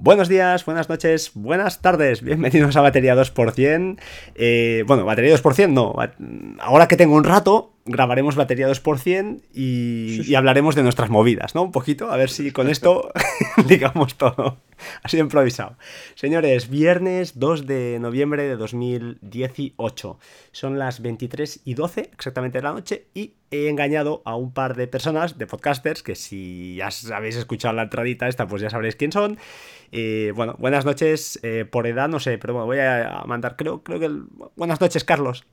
Buenos días, buenas noches, buenas tardes, bienvenidos a Batería 2%. Eh, bueno, Batería 2% no, ahora que tengo un rato, grabaremos Batería 2% y, y hablaremos de nuestras movidas, ¿no? Un poquito, a ver si con esto digamos todo. Así improvisado. Señores, viernes 2 de noviembre de 2018. Son las 23 y 12 exactamente de la noche y he engañado a un par de personas, de podcasters, que si ya habéis escuchado la entradita esta, pues ya sabréis quién son. Eh, bueno, buenas noches eh, por edad, no sé, pero bueno, voy a mandar, creo, creo que... Buenas noches, Carlos.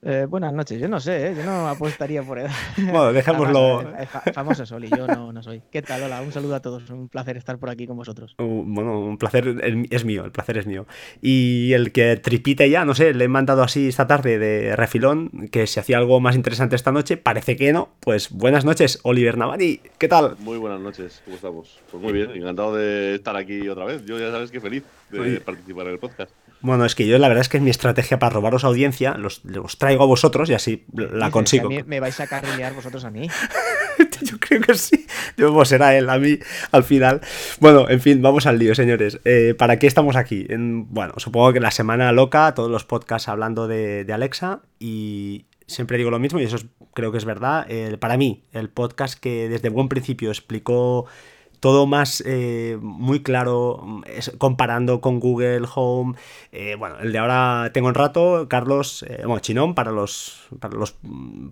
Eh, buenas noches, yo no sé, ¿eh? yo no apostaría por edad. Bueno, dejémoslo. famoso Soli, yo no, no, soy. ¿Qué tal? Hola, un saludo a todos, un placer estar por aquí con vosotros. Uh, bueno, un placer es mío, el placer es mío. Y el que tripite ya, no sé, le he mandado así esta tarde de refilón que si hacía algo más interesante esta noche, parece que no. Pues buenas noches, Oliver Navani, ¿qué tal? Muy buenas noches, ¿cómo estamos? Pues muy bien, encantado de estar aquí otra vez. Yo ya sabes que feliz de participar en el podcast. Bueno, es que yo la verdad es que es mi estrategia para robaros audiencia, los, traigo a vosotros y así la consigo. me vais a carrilear vosotros a mí. yo creo que sí. Yo, pues será él a mí al final. Bueno, en fin, vamos al lío, señores. Eh, ¿Para qué estamos aquí? En, bueno, supongo que la semana loca, todos los podcasts hablando de, Alexa y, siempre digo lo mismo y eso creo que es verdad. para mí, el podcast que desde buen principio explicó todo más eh, muy claro, comparando con Google Home. Eh, bueno, el de ahora tengo un rato, Carlos, eh, bueno, Chinón para los, para los,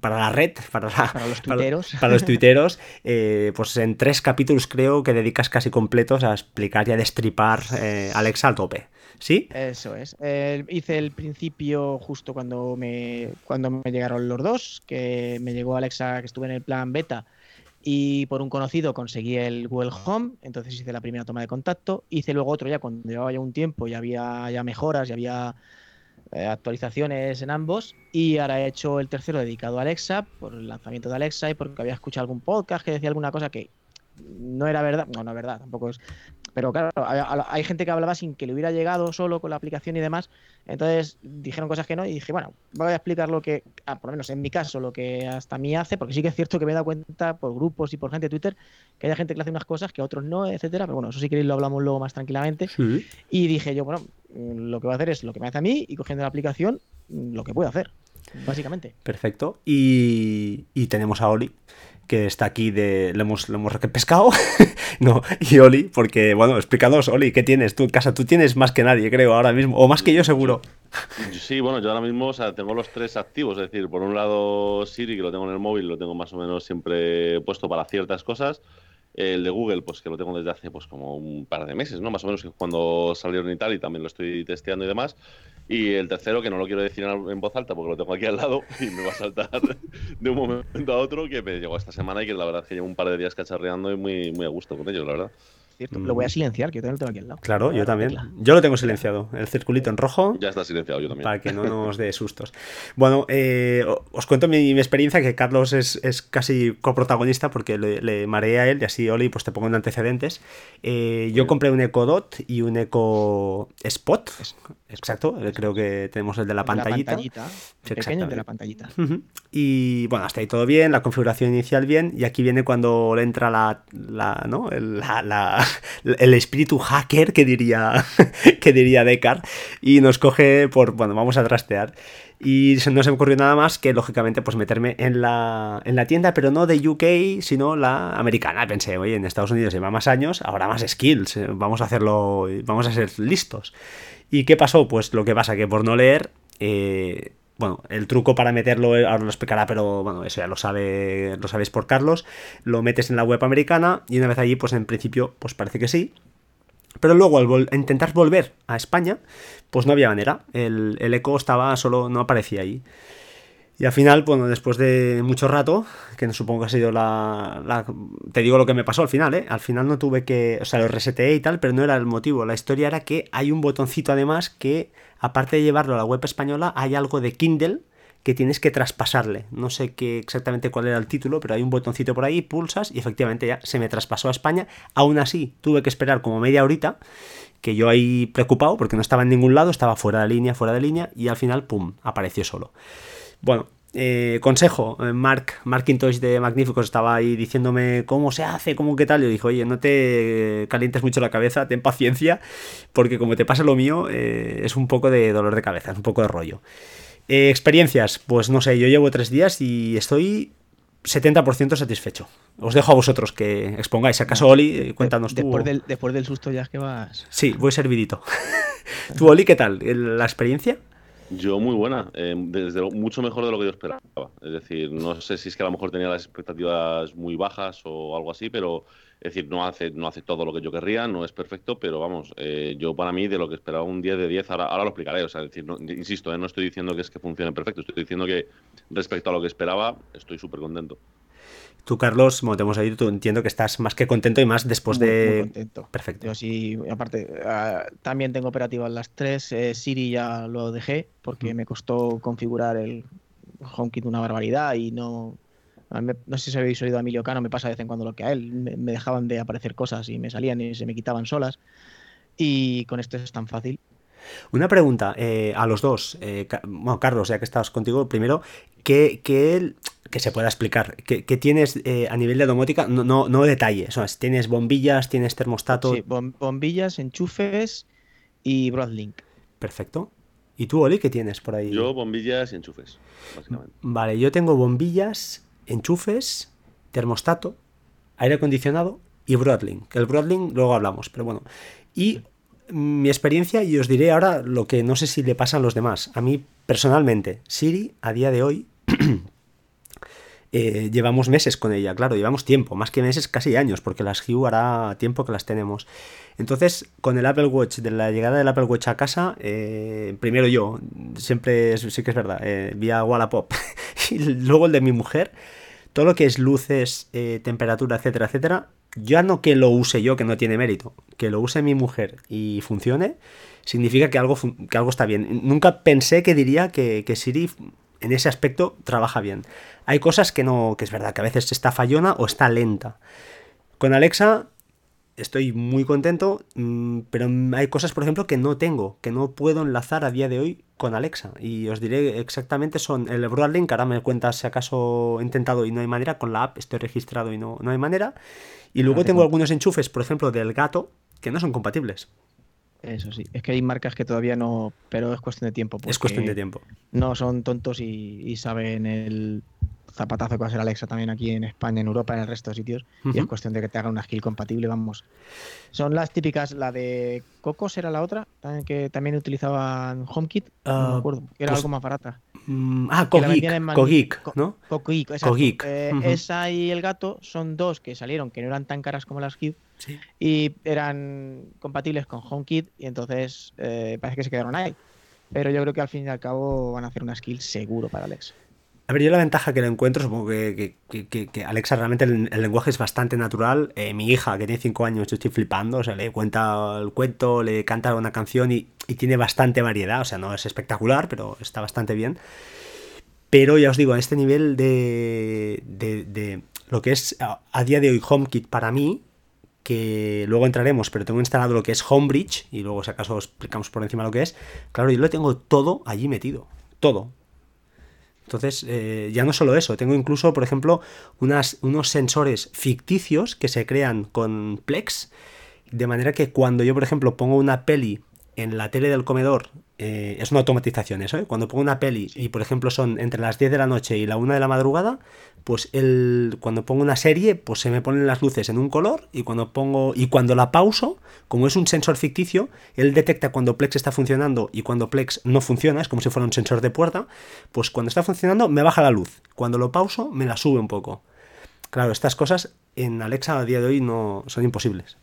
para la red, para, los tuiteros, para, los tuiteros, pues en tres capítulos creo que dedicas casi completos a explicar y a destripar Alexa al tope. ¿Sí? Eso es. hice el principio justo cuando me, cuando me llegaron los dos, que me llegó Alexa, que estuve en el plan beta y por un conocido conseguí el Google Home, entonces hice la primera toma de contacto, hice luego otro ya cuando llevaba ya un tiempo y había ya mejoras y había eh, actualizaciones en ambos y ahora he hecho el tercero dedicado a Alexa por el lanzamiento de Alexa y porque había escuchado algún podcast que decía alguna cosa que no era verdad, no, no es verdad, tampoco es. Pero claro, hay, gente que hablaba sin que le hubiera llegado solo con la aplicación y demás. Entonces dijeron cosas que no y dije, bueno, voy a explicar lo que, ah, por lo menos en mi caso, lo que hasta a mí hace, porque sí que es cierto que me he dado cuenta por grupos y por gente de Twitter que hay gente que le hace unas cosas que a otros no, etcétera. Pero bueno, eso sí que lo hablamos luego más tranquilamente. Y dije yo, bueno, lo que voy a hacer es lo que me hace a mí y cogiendo la aplicación, lo que puedo hacer, básicamente. Perfecto. Y, y tenemos a Oli que está aquí de. Le hemos, le hemos pescado. no, y Oli, porque, bueno, explícanos, Oli, ¿qué tienes tú en casa? Tú tienes más que nadie, creo, ahora mismo, o más que yo, seguro. Sí, bueno, yo ahora mismo tengo los tres activos, es decir, por un lado Siri, que lo tengo en el móvil, lo tengo más o menos siempre puesto para ciertas cosas. El de Google, pues que lo tengo desde hace pues como un par de meses, ¿no? Más o menos cuando salieron y tal, y también lo estoy testeando y demás. Y el tercero, que no lo quiero decir en voz alta porque lo tengo aquí al lado y me va a saltar de un momento a otro, que me llegó esta semana y que la verdad es que llevo un par de días cacharreando y muy, muy a gusto con ellos, la verdad. Lo voy a silenciar, que yo también lo tengo aquí al lado. Claro, yo también. Yo lo tengo silenciado, el circulito en rojo. Ya está silenciado, yo también. Para que no nos dé sustos. Bueno, eh, os cuento mi, experiencia, que Carlos es, casi coprotagonista porque le, le, mareé a él y así, Oli, pues te pongo en antecedentes. Eh, yo compré un Echo Dot y un Echo Spot. Exacto, creo que tenemos el de la pantallita. La pantallita el pequeño de la pantallita. Y bueno, hasta ahí todo bien, la configuración inicial bien, y aquí viene cuando le entra la, la ¿no? el, el espíritu hacker que diría, que diría Deckard, y nos coge por, bueno, vamos a trastear. Y no se me ocurrió nada más que, lógicamente, pues meterme en la, en la tienda, pero no de UK, sino la americana. Pensé, oye, en Estados Unidos lleva más años, ahora más skills, eh, vamos a hacerlo, vamos a ser listos. ¿Y qué pasó? Pues lo que pasa que por no leer, eh, bueno, el truco para meterlo, eh, ahora lo explicará, pero bueno, eso ya lo sabe, lo sabéis por Carlos, lo metes en la web americana y una vez allí, pues en principio, pues parece que sí. Pero luego al intentar volver a España, pues no había manera. El, el eco estaba solo, no aparecía ahí. Y al final, bueno, después de mucho rato, que supongo que ha sido la, Te digo lo que me pasó al final, ¿eh? Al final no tuve que... O sea, lo reseteé y tal, pero no era el motivo. La historia era que hay un botoncito además que, aparte de llevarlo a la web española, hay algo de Kindle que tienes que traspasarle. No sé qué exactamente cuál era el título, pero hay un botoncito por ahí, pulsas y efectivamente ya se me traspasó a España. Aún así, tuve que esperar como media horita, que yo ahí preocupado porque no estaba en ningún lado, estaba fuera de línea, fuera de línea, y al final, ¡pum!, apareció solo. Bueno, eh, consejo, eh, Mark Markintosh de Magníficos estaba ahí diciéndome cómo se hace, cómo qué tal. Yo dije, oye, no te calientes mucho la cabeza, ten paciencia, porque como te pasa lo mío, eh, es un poco de dolor de cabeza, es un poco de rollo. experiencias, pues no sé, yo llevo tres días y estoy 70% satisfecho. Os dejo a vosotros que expongáis. ¿Acaso, Oli? Cuéntanos tú. Después del, después del susto ya es que vas. Sí, voy servidito. ¿Tú, Oli, qué tal? ¿La experiencia? Yo muy buena, eh, desde mucho mejor de lo que yo esperaba. Es decir, no sé si es que a lo mejor tenía las expectativas muy bajas o algo así, pero es decir, no hace, no hace todo lo que yo querría, no es perfecto, pero vamos, eh, yo para mí de lo que esperaba un 10 de 10, ahora, ahora lo explicaré. O sea, decir, insisto, eh, no estoy diciendo que es que funcione perfecto, estoy diciendo que respecto a lo que esperaba, estoy súper contento. Tú, Carlos, como te hemos oído, tú entiendo que estás más que contento y más después de. Muy contento. Perfecto. Yo sí, aparte, ah, también tengo operativas las tres. Eh, Siri ya lo dejé porque me costó configurar el HomeKit una barbaridad y no. No sé si habéis oído a Emilio Cano, me pasa de vez en cuando lo que a él. Me, dejaban de aparecer cosas y me salían y se me quitaban solas. Y con esto es tan fácil. Una pregunta eh, a los dos. Eh, bueno, Carlos, ya que estás contigo, primero, ¿qué, qué que se pueda explicar. ¿Qué, tienes eh, a nivel de domótica? No, no, no detalles. O sea, tienes bombillas, tienes termostato. Sí, bombillas, enchufes y Broadlink. Perfecto. ¿Y tú, Oli, qué tienes por ahí? Yo bombillas y enchufes, básicamente. Vale, yo tengo bombillas, enchufes, termostato, aire acondicionado y Broadlink. El Broadlink luego hablamos, pero bueno. Y mi experiencia, y os diré ahora lo que no sé si le pasa a los demás. A mí, personalmente, Siri, a día de hoy, Eh, llevamos meses con ella, claro, llevamos tiempo, más que meses, casi años, porque las Hue hará tiempo que las tenemos. Entonces, con el Apple Watch, de la llegada del Apple Watch a casa, eh, primero yo, siempre sí que es verdad, eh, vía Wallapop, y luego el de mi mujer, todo lo que es luces, temperatura, etcétera, etcétera, ya no que lo use yo, que no tiene mérito, que lo use mi mujer y funcione, significa que algo, que algo está bien. Nunca pensé que diría que, que Siri en ese aspecto trabaja bien. Hay cosas que no, que es verdad, que a veces está fallona o está lenta. Con Alexa estoy muy contento, mm, pero hay cosas, por ejemplo, que no tengo, que no puedo enlazar a día de hoy con Alexa. Y os diré exactamente, son el Broadlink, ahora me cuentas si acaso he intentado y no hay manera, con la app estoy registrado y no, no hay manera. Y luego tengo algunos enchufes, por ejemplo, del gato, que no son compatibles. Eso sí, es que hay marcas que todavía no, pero es cuestión de tiempo. Es cuestión de tiempo. No son tontos y, saben el zapatazo que va a ser Alexa también aquí en España, en Europa, en el resto de sitios. Y es cuestión de que te haga una skill compatible, vamos. Son las típicas, la de Cocos era la otra, que también utilizaban HomeKit, no me ah, acuerdo, que era pues algo más barata. Mm, ah, Kogik, ¿no? Kogik, Kogik. Eh, esa y el gato son dos que salieron que no eran tan caras como las Y eran compatibles con HomeKit y entonces eh, parece que se quedaron ahí. Pero yo creo que al fin y al cabo van a hacer una skill seguro para Alexa. A ver, yo la ventaja que le encuentro, supongo que, que, Alexa realmente el, lenguaje es bastante natural. Eh, mi hija, que tiene 5 años, yo estoy flipando, o sea, le cuenta el cuento, le canta una canción y, tiene bastante variedad, o sea, no es espectacular, pero está bastante bien. Pero ya os digo, a este nivel de, de, lo que es a día de hoy HomeKit para mí, que luego entraremos, pero tengo instalado lo que es Homebridge y luego si acaso explicamos por encima lo que es. Claro, yo lo tengo todo allí metido, todo. Entonces, eh, ya no solo eso, tengo incluso, por ejemplo, unos sensores ficticios que se crean con Plex, de manera que cuando yo, por ejemplo, pongo una peli en la tele del comedor eh, es una automatización eso, ¿eh? Cuando pongo una peli y por ejemplo son entre las 10 de la noche y la 1 de la madrugada, pues el, cuando pongo una serie, pues se me ponen las luces en un color y cuando pongo y cuando la pauso, como es un sensor ficticio, él detecta cuando Plex está funcionando y cuando Plex no funciona, es como si fuera un sensor de puerta, pues cuando está funcionando me baja la luz, cuando lo pauso me la sube un poco. Claro, estas cosas en Alexa a día de hoy no son imposibles.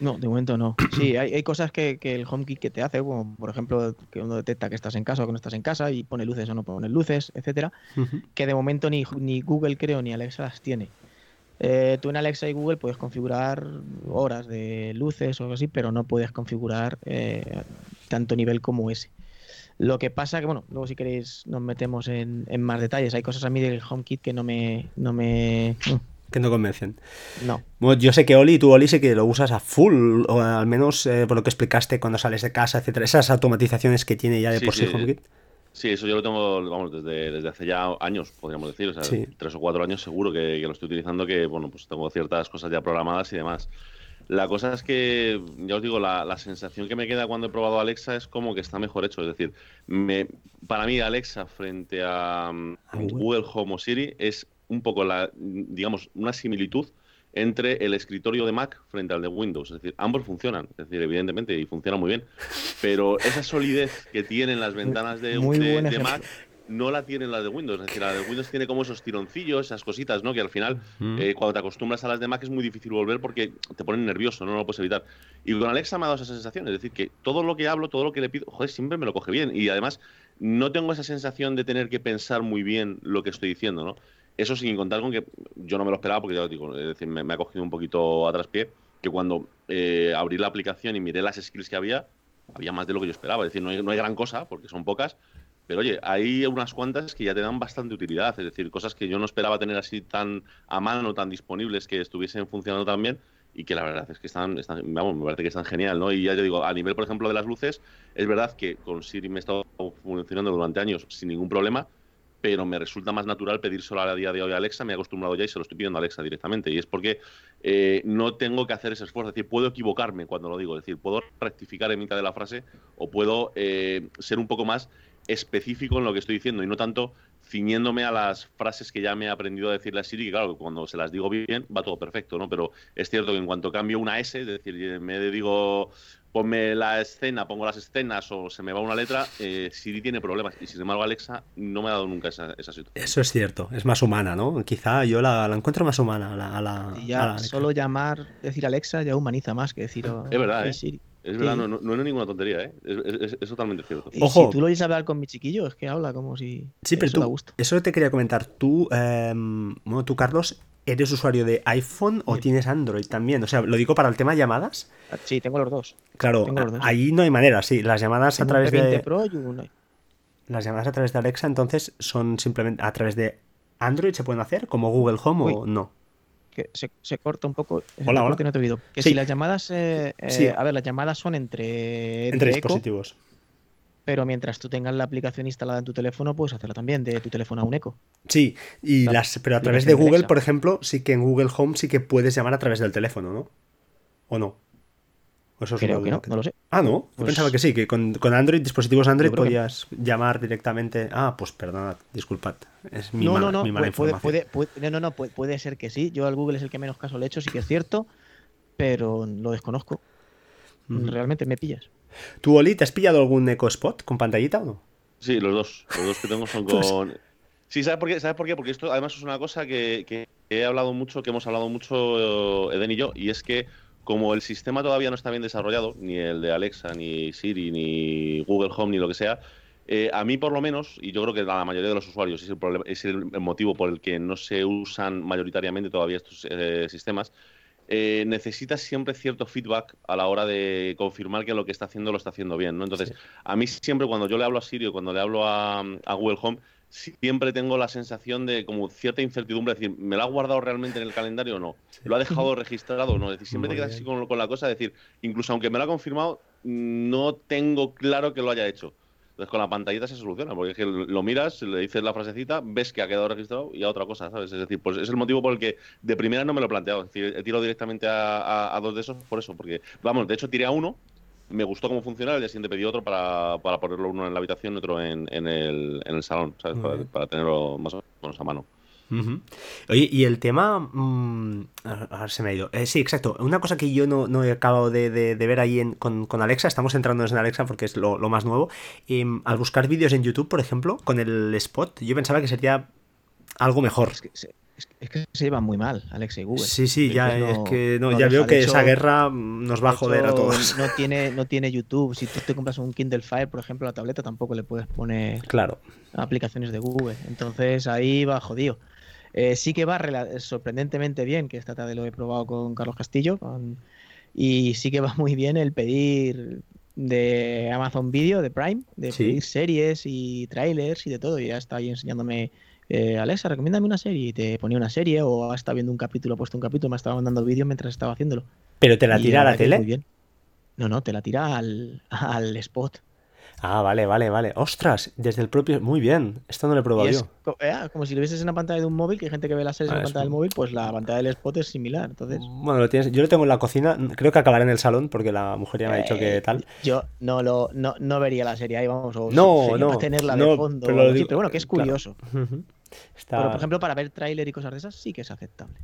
No, de momento no. Sí, hay, cosas que, el HomeKit que te hace, como por ejemplo que uno detecta que estás en casa o que no estás en casa y pone luces o no pone luces, etcétera, que de momento ni, ni, Google creo ni Alexa las tiene. Eh, tú en Alexa y Google puedes configurar horas de luces o algo así, pero no puedes configurar eh, tanto nivel como ese. Lo que pasa que, bueno, luego si queréis nos metemos en, en más detalles. Hay cosas a mí del HomeKit que no me, no me, que no convencen. No. yo sé que Oli, tú Oli, sé que lo usas a full, o al menos eh, por lo que explicaste cuando sales de casa, etcétera. Esas automatizaciones que tiene ya de por sí, HomeKit. Sí, eso yo lo tengo, vamos, desde, desde hace ya años, podríamos decir, o sea, tres o cuatro años seguro que, lo estoy utilizando, que, bueno, pues tengo ciertas cosas ya programadas y demás. La cosa es que, ya os digo, la, la, sensación que me queda cuando he probado Alexa es como que está mejor hecho. Es decir, me, para mí Alexa frente a, a Google Home o Siri es un poco la, digamos, una similitud entre el escritorio de Mac frente al de Windows. Es decir, ambos funcionan, es decir, evidentemente, y funcionan muy bien. Pero esa solidez que tienen las ventanas de, Mac no la tienen las de Windows. Es decir, la de Windows tiene como esos tironcillos, esas cositas, ¿no? Que al final, eh, cuando te acostumbras a las de Mac es muy difícil volver porque te ponen nervioso, no, no lo puedes evitar. Y con Alexa me ha dado esa sensación. Es decir, que todo lo que hablo, todo lo que le pido, joder, siempre me lo coge bien. Y además, no tengo esa sensación de tener que pensar muy bien lo que estoy diciendo, ¿no? Eso sin contar con que yo no me lo esperaba porque ya lo digo, es decir, me, ha cogido un poquito a traspié que cuando eh, abrí la aplicación y miré las skills que había, había más de lo que yo esperaba. Es decir, no hay, no hay gran cosa porque son pocas, pero oye, hay unas cuantas que ya te dan bastante utilidad, es decir, cosas que yo no esperaba tener así tan a mano, tan disponibles, que estuviesen funcionando tan bien y que la verdad es que están, están, vamos, me parece que están genial, ¿no? Y ya te digo, a nivel, por ejemplo, de las luces, es verdad que con Siri me he estado funcionando durante años sin ningún problema, pero me resulta más natural pedírselo a día de hoy a Alexa, me he acostumbrado ya y se lo estoy pidiendo a Alexa directamente. Y es porque eh, no tengo que hacer ese esfuerzo. Es decir, puedo equivocarme cuando lo digo, es decir, puedo rectificar en mitad de la frase o puedo eh, ser un poco más específico en lo que estoy diciendo y no tanto ciñéndome a las frases que ya me he aprendido a decirle a Siri, que claro, cuando se las digo bien va todo perfecto, ¿no? Pero es cierto que en cuanto cambio una S, es decir, me digo ponme la escena, pongo las escenas o se me va una letra, eh, Siri tiene problemas. Y sin embargo, Alexa no me ha dado nunca esa, situación. Eso es cierto, es más humana, ¿no? Quizá yo la, encuentro más humana. A la, ya solo llamar, decir Alexa ya humaniza más que decir es verdad, ¿eh? Siri. Es verdad, no, no, es ninguna tontería, ¿eh? Es, totalmente cierto. Y Ojo. si tú lo oyes hablar con mi chiquillo, es que habla como si. Sí, pero tú, eso te quería comentar. Tú, eh, bueno, tú, Carlos, ¿Eres usuario de iPhone o tienes Android también? O sea, lo digo para el tema de llamadas. Ah, sí, tengo los dos. Claro, ahí no hay manera, sí. Las llamadas a través de. Las llamadas a través de Alexa, entonces, son simplemente a través de Android se pueden hacer, como Google Home o no. Que se, corta un poco. Hola, hola. No te Que si las llamadas. Eh, eh, a ver, las llamadas son entre. Entre, dispositivos. Pero mientras tú tengas la aplicación instalada en tu teléfono, puedes hacerla también de tu teléfono a un eco. Sí, y las, pero a través de Google, por ejemplo, sí que en Google Home sí que puedes llamar a través del teléfono, ¿no? ¿O no? eso Creo que no, no lo sé. Ah, no. Yo pues pensaba que sí, que con, Android, dispositivos Android, podías llamar directamente. Ah, pues perdonad, disculpad. Es mi, no, mala, no, no, puede, Puede, no, no, puede, ser que sí. Yo al Google es el que menos caso le he hecho, sí que es cierto, pero lo desconozco. Realmente me pillas. ¿Tú, Oli, te has pillado algún Eco Spot con pantallita o no? Sí, los dos. Los dos que tengo son pues con. Sí, ¿sabes por qué? ¿Sabes por qué? Porque esto además es una cosa que, he hablado mucho, que hemos hablado mucho Eden y yo, y es que como el sistema todavía no está bien desarrollado, ni el de Alexa, ni Siri, ni Google Home, ni lo que sea, eh, a mí por lo menos, y yo creo que a la mayoría de los usuarios es el, problema, es el motivo por el que no se usan mayoritariamente todavía estos eh, sistemas, eh, necesitas siempre cierto feedback a la hora de confirmar que lo que está haciendo lo está haciendo bien, ¿no? Entonces, a mí siempre cuando yo le hablo a Siri o cuando le hablo a, Google Home, siempre tengo la sensación de como cierta incertidumbre, decir, ¿me lo ha guardado realmente en el calendario o no? ¿Lo ha dejado registrado o no? Es decir, siempre te quedas así con, con, la cosa, es decir, incluso aunque me lo ha confirmado, no tengo claro que lo haya hecho. Entonces con la pantallita se soluciona, porque es que lo miras, le dices la frasecita, ves que ha quedado registrado y a otra cosa, ¿sabes? Es decir, pues es el motivo por el que de primera no me lo he planteado. Es decir, he tirado directamente a, dos de esos por eso, porque, vamos, de hecho tiré a uno, me gustó cómo funcionaba, el día siguiente pedí otro para, para ponerlo uno en la habitación y otro en, en, el, en el salón, ¿sabes? Para, para, tenerlo más o menos a mano. Oye, y el tema. Mm, ahora se me ha ido. Eh, sí, exacto. Una cosa que yo no, he acabado de, ver ahí con, Alexa, estamos entrando en Alexa porque es lo, más nuevo. Em, al buscar vídeos en YouTube, por ejemplo, con el spot, yo pensaba que sería algo mejor. Es que se, llevan muy mal, Alexa y Google. Sí, sí, ya, es que ya veo que esa guerra nos va a joder a todos. No tiene, no tiene YouTube. Si tú te compras un Kindle Fire, por ejemplo, la tableta, tampoco le puedes poner claro. aplicaciones de Google. Entonces ahí va jodido. Eh, sí que va sorprendentemente bien, que esta tarde lo he probado con Carlos Castillo, y sí que va muy bien el pedir de Amazon Video, de Prime, de pedir series y trailers y de todo. Y ya está ahí enseñándome, eh, Alexa, recomiéndame una serie. Y te ponía una serie o ha estado viendo un capítulo, ha puesto un capítulo, me estaba mandando vídeo mientras estaba haciéndolo. ¿Pero te la tira a la tele? Muy bien. No, no, te la tira al, al spot. Ah, vale, vale, vale. Ostras, desde el propio. Muy bien. Esto no lo he probado es yo. eh, como si lo vieses en la pantalla de un móvil, que hay gente que ve las series Ah, en la es pantalla del móvil, pues la pantalla del spot es similar. Entonces, Bueno, lo tienes, yo lo tengo en la cocina. Creo que acabará en el salón porque la mujer ya me ha dicho que eh, tal. yo no lo no, no vería la serie ahí, vamos, o No, no, tenerla no, de fondo. pero digo- pero bueno, que es claro. curioso. Ujú. Está- Pero, por ejemplo, para ver tráiler y cosas de esas sí que es aceptable.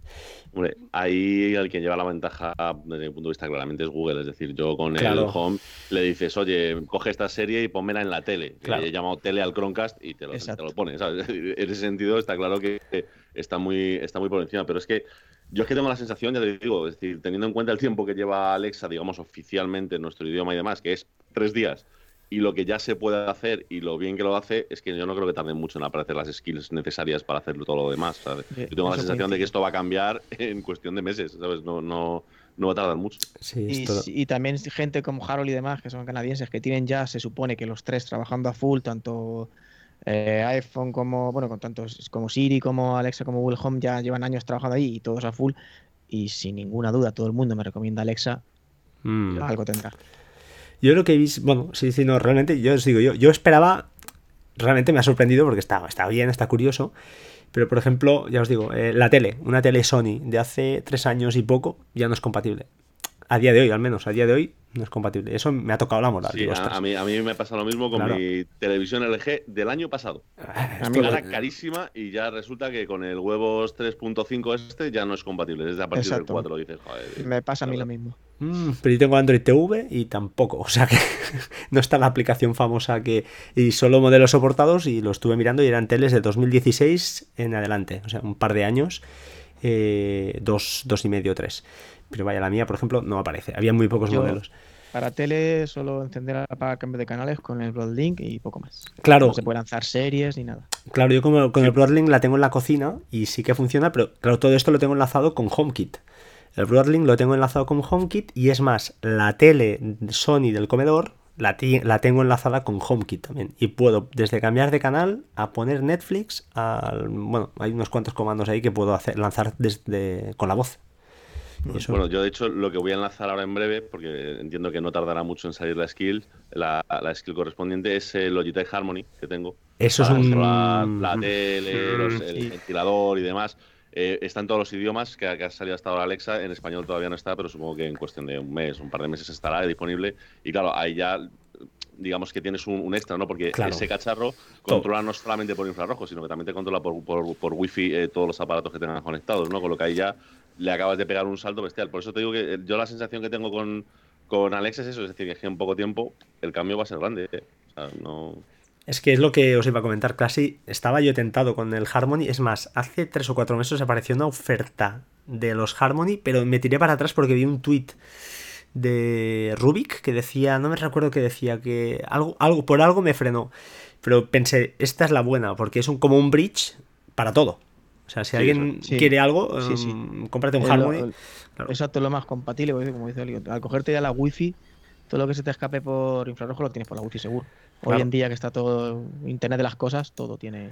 Hombre, ahí el que lleva la ventaja desde mi punto de vista claramente es Google. Es decir, yo con Claro. el Home le dices, oye, coge esta serie y pónmela en la tele. Claro. Le he llamado tele al Chromecast y te lo, te Exacto. lo pone. ¿sabes? En ese sentido está claro que está muy, está muy por encima. Pero es que yo es que tengo la sensación, ya te digo, es decir, teniendo en cuenta el tiempo que lleva Alexa, digamos, oficialmente en nuestro idioma y demás, que es tres días, y lo que ya se puede hacer y lo bien que lo hace, es que yo no creo que tarde mucho en aparecer las skills necesarias para hacerlo todo lo demás. ¿sabes? Sí, Yo tengo la sensación de que esto va a cambiar en cuestión de meses, ¿sabes? No, no, no va a tardar mucho. Sí, y también gente como Harold y demás, que son canadienses, que tienen ya, se supone que los tres trabajando a full, tanto eh, iPhone como, bueno, con tantos como Siri, como Alexa, como Google Home, ya llevan años trabajando ahí y todos a full. Y sin ninguna duda, todo el mundo me recomienda Alexa, Mm. algo tendrá. Yo lo que visto, bueno, sí, sí, no, realmente, yo os digo, yo, yo esperaba, realmente me ha sorprendido porque está, está bien, está curioso, pero por ejemplo, ya os digo, eh, la tele, una tele Sony de hace tres años y poco, ya no es compatible. A día de hoy, al menos, a día de hoy, no es compatible. Eso me ha tocado la moral. Sí, digo, a, mí, a mí me pasa lo mismo con Claro. mi televisión LG del año pasado. Ah, A mí Era carísima y ya resulta que con el huevos 3.5 este ya no es compatible. Desde a partir Exacto. del 4 dices, joder. Me pasa a mí lo mismo. Mm, pero yo tengo Android TV y tampoco, o sea que no está la aplicación famosa que... Y solo modelos soportados y lo estuve mirando y eran teles de 2016 en adelante, o sea, un par de años, eh, dos, dos y medio, tres. Pero vaya, la mía, por ejemplo, no aparece, había muy pocos Yo- modelos. Para tele, solo encender para cambio de canales con el Broadlink y poco más. Claro. No se puede lanzar series ni nada. Claro, yo como con el Broadlink la tengo en la cocina y sí que funciona, pero claro, todo esto lo tengo enlazado con HomeKit. El Broadlink lo tengo enlazado con HomeKit y es más, la tele Sony del comedor la, la tengo enlazada con HomeKit también. Y puedo desde cambiar de canal a poner Netflix, al, bueno, hay unos cuantos comandos ahí que puedo hacer, lanzar desde, con la voz. Eso- Bueno, yo de hecho lo que voy a enlazar ahora en breve, porque entiendo que no tardará mucho en salir la skill, la, la skill correspondiente es el Logitech Harmony que tengo. Eso es un- controlar la tele, los- el ventilador y demás. Eh, está en todos los idiomas que, ha- que ha salido hasta ahora Alexa. En español todavía no está, pero supongo que en cuestión de un mes, un par de meses estará disponible. Y claro, ahí ya digamos que tienes un, un extra, ¿no? Porque Claro. ese cacharro controla no solamente por infrarrojo, sino que también te controla por, por, por wifi eh, todos los aparatos que tengas conectados, ¿no? Con lo que ahí ya le acabas de pegar un salto bestial. Por eso te digo que eh, yo la sensación que tengo con, con Alexa es eso, es decir, que en poco tiempo el cambio va a ser grande. ¿eh? O sea, no... Es que es lo que os iba a comentar, casi estaba yo tentado con el Harmony. Es más, hace tres o cuatro meses apareció una oferta de los Harmony, pero me tiré para atrás porque vi un tweet de Rubik que decía, no me recuerdo que decía, que algo, algo por algo me frenó. Pero pensé, esta es la buena, porque es un, como un bridge para todo. O sea, si Sí, alguien eso. Sí. quiere algo, Sí, mm, cómprate un Harmony. Claro. Exacto, es lo más compatible, como dice Oli, al cogerte ya la wifi, todo lo que se te escape por infrarrojo lo tienes por la wifi seguro. Hoy en día que está todo internet de las cosas, todo tiene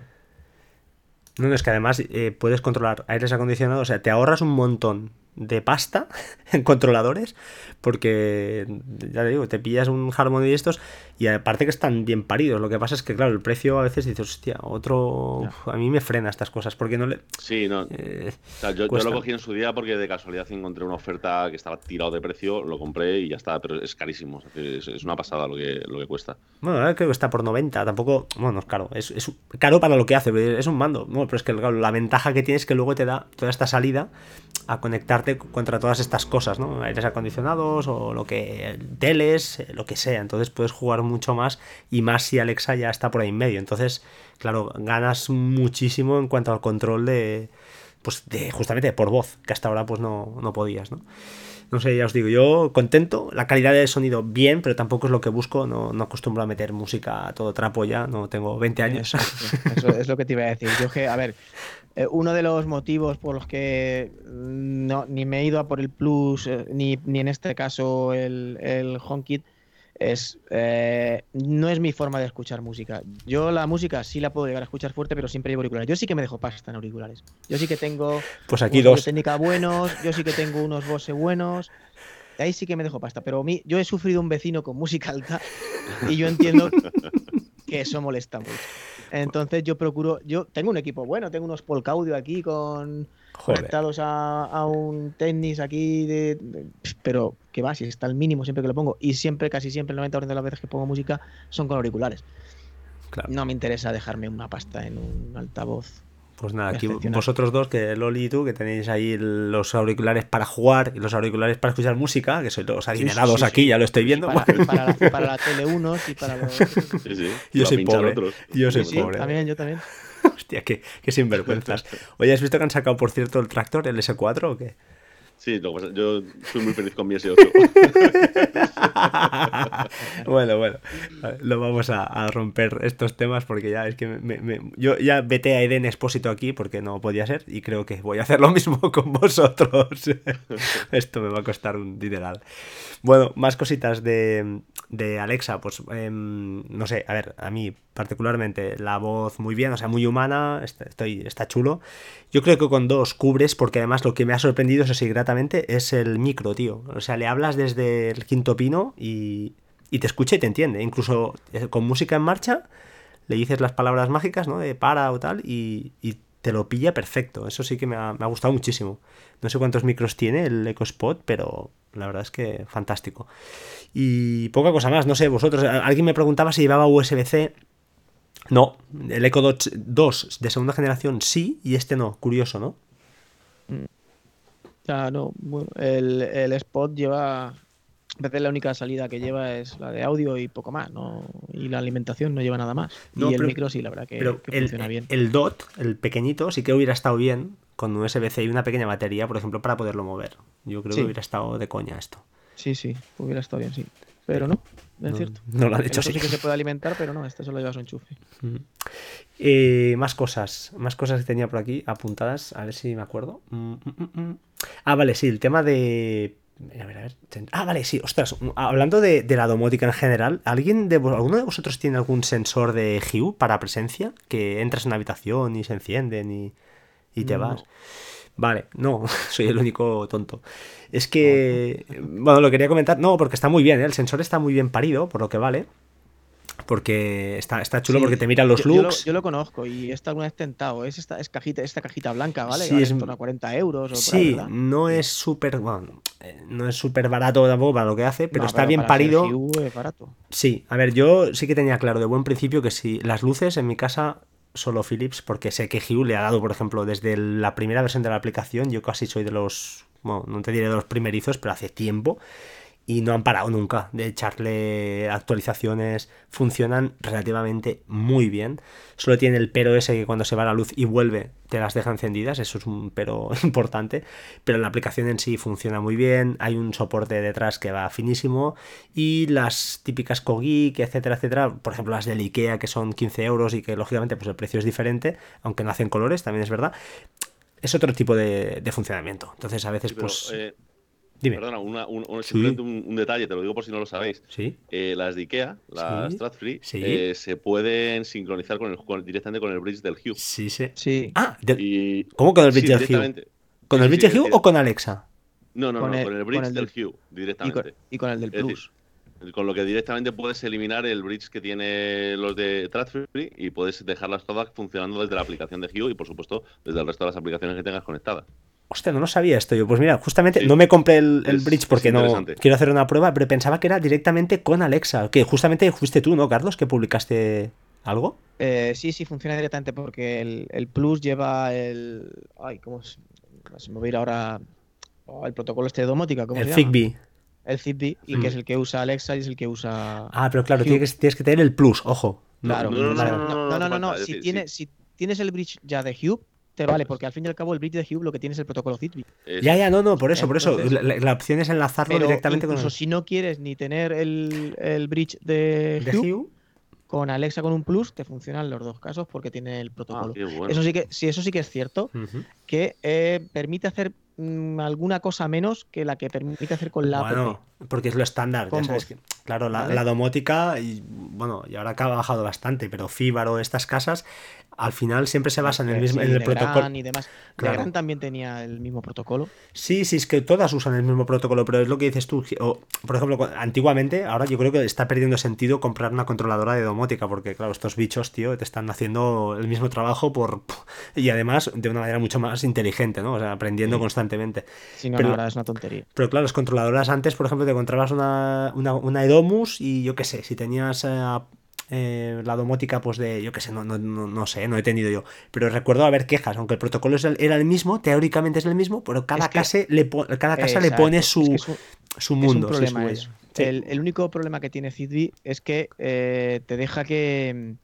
No, no, es que además eh, puedes controlar aires acondicionados, o sea, te ahorras un montón de pasta en controladores, porque ya te digo, te pillas un Harmony de estos y aparte que están bien paridos. Lo que pasa es que, claro, el precio a veces dices, hostia, otro. Uf, a mí me frena estas cosas, porque no le. Sí, no. eh, O sea, yo, lo cogí en su día porque de casualidad encontré una oferta que estaba tirado de precio, lo compré y ya está, pero es carísimo. Es, una pasada lo que, lo que cuesta. Bueno, ahora creo que está por 90, tampoco. Bueno, no es caro, es, es caro para lo que hace, es un mando. No, pero es que claro, la ventaja que tiene es que luego te da toda esta salida a conectarte contra todas estas cosas, ¿no? Aires acondicionados o lo que. teles, eh, lo que sea. Entonces puedes jugar mucho más y más si Alexa ya está por ahí en medio. Entonces, claro, ganas muchísimo en cuanto al control de. Pues de justamente por voz, que hasta ahora pues no, no podías, ¿no? No sé, ya os digo, yo contento, la calidad de sonido bien, pero tampoco es lo que busco, no, no acostumbro a meter música a todo trapo ya, no tengo 20 años. Eso es lo que te iba a decir. Yo que, a ver, eh, uno de los motivos por los que mm, no, ni me he ido a por el Plus, eh, ni, ni en este caso el, el HomeKit, es eh, no es mi forma de escuchar música. Yo la música sí la puedo llegar a escuchar fuerte, pero siempre llevo auriculares. Yo sí que me dejo pasta en auriculares. Yo sí que tengo Pues aquí unos dos. técnica buenos, yo sí que tengo unos Bose buenos. ahí sí que me dejo pasta. Pero mí, yo he sufrido un vecino con música alta y yo entiendo que eso molesta mucho. Entonces yo procuro, yo tengo un equipo bueno, tengo unos Polk Audio aquí con Joder. conectados a, a un tenis aquí de, de- pero que va, si está al mínimo siempre que lo pongo y siempre, casi siempre, el 90% de las veces que pongo música son con auriculares. Claro. No me interesa dejarme una pasta en un altavoz. Pues nada, aquí vosotros dos, que Loli y tú, que tenéis ahí los auriculares para jugar y los auriculares para escuchar música, que sois los Sí, sí, adinerados sí, aquí, sí. ya lo estoy viendo. Para, y para la, para la tele unos y para los... Sí, sí. Yo Para soy pobre. otros. Yo soy Sí, sí, pobre. también, yo también. Hostia, qué, qué sinvergüenzas. Oye, ¿has visto que han sacado, por cierto, el tractor, el S4 o qué? Sí, lo que pasa- yo fui muy feliz con mi S8. bueno, bueno, lo vamos a, a romper estos temas porque ya es que me- me- yo ya vete a Eden Expósito aquí porque no podía ser y creo que voy a hacer lo mismo con vosotros. Esto me va a costar un dineral. Bueno, más cositas de, de Alexa, pues em, no sé, a ver, a mí particularmente la voz muy bien, o sea, muy humana, está, estoy, está chulo. Yo creo que con dos cubres, porque además lo que me ha sorprendido, eso sí, es el micro, tío. O sea, le hablas desde el quinto pino y, te escucha y te entiende. Incluso eh, con música en marcha, le dices las palabras mágicas, ¿no? De para o tal, y, te lo pilla perfecto. Eso sí que me ha, gustado muchísimo. No sé cuántos micros tiene el EcoSpot, pero la verdad es que fantástico. Y poca cosa más, no sé, vosotros, alguien me preguntaba si llevaba USB-C. No, el Dot 2 de segunda generación sí, y este no, curioso, ¿no? Ya, no, bueno, el, el spot lleva. A veces la única salida que lleva es la de audio y poco más, ¿no? Y la alimentación no lleva nada más. No, y el pero- micro sí, la verdad que, Pero que el, funciona bien. el DOT, el pequeñito, sí que hubiera estado bien con USB-C y una pequeña batería, por ejemplo, para poderlo mover. Yo creo Sí. que hubiera estado de coña esto. Sí, sí, hubiera estado bien, sí. Pero no, es No, cierto. no lo han hecho así. sí que se puede alimentar, pero no, este solo lleva su enchufe. Eh, más cosas, más cosas que tenía por aquí apuntadas, a ver si me acuerdo. Mm, mm, mm, mm. Ah, vale, sí, el tema de... A ver, a ver. Ah, vale, sí, ostras, hablando de, de la domótica en general, ¿alguien de, ¿alguno de vosotros tiene algún sensor de Hue para presencia? Que entras en una habitación y se encienden y, y te No. vas. Vale, no, soy el único tonto. Es que, bueno, lo quería comentar, no, porque está muy bien, ¿eh? el sensor está muy bien parido, por lo que vale. Porque está, está chulo Sí, porque te mira los yo, yo lo, looks. yo lo conozco y esta alguna vez tentado. Es esta es cajita, esta cajita blanca, ¿vale? Sí, vale es- en torno a 40 euros. O ahí, Sí, ¿verdad? no es súper bueno, eh, no es súper barato tampoco para lo que hace, pero No, está bien para parido. Es barato. Sí, a ver, yo sí que tenía claro de buen principio que si las luces en mi casa solo Philips, porque sé que Hue le ha dado, por ejemplo, desde la primera versión de la aplicación, yo casi soy de los, bueno, no te diré de los primerizos, pero hace tiempo, y no han parado nunca de echarle actualizaciones, funcionan relativamente muy bien. Solo tiene el pero ese que cuando se va la luz y vuelve te las deja encendidas, eso es un pero importante, pero la aplicación en sí funciona muy bien, hay un soporte detrás que va finísimo. Y las típicas Kogik, etcétera, etcétera, por ejemplo las del Ikea que son 15 euros y que lógicamente pues el precio es diferente, aunque no hacen colores, también es verdad, es otro tipo de, de funcionamiento. Entonces a veces Sí, pero, pues... eh, dime. Perdona, una- un, un- Sí. simplemente un, un detalle, te lo digo por si no lo sabéis. Sí. Eh, las de IKEA, las Sí, Stratfree, sí. eh, se pueden sincronizar con el, con- directamente con el bridge del Hue. Sí, sí. Sí. Ah, del- Y, ¿cómo con el sí, bridge del Hue? ¿Con Sí, el bridge sí, de Hue o con Alexa? No, no, con no, el- con el con bridge el del del- Hue, Y con, directamente. y con el del Es decir, Plus. Con lo que directamente puedes eliminar el bridge que tiene los de Stratfree y puedes dejarlas todas funcionando desde la aplicación de Hue y, por supuesto, desde el resto de las aplicaciones que tengas conectadas. Hostia, no lo sabía esto yo. Pues mira, justamente Sí. no me compré el, el Es- bridge porque no quiero hacer una prueba, pero pensaba que era directamente con Alexa. Que justamente fuiste tú, ¿no, Carlos? Que publicaste algo. Eh, sí, sí, funciona directamente porque el, el Plus lleva el. Ay, ¿cómo es? Se me va a ir ahora. oh, el protocolo este de domótica, ¿cómo el se llama? Zigbee. El Zigbee, y Mm. que es el que usa Alexa y es el que usa. Ah, pero claro, tienes que, tienes que tener el plus, ojo. Claro, no, no, no, no, no, si tienes el bridge ya de Hue, te vale, porque al fin y al cabo el bridge de Hue lo que tiene es el protocolo Zigbee. Es- Ya, ya, no, no, por eso, por eso. Entonces- La, opción es enlazarlo Pero directamente con incluso si no quieres ni tener el, el bridge de, de Hue, Hue. con Alexa con un Plus te funcionan los dos casos porque tiene el Ah, protocolo. bueno. Eso sí que, sí, eso sí que es cierto, que eh, permite hacer mm, alguna cosa menos que la que permite hacer con la Bueno, app. Porque es lo estándar, ya sabes que, claro, la, la, domótica, y bueno, y ahora acá ha bajado bastante, pero Fíbaro, estas casas, al final siempre se basa en el mismo en el protocolo. Y demás. Claro. también tenía el mismo protocolo. Sí, sí, es que todas usan el mismo protocolo, pero es lo que dices tú. O, por ejemplo, antiguamente, ahora yo creo que está perdiendo sentido comprar una controladora de domótica, porque claro, estos bichos, tío, te están haciendo el mismo trabajo por y además de una manera mucho más inteligente, ¿no? O sea, aprendiendo constantemente. Sí, no, pero, ahora es una tontería. Pero claro, las controladoras antes, por ejemplo, te encontrabas una, una, una Edomus y yo qué sé, si tenías eh, eh, la domótica, pues de, yo qué sé, no, no, no, sé, no he tenido yo. Pero recuerdo haber quejas, aunque el protocolo era el mismo, teóricamente es el mismo, pero cada, casa, le, cada casa le pone su, su mundo. problema el, único problema que tiene Zigbee es que eh, te deja que,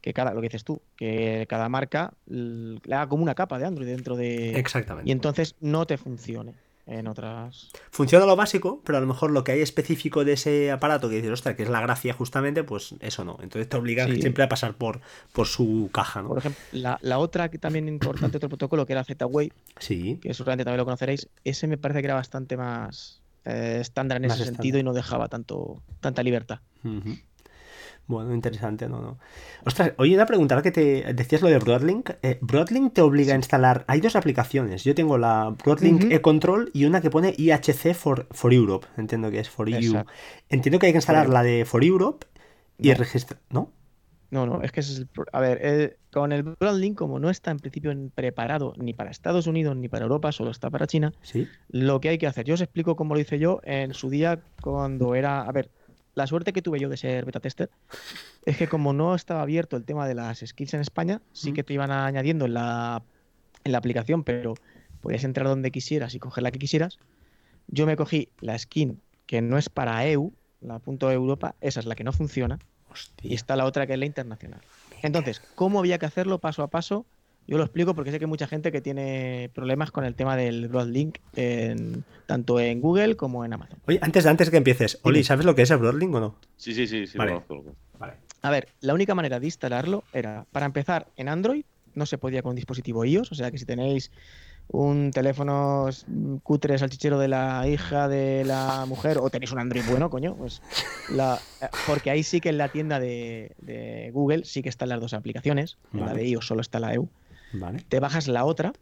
que cada, lo que dices tú, que cada marca le haga como una capa de Android dentro de... Exactamente. Y entonces no te funcione en otras. Funciona lo básico, pero a lo mejor lo que hay específico de ese aparato que dices, ostras, que es la gracia justamente, pues eso no. Entonces te obliga siempre a pasar por, por su caja, ¿no? Por ejemplo, la, otra que también importante, otro protocolo, que era Z-Wave, sí. que seguramente también lo conoceréis, ese me parece que era bastante más eh, estándar en ese sentido y no dejaba tanto, tanta libertad. Bueno, interesante, no, no. Ostras, oye, una pregunta, ahora que te decías lo de Broadlink. Eh, Broadlink te obliga a instalar. Hay dos aplicaciones. Yo tengo la Broadlink e-Control y una que pone IHC for, for Europe. Entiendo que es for EU. Entiendo que hay que instalar la de for Europe y registrar. ¿No? No, no, es que es el. A ver, con el Broadlink, como no está en principio preparado ni para Estados Unidos ni para Europa, solo está para China, ¿Sí? lo que hay que hacer. Yo os explico cómo lo hice yo en su día cuando era. A ver, la suerte que tuve yo de ser beta tester es que como no estaba abierto el tema de las skills en España, sí que te iban añadiendo en la, en la aplicación, pero podías entrar donde quisieras y coger la que quisieras. Yo me cogí la skin que no es para EU, la punto Europa, esa es la que no funciona, y está la otra que es la internacional. Entonces, ¿cómo había que hacerlo paso a paso? Yo lo explico porque sé que hay mucha gente que tiene problemas con el tema del Broadlink, en, tanto en Google como en Amazon. Oye, antes, antes de que empieces, Oli, ¿sabes lo que es el Broadlink o no? Sí, sí, sí, sí vale. Vale. A ver, la única manera de instalarlo era, para empezar, en Android, no se podía con un dispositivo iOS, o sea que si tenéis un teléfono cutre salchichero de la hija de la mujer o tenéis un Android bueno, coño, pues la, porque ahí sí que en la tienda de, Google sí que están las dos aplicaciones, en la de iOS solo está la EU. Te bajas la otra,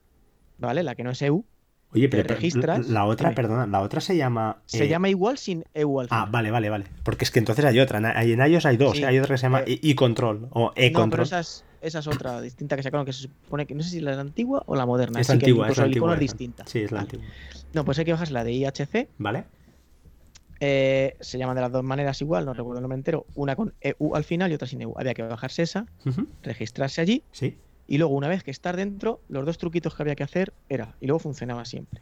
¿vale? La que no es EU. Oye, pero te registras. La otra, perdona, la otra se llama. Se eh, llama igual sin EU al Ah, vale, vale, vale. Porque es que entonces hay otra. En iOS hay dos. ¿eh? Hay otra que se llama eh, e-control o e-control. No, pero esa es, otra distinta que sacaron que se supone que no sé si la antigua o la moderna. Es antigua, es icono es distinta. Sí, es la antigua. No, pues hay que bajar la de IHC. Vale. se llaman de las dos maneras igual, no recuerdo el nombre entero. Una con EU al final y otra sin EU. Había que bajarse esa, registrarse allí. Sí y luego, una vez que estar dentro, los dos truquitos que había que hacer era, y luego funcionaba siempre.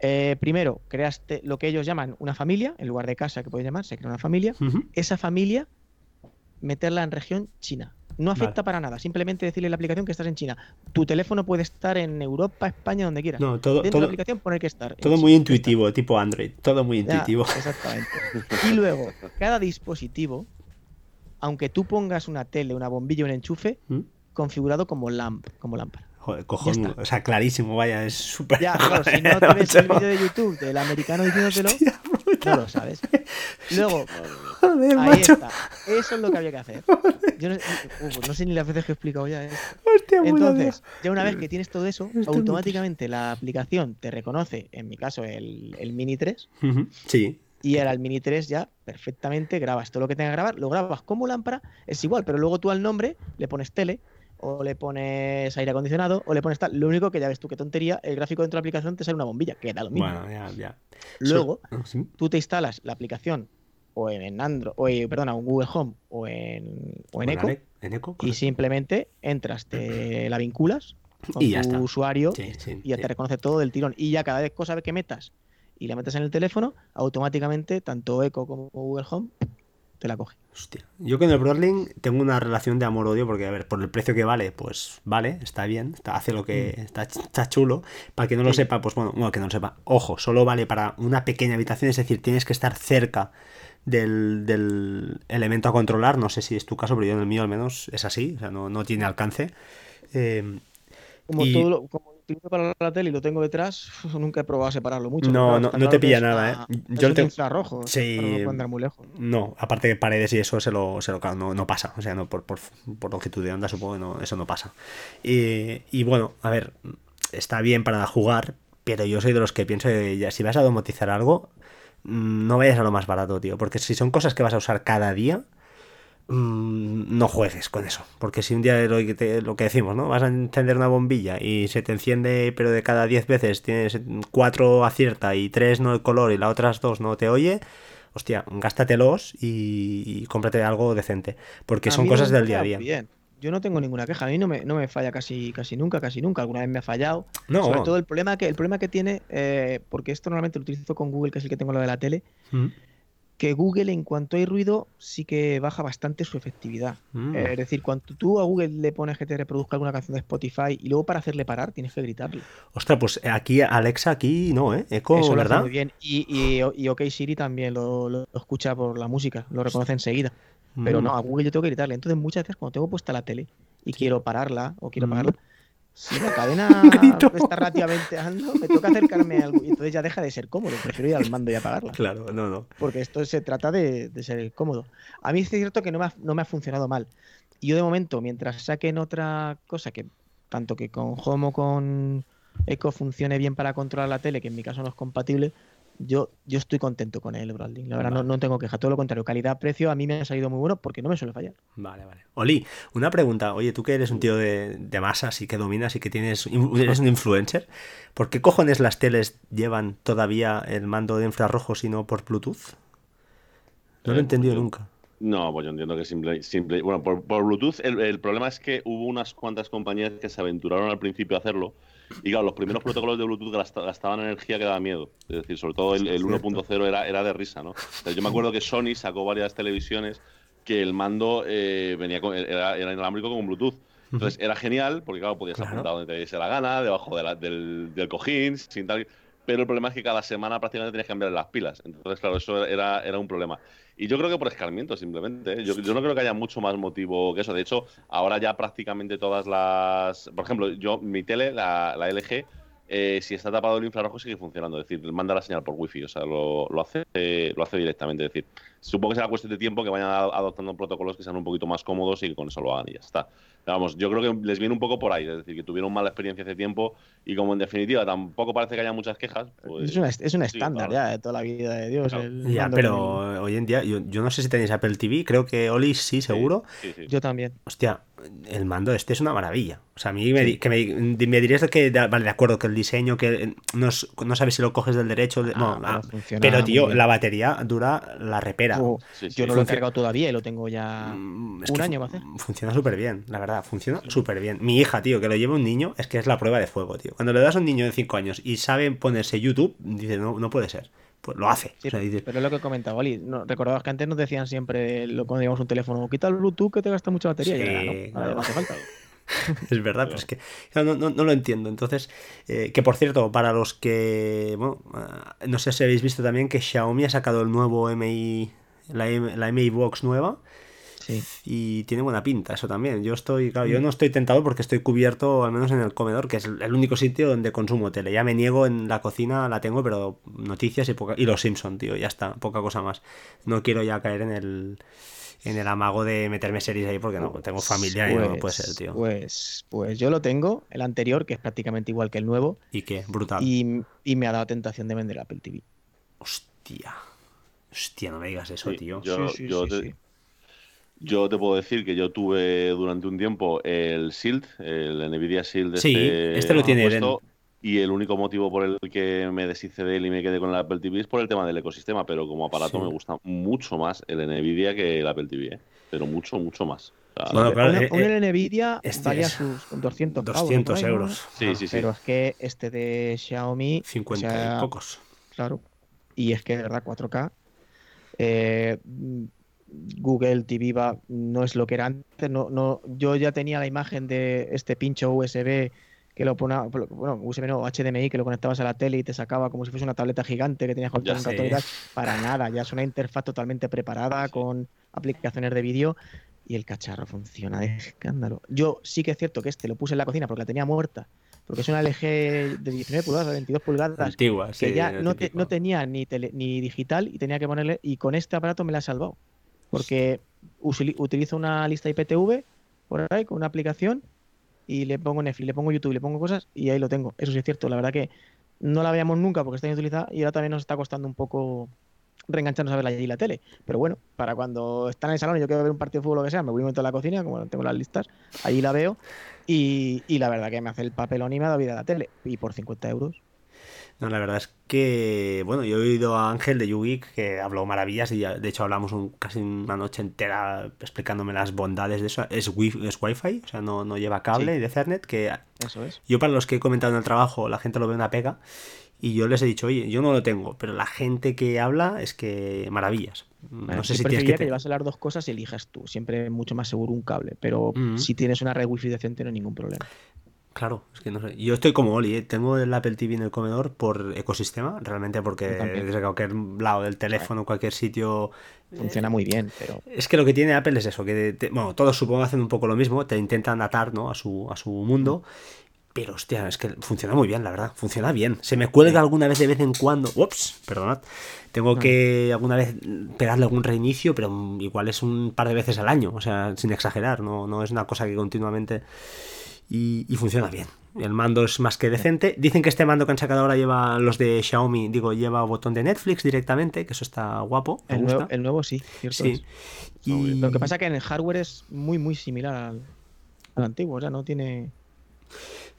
Eh, primero, creaste lo que ellos llaman una familia, en lugar de casa que puede llamar, se crea una familia. Esa familia, meterla en región China. No afecta para nada, simplemente decirle a la aplicación que estás en China. Tu teléfono puede estar en Europa, España, donde quieras. No, todo, Dentro de la aplicación poner que estar. Todo muy intuitivo, tipo Android, todo muy intuitivo. exactamente. Y luego, cada dispositivo, aunque tú pongas una tele, una bombilla, un enchufe, ¿Mm? Configurado como lamp, como lámpara. Joder, cojonudo. O sea, clarísimo, vaya, es súper. Ya, claro, si no tienes el vídeo de YouTube del americano diciéndotelo, no lo sabes. Luego, Joder, ahí macho. está. Eso es lo que había que hacer. Yo no, uh, no sé ni las veces que he explicado ya esto. Hostia, Entonces, ya una vez que tienes todo eso, automáticamente la aplicación te reconoce, en mi caso, el, el Mini 3. Sí. Y era el Mini 3 ya perfectamente grabas todo lo que tenga que grabar, lo grabas como lámpara, es igual, pero luego tú al nombre le pones tele, o le pones aire acondicionado, o le pones tal. Lo único que ya ves tú, qué tontería, el gráfico dentro de la aplicación te sale una bombilla, que da lo mismo. Bueno, ya, ya. Luego, tú te instalas la aplicación o en Android, o en, perdona, en Google Home o en, o en Echo, en Echo y simplemente entras, te la vinculas con y tu usuario sí, y ya te reconoce todo del tirón. Y ya cada vez cosa que metas y la metes en el teléfono, automáticamente tanto Echo como Google Home te la coge. Hostia. Yo con el Broadlink tengo una relación de amor-odio porque, a ver, por el precio que vale, pues vale, está bien, está, hace lo que mm. está, está, chulo. Para que no lo sepa, pues bueno, bueno, que no lo sepa. Ojo, solo vale para una pequeña habitación, es decir, tienes que estar cerca del, del elemento a controlar. No sé si es tu caso, pero yo en el mío al menos es así, o sea, no, no tiene alcance. Eh, Como, Y- todo lo, como lo para la tele y lo tengo detrás, nunca he probado a separarlo mucho. No, pero claro, no- no te que pilla nada, ¿eh? Yo un te- infrarrojo. Sí. no andar muy lejos. No, aparte de paredes y eso se lo, se lo no, no pasa. O sea, no por, por, por longitud de onda supongo que no, eso no pasa. Y, y bueno, a ver, está bien para jugar, pero yo soy de los que pienso que ya, si vas a domotizar algo, mm, no vayas a lo más barato, tío. Porque si son cosas que vas a usar cada día, no juegues con eso. Porque si un día lo que, te- lo que decimos, ¿no? Vas a encender una bombilla y se te enciende, pero de cada 10 veces tienes 4 acierta y 3 no de color y las otras 2 no te oye, hostia, gástatelos y, y cómprate algo decente. Porque A son cosas del día a día. Bien. Yo no tengo ninguna queja. A mí no me, no me falla casi, casi nunca, casi nunca. Alguna vez me ha fallado. No. Sobre todo el problema que, el problema que tiene, eh, porque esto normalmente lo utilizo con Google, que es el que tengo lo de la tele, Mm. Que Google en cuanto hay ruido sí que baja bastante su efectividad. Mm. Eh, es decir, cuando tú a Google le pones que te reproduzca alguna canción de Spotify y luego para hacerle parar tienes que gritarle. Ostras, pues aquí, Alexa, aquí no, ¿eh? Eco, Eso lo hace ¿verdad? muy bien. Y, y, y OK Siri también lo, lo escucha por la música, lo reconoce enseguida. Pero Mm. no, a Google yo tengo que gritarle. Entonces muchas veces cuando tengo puesta la tele y quiero pararla o quiero Mm. apagarla, si la cadena está relativamente alto, me toca acercarme a algo y entonces ya deja de ser cómodo. Prefiero ir al mando y apagarla. Claro, no, no. Porque esto se trata de, de ser cómodo. A mí es cierto que no me, ha, no me ha funcionado mal. Y yo de momento, mientras saquen otra cosa que tanto que con Home o con Echo funcione bien para controlar la tele, que en mi caso no es compatible, yo, yo estoy contento con el branding. La verdad, no, Vale. no tengo queja. Todo lo contrario, calidad-precio a mí me ha salido muy bueno porque no me suele fallar. Vale, vale. Oli, una pregunta. Oye, tú que eres un tío de, de masas y que dominas y que tienes eres un influencer, ¿por qué cojones las teles llevan todavía el mando de infrarrojos y no por Bluetooth? No lo he Eh, entendido nunca. No, pues yo entiendo que simple, simple bueno, por, por Bluetooth el, el problema es que hubo unas cuantas compañías que se aventuraron al principio a hacerlo y claro, los primeros protocolos de Bluetooth gasta- gastaban energía que daba miedo. Es decir, sobre todo el, el 1.0 era, era de risa, ¿no? O sea, yo me acuerdo que Sony sacó varias televisiones que el mando eh, venía con, era, era inalámbrico con Bluetooth. Entonces era genial porque claro, podías Claro. apuntar donde te diese la gana, debajo de la- del, del cojín, sin tal. Pero el problema es que cada semana prácticamente tenías que cambiar las pilas. Entonces, claro, eso era, era un problema. Y yo creo que por escarmiento, simplemente. ¿eh? Yo, yo no creo que haya mucho más motivo que eso. De hecho, ahora ya prácticamente todas las. Por ejemplo, yo, mi tele, la, la LG, eh, si está tapado el infrarrojo, sigue funcionando. Es decir, manda la señal por wifi. O sea, lo, lo hace, eh, lo hace directamente. Es decir, supongo que será cuestión de tiempo que vayan adoptando protocolos que sean un poquito más cómodos y que con eso lo hagan y ya está. Pero Vamos, yo creo que les viene un poco por ahí. Es decir, que tuvieron mala experiencia hace tiempo y como en definitiva tampoco parece que haya muchas quejas. Pues, es, una, es un sí, estándar claro. ya de toda la vida de Dios. Claro. el Ya, pero hoy en día, yo, yo no sé si tenéis Apple TV, creo que Oli sí, seguro. Sí, sí. el- Yo también. Hostia, el mando este es una maravilla. O sea, a mí me, que me, me dirías que, vale, de acuerdo, que el diseño, que no, no sabes si lo coges del derecho. de- no, Ah, ah, pero pero tío, la batería dura la repera. Oh, Sí, sí. yo no lo he cargado todavía y lo tengo ya Mm, es un año va a hacer. Funciona súper bien, la verdad, funciona súper bien. Mi hija, tío, que lo lleva un niño, es que es la prueba de fuego, tío. Cuando le das a un niño de 5 años y sabe ponerse YouTube, dice, no, no puede ser. Pues lo hace. Sí, O sea, dice, pero es lo que comentaba Oli. No, recordabas que antes nos decían siempre lo, cuando llevamos un teléfono, quita el Bluetooth que te gasta mucha batería. y Sí, ahora no, ahora hace falta. Es verdad, pero es que no, no- no lo entiendo. Entonces, eh, que por cierto, para los que, bueno, ah, no sé si habéis visto también que Xiaomi ha sacado el nuevo MI, la, M- la MI Box nueva Sí. y tiene buena pinta, eso también. Yo estoy, claro, yo no estoy tentado porque estoy cubierto, al menos en el comedor, que es el único sitio donde consumo tele. Ya me niego en la cocina, la tengo, pero noticias y poca, y los Simpson, tío, ya está, poca cosa más. No quiero ya caer en el en el amago de meterme series ahí porque no, tengo familia y no puede ser, tío. Pues, pues yo lo tengo, el anterior, que es prácticamente igual que el nuevo, ¿Y qué? Brutal. y, y me ha dado tentación de vender Apple TV. Hostia. Hostia, no me digas eso, Sí, tío. Yo, Sí, sí, yo sí, te, sí. yo te puedo decir que yo tuve durante un tiempo el Shield, el Nvidia Shield. Sí, este lo tiene puesto, Y el único motivo por el que me deshice de él y me quedé con el Apple TV es por el tema del ecosistema, pero como aparato Sí. me gusta mucho más el Nvidia que el Apple TV, ¿eh? pero mucho, mucho más. Bueno, claro, Una- eh, un eh, Nvidia este valía es sus 200, pavos, 200 por ahí, ¿no? euros. Sí, Ah, sí, sí. Pero es que este de Xiaomi, 50 o sea, y pocos. claro, y es que de verdad 4K, eh, Google TV va, no es lo que era antes, no, no, yo ya tenía la imagen de este pincho USB que lo ponía, bueno, USB no, HDMI, que lo conectabas a la tele y te sacaba como si fuese una tableta gigante que tenías Ya un tal. Para nada, ya es una interfaz totalmente preparada con aplicaciones de vídeo y el cacharro funciona de escándalo. Yo sí que es cierto que este lo puse en la cocina porque la tenía muerta, porque es una LG de 19 pulgadas o 22 pulgadas Antigua, que sí, ya no, te- no tenía ni, tele- ni digital y tenía que ponerle y con este aparato me la ha salvado porque utilizo una lista IPTV por ahí con una aplicación y le pongo Netflix, le pongo YouTube, le pongo cosas y ahí lo tengo. Eso sí es cierto, la verdad que no la veíamos nunca porque está bien utilizada y ahora también nos está costando un poco reengancharnos a ver allí la tele. Pero bueno, para cuando está en el salón y yo quiero ver un partido de fútbol o lo que sea, me voy y meto en la cocina, como tengo las listas, allí la veo y, y la verdad que me hace el papelón y me da vida a la tele. Y por 50 euros. No, la verdad es que, bueno, yo he oído a Ángel de YouGeek que habló maravillas y ya- de hecho hablamos un- casi una noche entera explicándome las bondades de eso. Es, wi es Wi-Fi, o sea, no, no lleva cable Sí. de Ethernet, que Eso es. yo para los que he comentado en el trabajo, la gente lo ve una pega y yo les he dicho, oye, yo no lo tengo, pero la gente que habla es que maravillas. No sé si tienes que... que llevas las dos cosas y elijas tú. Siempre mucho más seguro un cable. Pero Mm. si tienes una red wifi decente no hay ningún problema. Claro, es que no sé. Yo estoy como Oli, ¿eh? tengo el Apple TV en el comedor por ecosistema, realmente porque desde cualquier lado del teléfono, cualquier sitio, Funciona muy bien, pero Es que lo que tiene Apple es eso, que te- bueno, todos supongo hacen un poco lo mismo, te intentan atar, ¿no? a su, a su mundo. Pero hostia, es que funciona muy bien, la verdad. Funciona bien. Se me cuelga alguna vez de vez en cuando. Ups, perdonad. Tengo que alguna vez pegarle algún reinicio, pero igual es un par de veces al año. O sea, sin exagerar. No, no es una cosa que continuamente. Y, y funciona bien. El mando es más que decente. Dicen que este mando que han sacado ahora lleva los de Xiaomi, digo, lleva botón de Netflix directamente, que eso está guapo. Me el gusta. nuevo, el nuevo sí, cierto Sí. Y... Lo que pasa es que en el hardware es muy, muy similar al, al antiguo. O sea, no tiene.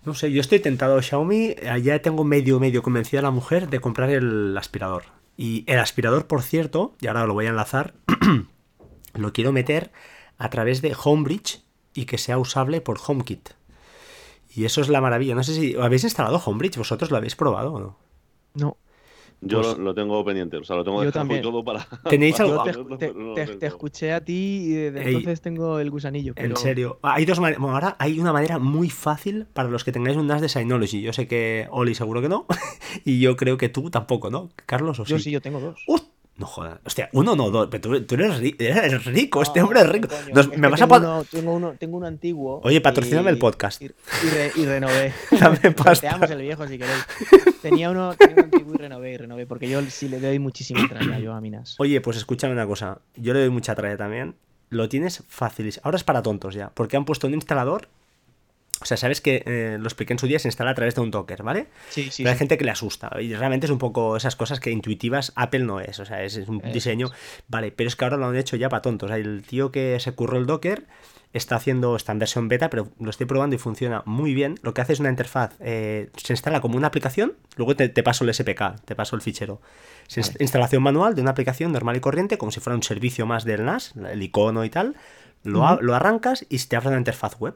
No sé, yo estoy tentado. Xiaomi, eh, ya tengo medio, medio convencida a la mujer de comprar el aspirador. Y el aspirador, por cierto, y ahora lo voy a enlazar, lo quiero meter a través de Homebridge y que sea usable por HomeKit. Y eso es la maravilla. No sé si habéis instalado Homebridge, vosotros lo habéis probado o no. No. Yo Pues- lo, lo tengo pendiente, o sea, lo tengo Yo también. todo para. ¿Tenéis para algo- Yo te, escuché a ti y desde Ey. entonces tengo el gusanillo. En serio. Hay dos maneras. Bueno, ahora hay una manera muy fácil para los que tengáis un NAS de Synology. Yo sé que Oli seguro que no. y yo creo que tú tampoco, ¿no? Carlos o Yo sí, yo tengo dos. ¡Ust! No jodas. Hostia, uno no, dos. Pero tú, tú eres, ri- eres rico, este hombre es rico. coño, Nos- es me vas a tengo poner. uno, tengo, uno, tengo uno antiguo. Oye, patrocíname y- el podcast. Y, y re- y renové. Dame pasta. Sorteamos el viejo si queréis. Tenía uno, tenía uno antiguo y renové, y renové. Porque yo sí le doy muchísima tralla yo a Minas. Oye, pues escúchame una cosa. Yo le doy mucha tralla también. Lo tienes facilísimo. Ahora es para tontos ya. Porque han puesto un instalador. O sea, sabes que eh, lo expliqué en su día, se instala a través de un Docker, ¿vale? Sí, sí. Pero hay sí. gente que le asusta. Y realmente es un poco esas cosas que intuitivas Apple no es. O sea, es, es un diseño. Vale, pero es que ahora lo han hecho ya para tontos. El tío que se curró el Docker está haciendo, está en versión beta, pero lo estoy probando y funciona muy bien. Lo que hace es una interfaz, eh, se instala como una aplicación, luego te, te paso el SPK, te paso el fichero. Se Vale. Instalación manual de una aplicación normal y corriente, como si fuera un servicio más del NAS, el icono y tal. Lo, lo arrancas y te abre una interfaz web.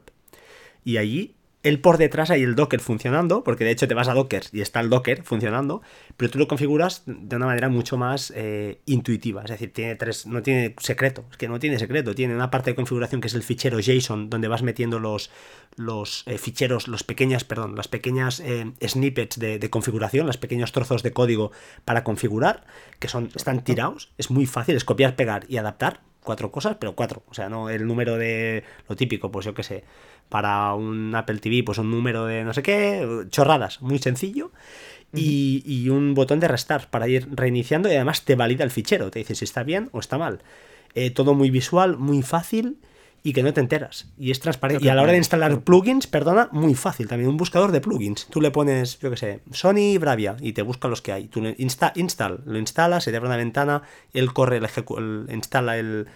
Y allí, él por detrás hay el Docker funcionando, porque de hecho te vas a Docker y está el Docker funcionando, pero tú lo configuras de una manera mucho más eh, intuitiva. Es decir, tiene tres, no tiene secreto, es que no tiene secreto, tiene una parte de configuración que es el fichero JSON, donde vas metiendo los, los eh, ficheros, los pequeñas, perdón, las pequeñas eh, snippets de, de configuración, los pequeños trozos de código para configurar, que son, están tirados, es muy fácil, es copiar, pegar y adaptar cuatro cosas, pero cuatro. O sea, no el número de lo típico, pues yo qué sé, para un Apple TV, pues un número de no sé qué, chorradas, muy sencillo. Y, y un botón de restar para ir reiniciando y además te valida el fichero, te dice si está bien o está mal. Eh, todo muy visual, muy fácil y que no te enteras. Y es transparente. Y a la hora de instalar plugins, perdona, muy fácil también. Un buscador de plugins. Tú le pones, yo qué sé, Sony Bravia y te busca los que hay. Tú le insta, install, lo instalas, se te abre una ventana, él corre, el ejecu- el- instala el,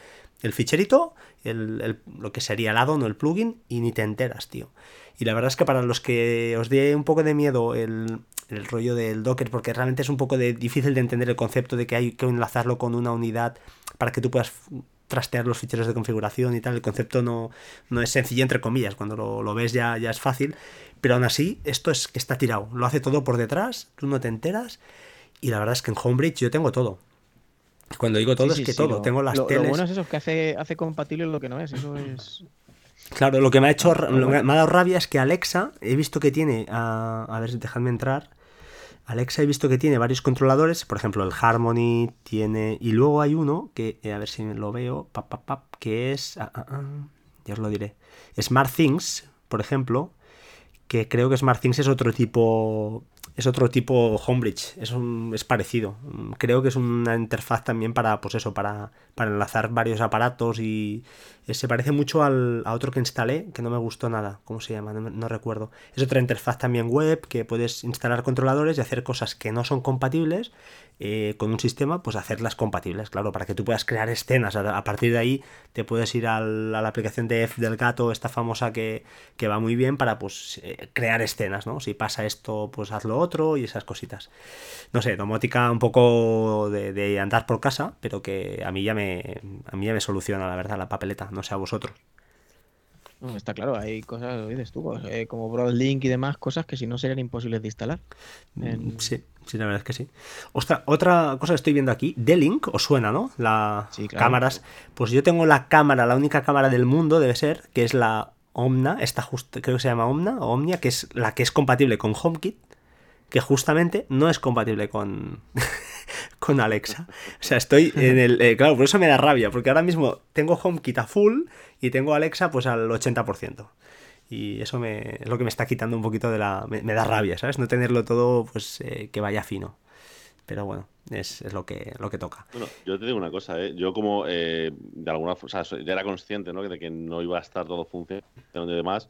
el ficherito, el, el- lo que sería el add-on o el plugin, y ni te enteras, tío. Y la verdad es que para los que os dé un poco de miedo el, el rollo del Docker, porque realmente es un poco de, difícil de entender el concepto de que hay que enlazarlo con una unidad para que tú puedas trastear los ficheros de configuración y tal. El concepto no, no es sencillo, entre comillas. Cuando lo, lo ves ya, ya es fácil. Pero aún así, esto es que está tirado. Lo hace todo por detrás, tú no te enteras. Y la verdad es que en Homebridge yo tengo todo. Cuando digo todo Sí, es sí, que sí, todo. lo- tengo las lo, lo teles. bueno es eso, que hace, hace compatible lo que no es. Eso es. Claro, lo que me ha hecho, lo que me ha dado rabia es que Alexa, he visto que tiene, a, a ver, dejadme entrar, Alexa he visto que tiene varios controladores, por ejemplo el Harmony tiene... Y luego hay uno que, eh, a ver si lo veo, que es... Ah, ah, ah, ya os lo diré. SmartThings, por ejemplo, que creo que SmartThings es otro tipo es otro tipo Homebridge, es, un, es parecido. Creo que es una interfaz también para, pues eso, para, para enlazar varios aparatos y eh, se parece mucho al, a otro que instalé, que no me gustó nada, ¿cómo se llama? No, recuerdo. Es otra interfaz también web que puedes instalar controladores y hacer cosas que no son compatibles eh, con un sistema, pues hacerlas compatibles, claro, para que tú puedas crear escenas. A, partir de ahí te puedes ir a la aplicación de F del gato, esta famosa que, que va muy bien para pues eh, crear escenas, ¿no? Si pasa esto, pues hazlo otro y esas cositas. No sé, domótica un poco de, de andar por casa, pero que a mí ya me, a mí ya me soluciona, la verdad, la papeleta no sé a vosotros. Está claro, hay cosas, lo dices tú, eh, como Broadlink y demás, cosas que si no serían imposibles de instalar. Mm, sí, sí, la verdad es que sí. otra cosa que estoy viendo aquí, D-Link, os suena, ¿no? La cámaras. Pues yo tengo la cámara, la única cámara del mundo, debe ser, que es la Omna, esta creo que se llama Omna o Omnia, que es la que es compatible con HomeKit, que justamente no es compatible con, con Alexa. O sea, estoy en el... Eh, claro, por eso me da rabia, porque ahora mismo tengo HomeKit a full y tengo Alexa pues al 80%. Y eso me, es lo que me está quitando un poquito de la... Me, da rabia, ¿sabes? No tenerlo todo pues eh, que vaya fino. Pero bueno, es, lo, que, lo que toca. Bueno, yo te digo una cosa, ¿eh? Yo como de alguna forma, o sea, ya era consciente ¿no? de que no iba a estar todo funcionando y demás,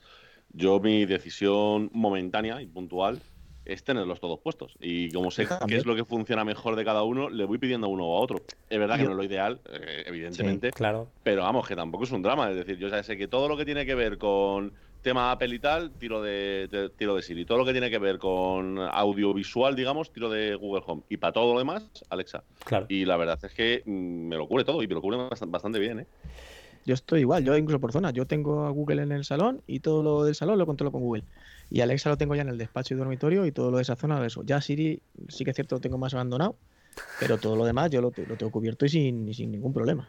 yo mi decisión momentánea y puntual es tenerlos todos puestos. Y como sé qué es lo que funciona mejor de cada uno, le voy pidiendo a uno o a otro. Es verdad que no es lo ideal, eh, evidentemente. claro. Pero vamos, que tampoco es un drama. Es decir, yo ya sé que todo lo que tiene que ver con tema Apple y tal, tiro de, tiro de Siri. Todo lo que tiene que ver con audiovisual, digamos, tiro de Google Home. Y para todo lo demás, Alexa. Claro. Y la verdad es que mm, me lo cubre todo y me lo cubre bastante bien, ¿eh? Yo estoy igual, yo incluso por zona. Yo tengo a Google en el salón y todo lo del salón lo controlo con Google. Y Alexa lo tengo ya en el despacho y dormitorio y todo lo de esa zona, eso. Ya Siri sí que es cierto, lo tengo más abandonado, pero todo lo demás yo lo, tengo cubierto y sin, sin ningún problema.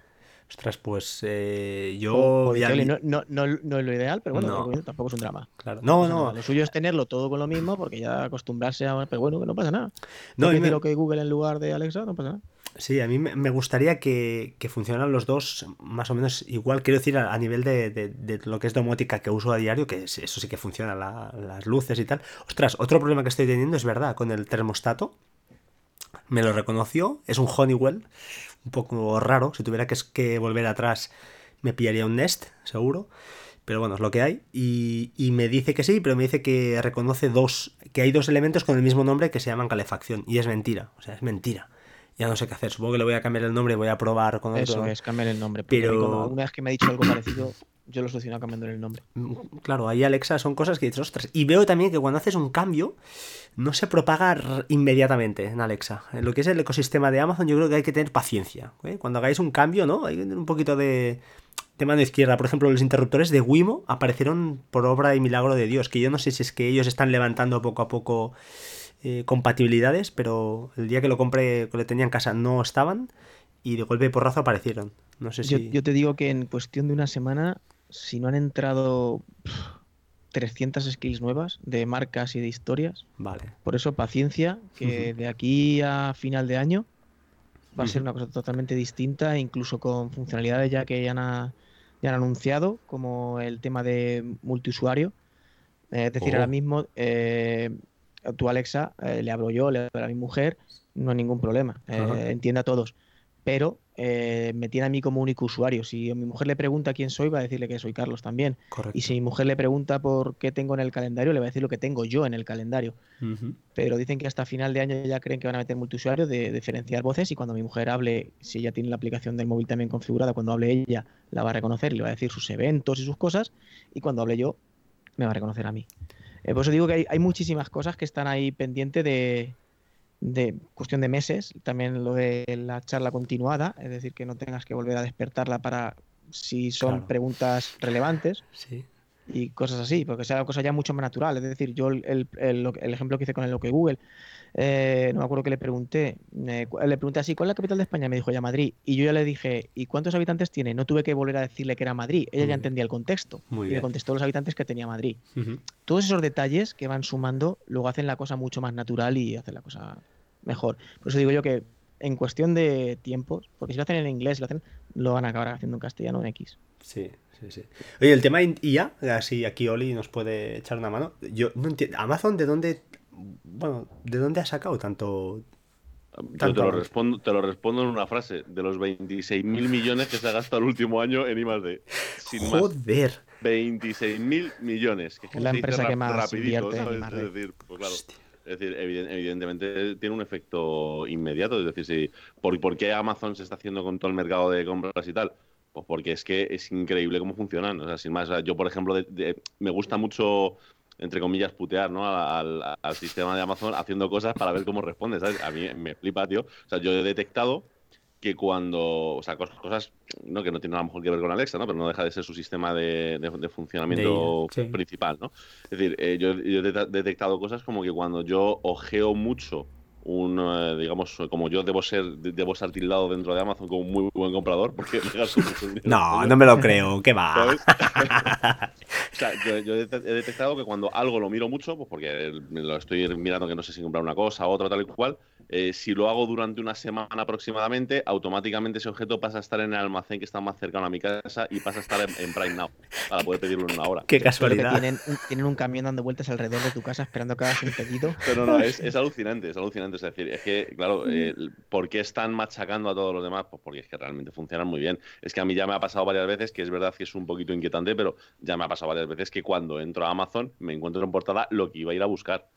Ostras, pues eh, yo. no, no, no, no, es lo ideal, pero bueno, tampoco es un drama. Claro. No, no. Lo suyo es tenerlo todo con lo mismo, porque ya acostumbrarse a. Pero bueno, que no pasa nada. No, me... lo que Google en lugar de Alexa, no pasa nada. Sí, a mí me gustaría que, que, funcionaran los dos más o menos igual, quiero decir, a, nivel de, de, lo que es domótica que uso a diario, que eso sí que funciona, las luces y tal. Ostras, otro problema que estoy teniendo es verdad, con el termostato, me lo reconoció, es un Honeywell, un poco raro, si tuviera que, que volver atrás me pillaría un Nest, seguro. Pero bueno, es lo que hay. Y, y, me dice que sí, pero me dice que reconoce dos, que hay dos elementos con el mismo nombre que se llaman calefacción. Y es mentira, o sea, es mentira ya no sé qué hacer. Supongo que le voy a cambiar el nombre y voy a probar con otro. Eso es, cambiar el nombre. Pero una vez que me ha dicho algo parecido, yo lo soluciono cambiando el nombre. Mm, claro, ahí Alexa son cosas que dices, ostras. Y veo también que cuando haces un cambio, no se propaga inmediatamente en Alexa. En lo que es el ecosistema de Amazon, yo creo que hay que tener paciencia. ¿eh? Cuando hagáis un cambio, ¿no? Hay que tener un poquito de, de mano izquierda. Por ejemplo, los interruptores de Wimo aparecieron por obra y milagro de Dios. Que yo no sé si es que ellos están levantando poco a poco eh, compatibilidades, pero el día que lo compré, que lo tenía en casa, no estaban y de golpe y porrazo aparecieron. No sé si... yo, te digo que en cuestión de una semana, si no han entrado 300 skills nuevas de marcas y de historias, vale. por eso paciencia, que de aquí a final de año va a ser una cosa totalmente distinta, incluso con funcionalidades ya que ya han, ya han anunciado, como el tema de multiusuario. Es decir, ahora oh. mismo eh, tú Alexa, eh, le hablo yo, le hablo a mi mujer, no hay ningún problema, eh, entiende a todos. Pero eh, me tiene a mí como único usuario. Si mi mujer le pregunta quién soy, va a decirle que soy Carlos también. Y si mi mujer le pregunta por qué tengo en el calendario, le va a decir lo que tengo yo en el calendario. Pero dicen que hasta final de año ya creen que van a meter multiusuario de diferenciar voces y cuando mi mujer hable, si ella tiene la aplicación del móvil también configurada, cuando hable ella la va a reconocer y le va a decir sus eventos y sus cosas. Y cuando hable yo, me va a reconocer a mí. Eh, por eso digo que hay, muchísimas cosas que están ahí pendientes de, cuestión de meses. También lo de la charla continuada, es decir, que no tengas que volver a despertarla para si son preguntas relevantes. Sí. Y cosas así, porque sea cosa ya mucho más natural. Es decir, yo el, ejemplo que hice con el OK Google, eh, no me acuerdo que le pregunté, le pregunté así, ¿cuál es la capital de España? Me dijo ya Madrid. Y yo ya le dije, ¿y cuántos habitantes tiene? No tuve que volver a decirle que era Madrid. Ella ya entendía el contexto. y le contestó los habitantes que tenía Madrid. Todos esos detalles que van sumando luego hacen la cosa mucho más natural y hacen la cosa mejor. Por eso digo yo que en cuestión de tiempos, porque si lo hacen en inglés, lo hacen, lo van a acabar haciendo en castellano en X. Sí, sí, sí. Oye, el tema IA, así aquí Oli nos puede echar una mano. Yo no entiendo. Amazon, ¿de dónde, bueno, de dónde ha sacado tanto? Yo te lo, respondo, te lo respondo en una frase. De los 26 mil millones que se ha gastado el último año en I+.D. Sin Joder. 26 mil millones. Que es la empresa que más invierte en Es decir, pues claro. Es decir, evidentemente tiene un efecto inmediato. Es decir, si, ¿por, qué Amazon se está haciendo con todo el mercado de compras y tal? Pues porque es que es increíble cómo funcionan. O sea, sin más, yo, por ejemplo, me gusta mucho, entre comillas, putear ¿no? Al, sistema de Amazon haciendo cosas para ver cómo responde. ¿sabes? A mí me flipa, tío. O sea, yo he detectado que cuando, o sea, cosas, ¿no? que no tienen a lo mejor que ver con Alexa, ¿no? pero no deja de ser su sistema de, funcionamiento principal. ¿no? Es decir, eh, yo, he detectado cosas como que cuando yo ojeo mucho un, eh, digamos, como yo debo ser, debo ser tildado dentro de Amazon como un muy buen comprador, porque No, no me lo creo, ¿qué va? o sea, yo, he detectado que cuando algo lo miro mucho, pues porque lo estoy mirando que no sé si comprar una cosa, otra, tal y cual, eh, si lo hago durante una semana aproximadamente, automáticamente ese objeto pasa a estar en el almacén que está más cercano a mi casa y pasa a estar en, Prime Now para poder pedirlo en una hora. Qué casualidad. tienen, tienen, un camión dando vueltas alrededor de tu casa esperando que hagas un pedido. Pero no, es, es alucinante, es alucinante. Es decir, es que, claro, eh, ¿por qué están machacando a todos los demás? Pues porque es que realmente funcionan muy bien. Es que a mí ya me ha pasado varias veces, que es verdad que es un poquito inquietante, pero ya me ha pasado varias veces que cuando entro a Amazon me encuentro en portada lo que iba a ir a buscar.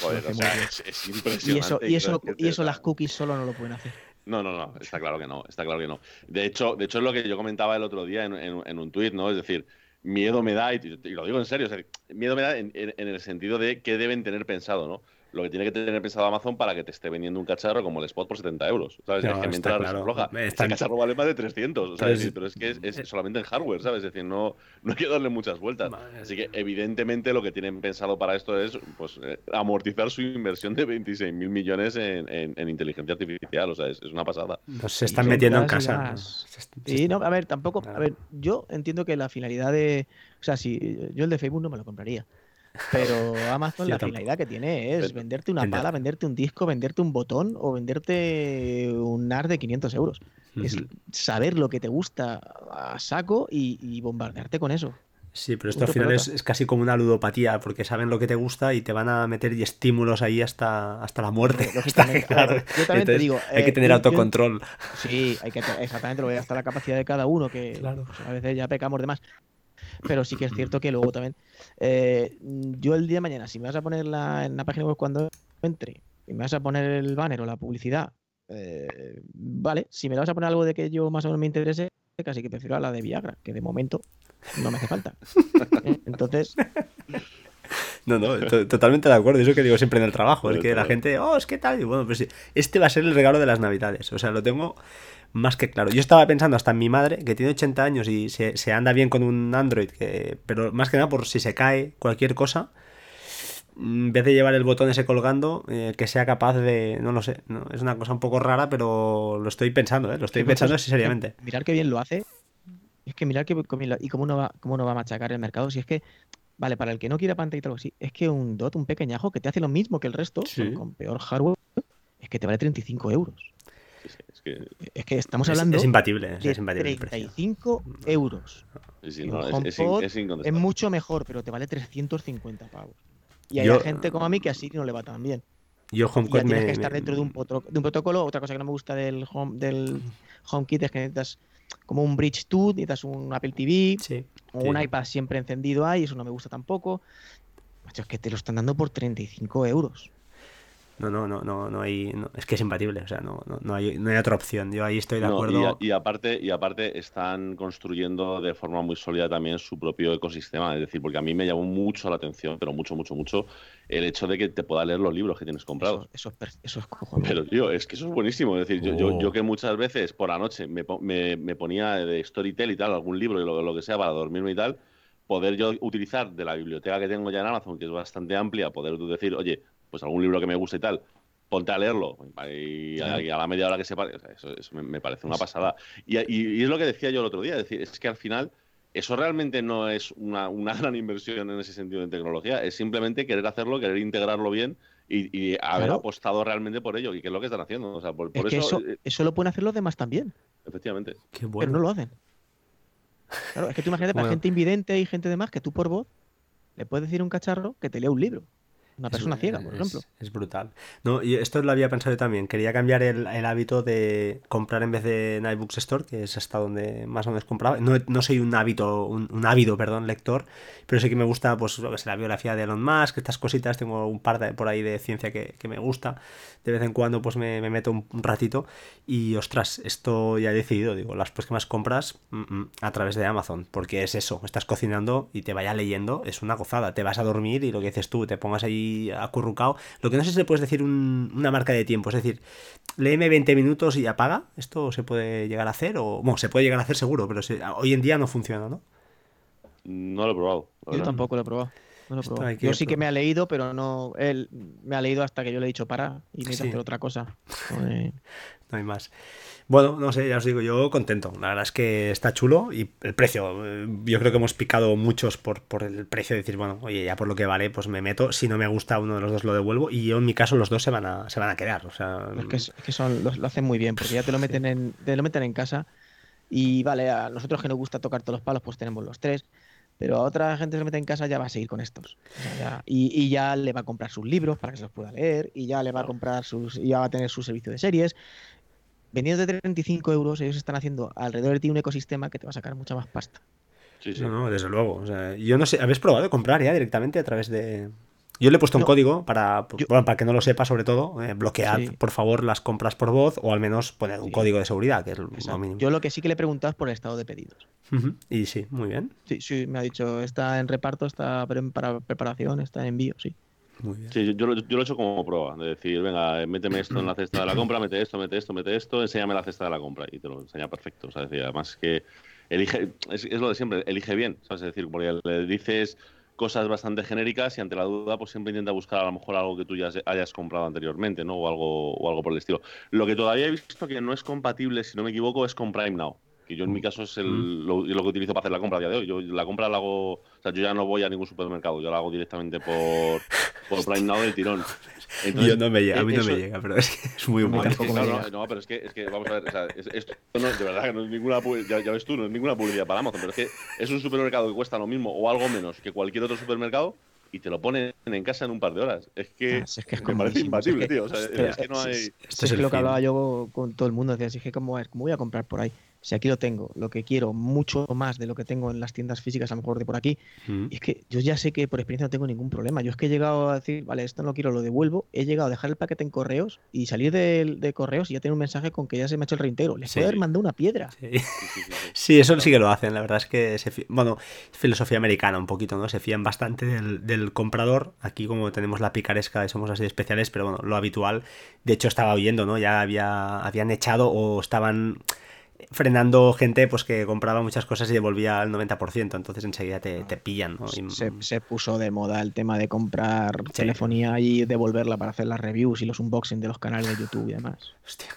Joder, o sea, es, impresionante. Y eso, y eso, y eso las cookies solo no lo pueden hacer. No, no, no, está claro que no, está claro que no. De hecho, de hecho es lo que yo comentaba el otro día en, un tuit, ¿no? Es decir, miedo me da, y, lo digo en serio, miedo me da en, en, el sentido de qué deben tener pensado, ¿no? Lo que tiene que tener pensado Amazon para que te esté vendiendo un cacharro como el Spot por 70 euros. ¿Sabes? es que mientras claro. floja, este cacharro vale más de 300. ¿sabes? Pero es que es, eh. solamente en hardware, ¿sabes? Es decir, no, no hay que darle muchas vueltas. Así que, evidentemente, lo que tienen pensado para esto es pues, eh, amortizar su inversión de 26 mil millones en, en, inteligencia artificial. O sea, es, una pasada. Pues se están metiendo en casa. Sí, no, a ver, tampoco. A ver, yo entiendo que la finalidad de. O sea, si yo el de Facebook no me lo compraría. Pero Amazon la finalidad que tiene es venderte una pala, venderte un disco, venderte un botón o venderte un NAR de 500 euros. Es saber lo que te gusta a saco y, bombardearte con eso. Sí, pero esto al final es, casi como una ludopatía, porque saben lo que te gusta y te van a meter estímulos ahí hasta, hasta la muerte. claro. Yo también te digo. Hay que eh, tener autocontrol. sí, hay que, exactamente, lo voy hasta la capacidad de cada uno, que pues, a veces ya pecamos de más pero sí que es cierto que luego también, eh, yo el día de mañana, si me vas a poner la, en la página web cuando entre y me vas a poner el banner o la publicidad, eh, vale, si me vas a poner algo de que yo más o menos me interese, casi que prefiero a la de Viagra, que de momento no me hace falta. Entonces... No, no, totalmente de acuerdo. Eso que digo siempre en el trabajo. Es que la gente, oh, es que tal. Y bueno, pues este va a ser el regalo de las navidades. O sea, lo tengo más que claro. Yo estaba pensando hasta en mi madre, que tiene 80 años y se, anda bien con un Android, que, pero más que nada por si se cae cualquier cosa, en vez de llevar el botón ese colgando, eh, que sea capaz de, no lo sé, no, es una cosa un poco rara, pero lo estoy pensando, ¿eh? lo estoy pensando seriamente. Mirar qué bien lo hace. Es que mirar que, y cómo no va, cómo no va a machacar el mercado, si es que Vale, para el que no quiera pantalla y algo así, es que un DOT, un pequeñajo que te hace lo mismo que el resto, con peor hardware, es que te vale 35 euros. Es que, estamos hablando. Es, imbatible. Es, imbatible 35 euros. es, mucho mejor, pero te vale 350 pavos. Y hay gente como a mí que así no le va tan bien. Yo HomeKit tienes que estar dentro de un, de un, protocolo. Otra cosa que no me gusta del, home, del HomeKit es que necesitas como un Bridge 2, necesitas un Apple TV o un iPad siempre encendido ahí, eso no me gusta tampoco. Macho, es que te lo están dando por 35 euros. No, no, no, no, no hay. es que es imbatible, o sea, no, no, hay, no hay otra opción. Yo ahí estoy de acuerdo. Y, aparte, y aparte están construyendo de forma muy sólida también su propio ecosistema. Es decir, porque a mí me llamó mucho la atención, pero mucho, mucho, mucho, el hecho de que te pueda leer los libros que tienes comprados. Eso, eso, es Pero, tío, es que eso es buenísimo. Es decir, yo, yo, yo, oh. que muchas veces por la noche me, me, me ponía de Storytel y tal, algún libro y lo, lo que sea para dormirme y tal poder yo utilizar de la biblioteca que tengo ya en Amazon, que es bastante amplia, poder decir, oye, pues algún libro que me guste y tal, ponte a leerlo y a, la media hora que se pare. eso, me, parece una pasada. Y, es lo que decía yo el otro día, es decir, es que al final eso realmente no es una, gran inversión en ese sentido en tecnología, es simplemente querer hacerlo, querer integrarlo bien y, haber apostado realmente por ello, y que es lo que están haciendo. O sea, por, eso, eh, eso, lo pueden hacer los demás también. Efectivamente. Pero no lo hacen. Claro, es que tú imagínate para gente invidente y gente demás que tú por voz le puedes decir a un cacharro que te lea un libro. Una persona ciega, por ejemplo. Es brutal. No, y esto lo había pensado yo también. Quería cambiar el, hábito de comprar en vez de Nightbooks Store, que es hasta donde más o menos compraba. No, no soy un hábito, un, ávido, perdón, lector, pero sí que me gusta, pues, lo que la biografía de Elon Musk, estas cositas. Tengo un par de, por ahí de ciencia que, me gusta. De vez en cuando, pues, me, meto un, ratito. Y, ostras, esto ya he decidido, digo, las próximas compras mm, mm, a través de Amazon, porque es eso, estás cocinando y te vaya leyendo, es una gozada. Te vas a dormir y lo que dices tú, te pongas ahí acurrucado. Lo que no sé si le puedes decir una marca de tiempo, es decir, léeme 20 minutos y apaga. ¿Esto se puede llegar a hacer? O, bueno, se puede llegar a hacer seguro, pero hoy en día no funciona, ¿no? No lo he probado. Yo tampoco lo he probado. Yo sí que me ha leído, pero no. Él me ha leído hasta que yo le he dicho para y me sí. hacer otra cosa. no hay más. Bueno, no sé, ya os digo, yo contento. La verdad es que está chulo y el precio, eh, yo creo que hemos picado muchos por, por el precio, de decir, bueno, oye, ya por lo que vale, pues me meto. Si no me gusta uno de los dos, lo devuelvo. Y yo en mi caso, los dos se van a, se van a quedar. O sea, es que, es que son, lo, hacen muy bien, porque ya te lo meten en, te lo meten en casa. Y vale, a nosotros que nos gusta tocar todos los palos, pues tenemos los tres pero a otra gente se mete en casa ya va a seguir con estos. y, y, ya le va a comprar sus libros para que se los pueda leer, y ya le va a comprar sus, y ya va a tener su servicio de series, vendiendo de 35 euros, ellos están haciendo alrededor de ti un ecosistema que te va a sacar mucha más pasta. Sí, sí. No, no, desde luego. O sea, yo no sé, ¿habéis probado de comprar ya directamente a través de...? Yo le he puesto un código para, bueno, para que no lo sepa, sobre todo, eh, bloquead, por favor, las compras por voz o al menos poner un código de seguridad, que es lo mínimo. Yo lo que sí que le he preguntado es por el estado de pedidos. Y sí, muy bien. Sí, sí, me ha dicho, está en reparto, está para preparación, está en envío, sí. Sí, yo, lo he hecho como prueba, de decir, venga, méteme esto en la cesta de la compra, mete esto, mete esto, mete esto, enséñame la cesta de la compra y te lo enseña perfecto. O sea, decir, además que elige, es, lo de siempre, elige bien, ¿sabes? Es decir, porque le dices cosas bastante genéricas y ante la duda pues siempre intenta buscar a lo mejor algo que tú ya hayas comprado anteriormente, ¿no? O algo, o algo por el estilo. Lo que todavía he visto que no es compatible, si no me equivoco, es con Prime Now que yo en mi caso es el, lo, que utilizo para hacer la compra a día de hoy. Yo la compra la hago, o sea, yo ya no voy a ningún supermercado, yo la hago directamente por, por Prime Now del tirón. yo no me llega, a mí no me llega, pero es que es muy humano. No, pero es que, es que, vamos a ver, o sea, esto no, de verdad que no es ninguna, ya, ya, ves tú, no es ninguna publicidad para Amazon, pero es que es un supermercado que cuesta lo mismo o algo menos que cualquier otro supermercado y te lo ponen en casa en un par de horas. Es que, ah, es que es me parece imbatible, tío. O sea, es, que no hay... Esto es, lo que hablaba yo con todo el mundo. Decía, es que ¿cómo, ¿cómo voy a comprar por ahí? Si aquí lo tengo, lo que quiero mucho más de lo que tengo en las tiendas físicas, a lo mejor de por aquí, y es que yo ya sé que por experiencia no tengo ningún problema. Yo es que he llegado a decir, vale, esto no lo quiero, lo devuelvo. He llegado a dejar el paquete en correos y salir de, correos y ya tener un mensaje con que ya se me ha hecho el reintegro. Les puedo haber mandado una piedra. Sí. eso sí que lo hacen. La verdad es que, se, bueno, filosofía americana un poquito, ¿no? Se fían bastante del, comprador. Aquí, como tenemos la picaresca y somos así especiales, pero bueno, lo habitual. De hecho, estaba oyendo, ¿no? Ya había, habían echado o estaban frenando gente pues que compraba muchas cosas y devolvía al 90%, entonces enseguida te, te pillan. Se, puso de moda el tema de comprar telefonía y devolverla para hacer las reviews y los unboxing de los canales de YouTube y demás. Hostia.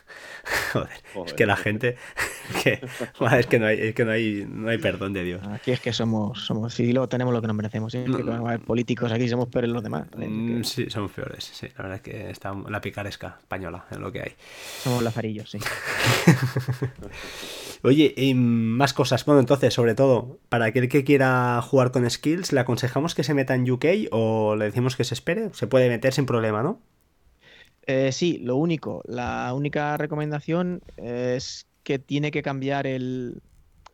Joder, es que la gente que, es que no hay es que no hay no hay perdón de Dios. Aquí es que somos somos sí lo tenemos lo que nos merecemos, ¿eh? políticos aquí somos peores los demás. ¿eh? Mm, sí, somos peores, sí, la verdad es que está la picaresca española en lo que hay. Somos lazarillos, sí. Oye, y más cosas. Bueno, entonces, sobre todo, para aquel que quiera jugar con skills, ¿le aconsejamos que se meta en UK o le decimos que se espere? Se puede meter sin problema, ¿no? Eh, sí, lo único, la única recomendación es que tiene que cambiar el...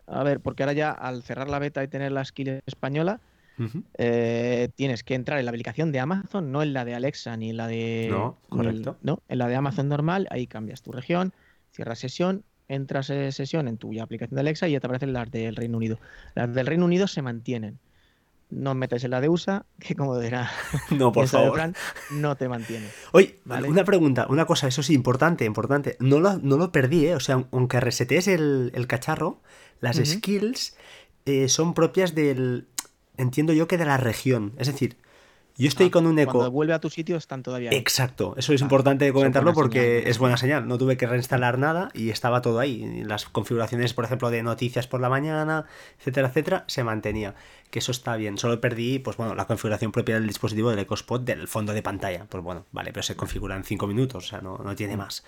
A ver, porque ahora ya al cerrar la beta y tener la skill española, eh, tienes que entrar en la aplicación de Amazon, no en la de Alexa ni en la de... No, correcto. no, en la de Amazon normal, ahí cambias tu región, cierras sesión, entras en sesión en tu aplicación de Alexa y ya te aparecen las del Reino Unido. Las del Reino Unido se mantienen no metes en la de USA, que como dirá no, por favor. no te mantiene. Oye, una pregunta, una cosa, eso sí, importante, importante. No lo, no lo perdí, ¿eh? O sea, aunque resetees el, el cacharro, las skills eh, son propias del, entiendo yo que de la región. Es decir, yo estoy Ah, con un eco. Cuando vuelve a tu sitio están todavía. ahí. Exacto, eso es Ah, importante es comentarlo porque señal. es buena señal. No tuve que reinstalar nada y estaba todo ahí. Las configuraciones, por ejemplo, de noticias por la mañana, etcétera, etcétera, se mantenía. Que eso está bien. Solo perdí, pues bueno, la configuración propia del dispositivo del EcoSpot del fondo de pantalla. Pues bueno, vale, pero se configura en 5 minutos, o sea, no, no tiene más.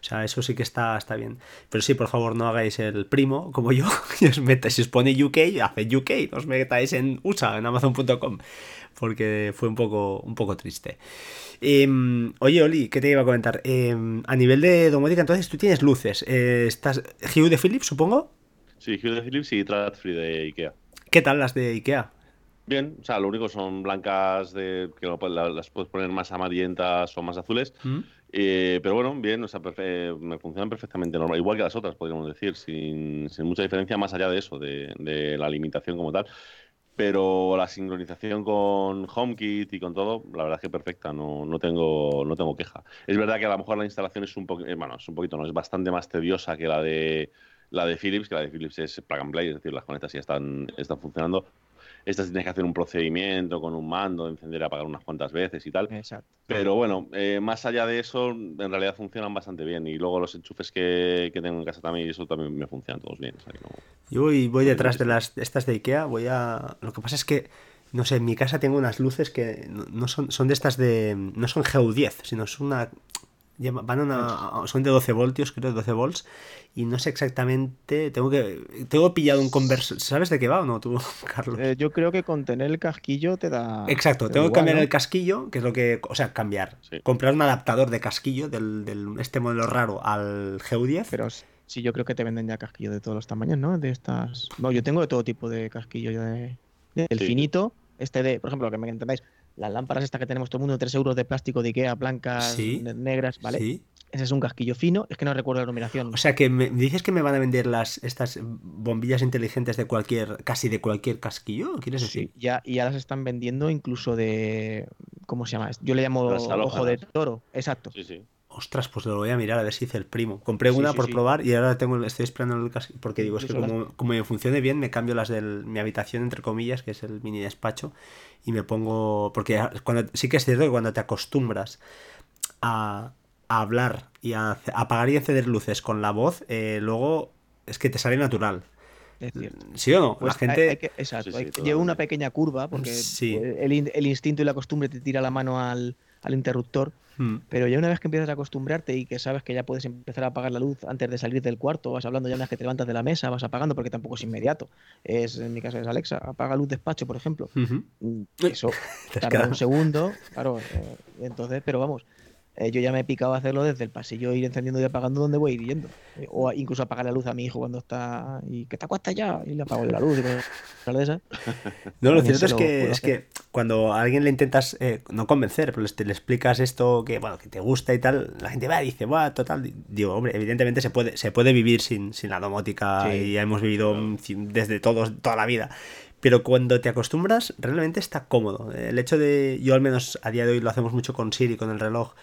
O sea, eso sí que está, está bien. Pero sí, por favor, no hagáis el primo como yo. Y os metáis, si os pone UK, hace UK. No os metáis en USA, en Amazon.com. Porque fue un poco, un poco triste. Em, oye, Oli, ¿qué te iba a comentar? Em, a nivel de domótica, entonces tú tienes luces. Eh, ¿Estás Hue de Philips, supongo? Sí, Hue de Philips y Trad Free de Ikea. ¿Qué tal las de IKEA? Bien, o sea, lo único son blancas de que las puedes poner más amarillentas o más azules. ¿Mm? Eh, pero bueno, bien, o sea, perfe- me funcionan perfectamente normal, igual que las otras, podríamos decir, sin, sin mucha diferencia más allá de eso, de, de la limitación como tal. Pero la sincronización con HomeKit y con todo, la verdad es que perfecta, no, no, tengo, no tengo queja. Es verdad que a lo mejor la instalación es un poquito, bueno, es un poquito, no, es bastante más tediosa que la de la de Philips, que la de Philips es plug and play, es decir, las conectas ya están, están funcionando. Estas tienes que hacer un procedimiento con un mando, encender y apagar unas cuantas veces y tal. Exacto. Pero bueno, eh, más allá de eso, en realidad funcionan bastante bien. Y luego los enchufes que, que tengo en casa también, eso también me funcionan todos bien. o sea que no- Yo voy, voy detrás de las estas de IKEA, voy a... Lo que pasa es que, no sé, en mi casa tengo unas luces que no, no son, son de estas de... No son GU10, sino es una... Van a una, son de 12 voltios, creo, 12 volts, y no sé exactamente, tengo que, tengo pillado un conversor, ¿sabes de qué va o no tú, Carlos? Eh, yo creo que con tener el casquillo te da. Exacto, te da tengo que igual, cambiar ¿no? el casquillo, que es lo que, o sea, cambiar, Sí. comprar un adaptador de casquillo del, del- este modelo raro al GU10. Pero sí, yo creo que te venden ya casquillos de todos los tamaños, ¿no? De estas. No, yo tengo de todo tipo de casquillo. yo de... Del Sí. finito, este de, por ejemplo, que me entendáis, las lámparas estas que tenemos todo el mundo, 3 euros de plástico de Ikea, blancas, Sí. negras, ¿vale? Sí. Ese es un casquillo fino, es que no recuerdo la numeración. O sea que me dices que me van a vender las estas bombillas inteligentes de cualquier, casi de cualquier casquillo, ¿quieres decir? Sí, ya, y ya las están vendiendo incluso de. ¿Cómo se llama? Yo le llamo ojo de toro. Exacto. Sí, sí. Ostras, pues lo voy a mirar a ver si hice el primo. Compré Sí, una sí, por sí. probar y ahora tengo, estoy esperando el casquillo. Porque digo, es que como, como me funcione bien, me cambio las de mi habitación, entre comillas, que es el mini despacho, y me pongo. Porque cuando, sí que es cierto que cuando te acostumbras a, a hablar y a, a apagar y encender luces con la voz, eh, luego es que te sale natural. Es cierto. ¿Sí o no? Pues la gente. hay- hay que- exacto, Sí, lleva una pequeña curva porque Sí. el, in- el instinto y la costumbre te tira la mano al, al interruptor, Hmm. pero ya una vez que empiezas a acostumbrarte y que sabes que ya puedes empezar a apagar la luz antes de salir del cuarto, vas hablando ya una vez que te levantas de la mesa, vas apagando porque tampoco es inmediato. Es, en mi caso es Alexa, apaga luz despacho, por ejemplo. Eso tarda un segundo, claro. eh, entonces, pero vamos, eh, yo ya me he picado a hacerlo desde el pasillo, ir encendiendo y apagando donde voy yendo. Eh, o incluso apagar la luz a mi hijo cuando está y que te acuestas ya y le apago la luz y. No, lo cierto es que, es que cuando a alguien le intentas, eh, no convencer, pero le, le explicas esto que, bueno, que te gusta y tal, la gente va y dice, va, total. Digo, hombre, evidentemente se puede, se puede vivir sin, sin la domótica Sí. y hemos vivido desde todos, toda la vida. Pero cuando te acostumbras, realmente está cómodo. El hecho de, yo al menos a día de hoy lo hacemos mucho con Siri, con el reloj,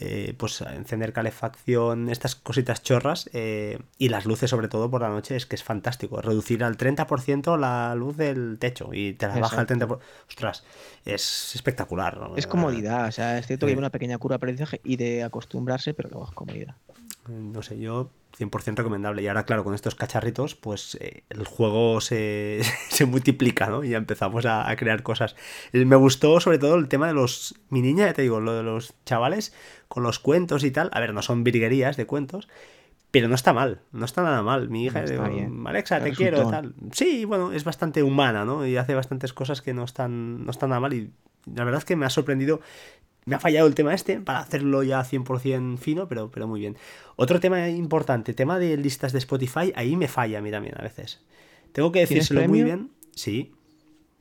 eh, pues encender calefacción, estas cositas chorras eh, y las luces sobre todo por la noche es que es fantástico. Reducir al 30% la luz del techo y te la baja al 30%. Ostras, es espectacular. ¿no? Es comodidad, o sea, es cierto que lleva una pequeña curva de aprendizaje y de acostumbrarse, pero luego es comodidad. No sé, yo 100% recomendable. Y ahora, claro, con estos cacharritos, pues eh, el juego se, se multiplica, ¿no? Y ya empezamos a, a crear cosas. Eh, Me gustó sobre todo el tema de los... Mi niña, ya te digo, lo de los chavales con los cuentos y tal. A ver, no son virguerías de cuentos, pero no está mal, no está nada mal. Mi hija, No digo. Alexa, te Es quiero, tal. Sí, bueno, es bastante humana, ¿no? Y hace bastantes cosas que no están, no están nada mal. Y la verdad es que me ha sorprendido me ha fallado el tema este para hacerlo ya 100% fino, pero, pero muy bien. Otro tema importante, tema de listas de Spotify, ahí me falla a mí también a veces. Tengo que ¿Tienes decírselo muy bien. Sí,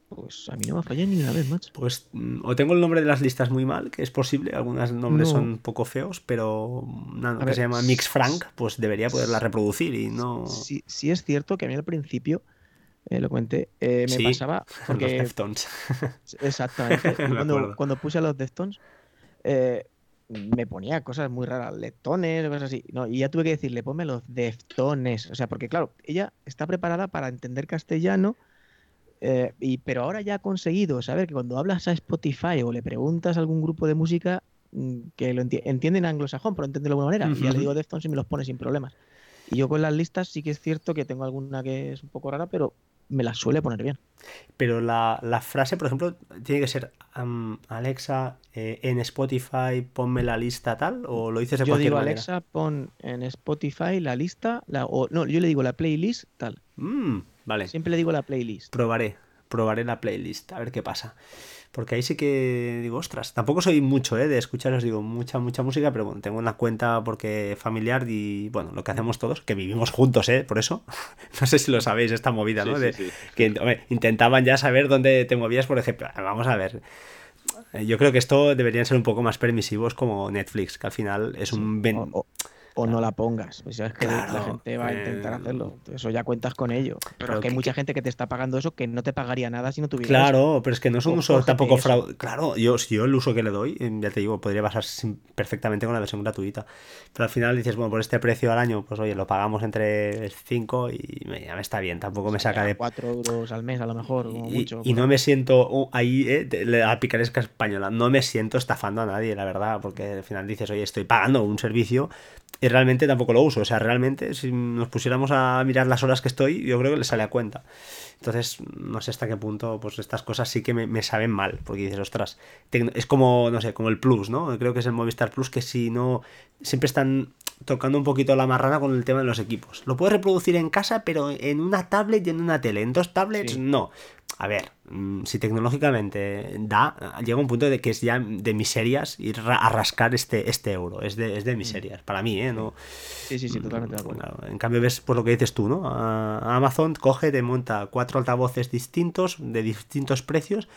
Pues a mí no me ha fallado ni una vez, macho. pues mm, o tengo el nombre de las listas muy mal, que es posible, algunos nombres No. son poco feos, pero una A que ver, se llama Mix Frank, pues debería poderla reproducir y no... Sí, sí es cierto que a mí al principio, eh, lo comenté, eh, me Sí, pasaba Los porque Deftones. Exactamente. Me cuando, cuando puse a los Deftones, eh, me ponía cosas muy raras, leptones, cosas así. No, y ya tuve que decirle, ponme los Deftones. O sea, porque claro, ella está preparada para entender castellano Eh, y, pero ahora ya ha conseguido saber que cuando hablas a Spotify o le preguntas a algún grupo de música mm, que lo entienden anglosajón, pero entienden de alguna manera, y ya le digo Deftones y me los pone sin problemas. Y yo con las listas sí que es cierto que tengo alguna que es un poco rara, pero me la suele poner bien. Pero la, frase, por ejemplo, tiene que ser Alexa, eh, en Spotify ponme la lista tal, o lo dices de yo digo, Alexa, pon en Spotify la lista, la, o no, yo le digo la playlist tal. Mm, vale. Siempre le digo la playlist. Probaré, probaré la playlist, a ver qué pasa. Porque ahí sí que digo, ostras, tampoco soy mucho ¿eh? de escucharos, digo, mucha, mucha música, pero bueno, tengo una cuenta porque familiar y bueno, lo que hacemos todos, que vivimos juntos, ¿eh? Por eso, no sé si lo sabéis, esta movida, ¿no? de, Que intentaban ya saber dónde te movías, por ejemplo. Vamos a ver, yo creo que esto deberían ser un poco más permisivos como Netflix, que al final es un o no la pongas. Pues es que la gente va a intentar eh, hacerlo. Eso ya cuentas con ello. Pero, que hay mucha gente que te está pagando eso que no te pagaría nada si no tuviera Claro, pero es que no es un uso tampoco fraude. Claro, yo, si yo el uso que le doy, em, ya te digo, podría basarse perfectamente con la versión gratuita. Pero al final dices, bueno, por este precio al año, pues oye, lo pagamos entre 5 y ya me está bien. Tampoco me saca de. 4 euros al mes a lo mejor. y, y no me siento uh, ahí, eh, la picaresca española, no me siento estafando a nadie, la verdad, porque al final dices, oye, estoy pagando un servicio y realmente tampoco lo uso. O sea, realmente, si nos pusiéramos a mirar las horas que estoy, yo creo que le sale a cuenta. Entonces, no sé hasta qué punto, pues estas cosas sí que me, saben mal, porque dices, ostras, es como, no sé, como el Plus, ¿no? Creo que es el Movistar Plus que si no, siempre están tocando un poquito la marrana con el tema de los equipos. Lo puedes reproducir en casa, pero en una tablet y en una tele. En dos tablets, no a ver, mm, si tecnológicamente da, llega un punto de que es ya de miserias ir a rascar este, este euro. Es de, es de mm. miserias, para mí, ¿eh? No, sí, sí, sí, totalmente de acuerdo. En cambio, ves por lo que dices tú, ¿no? Amazon coge, te monta cuatro altavoces distintos, de distintos precios,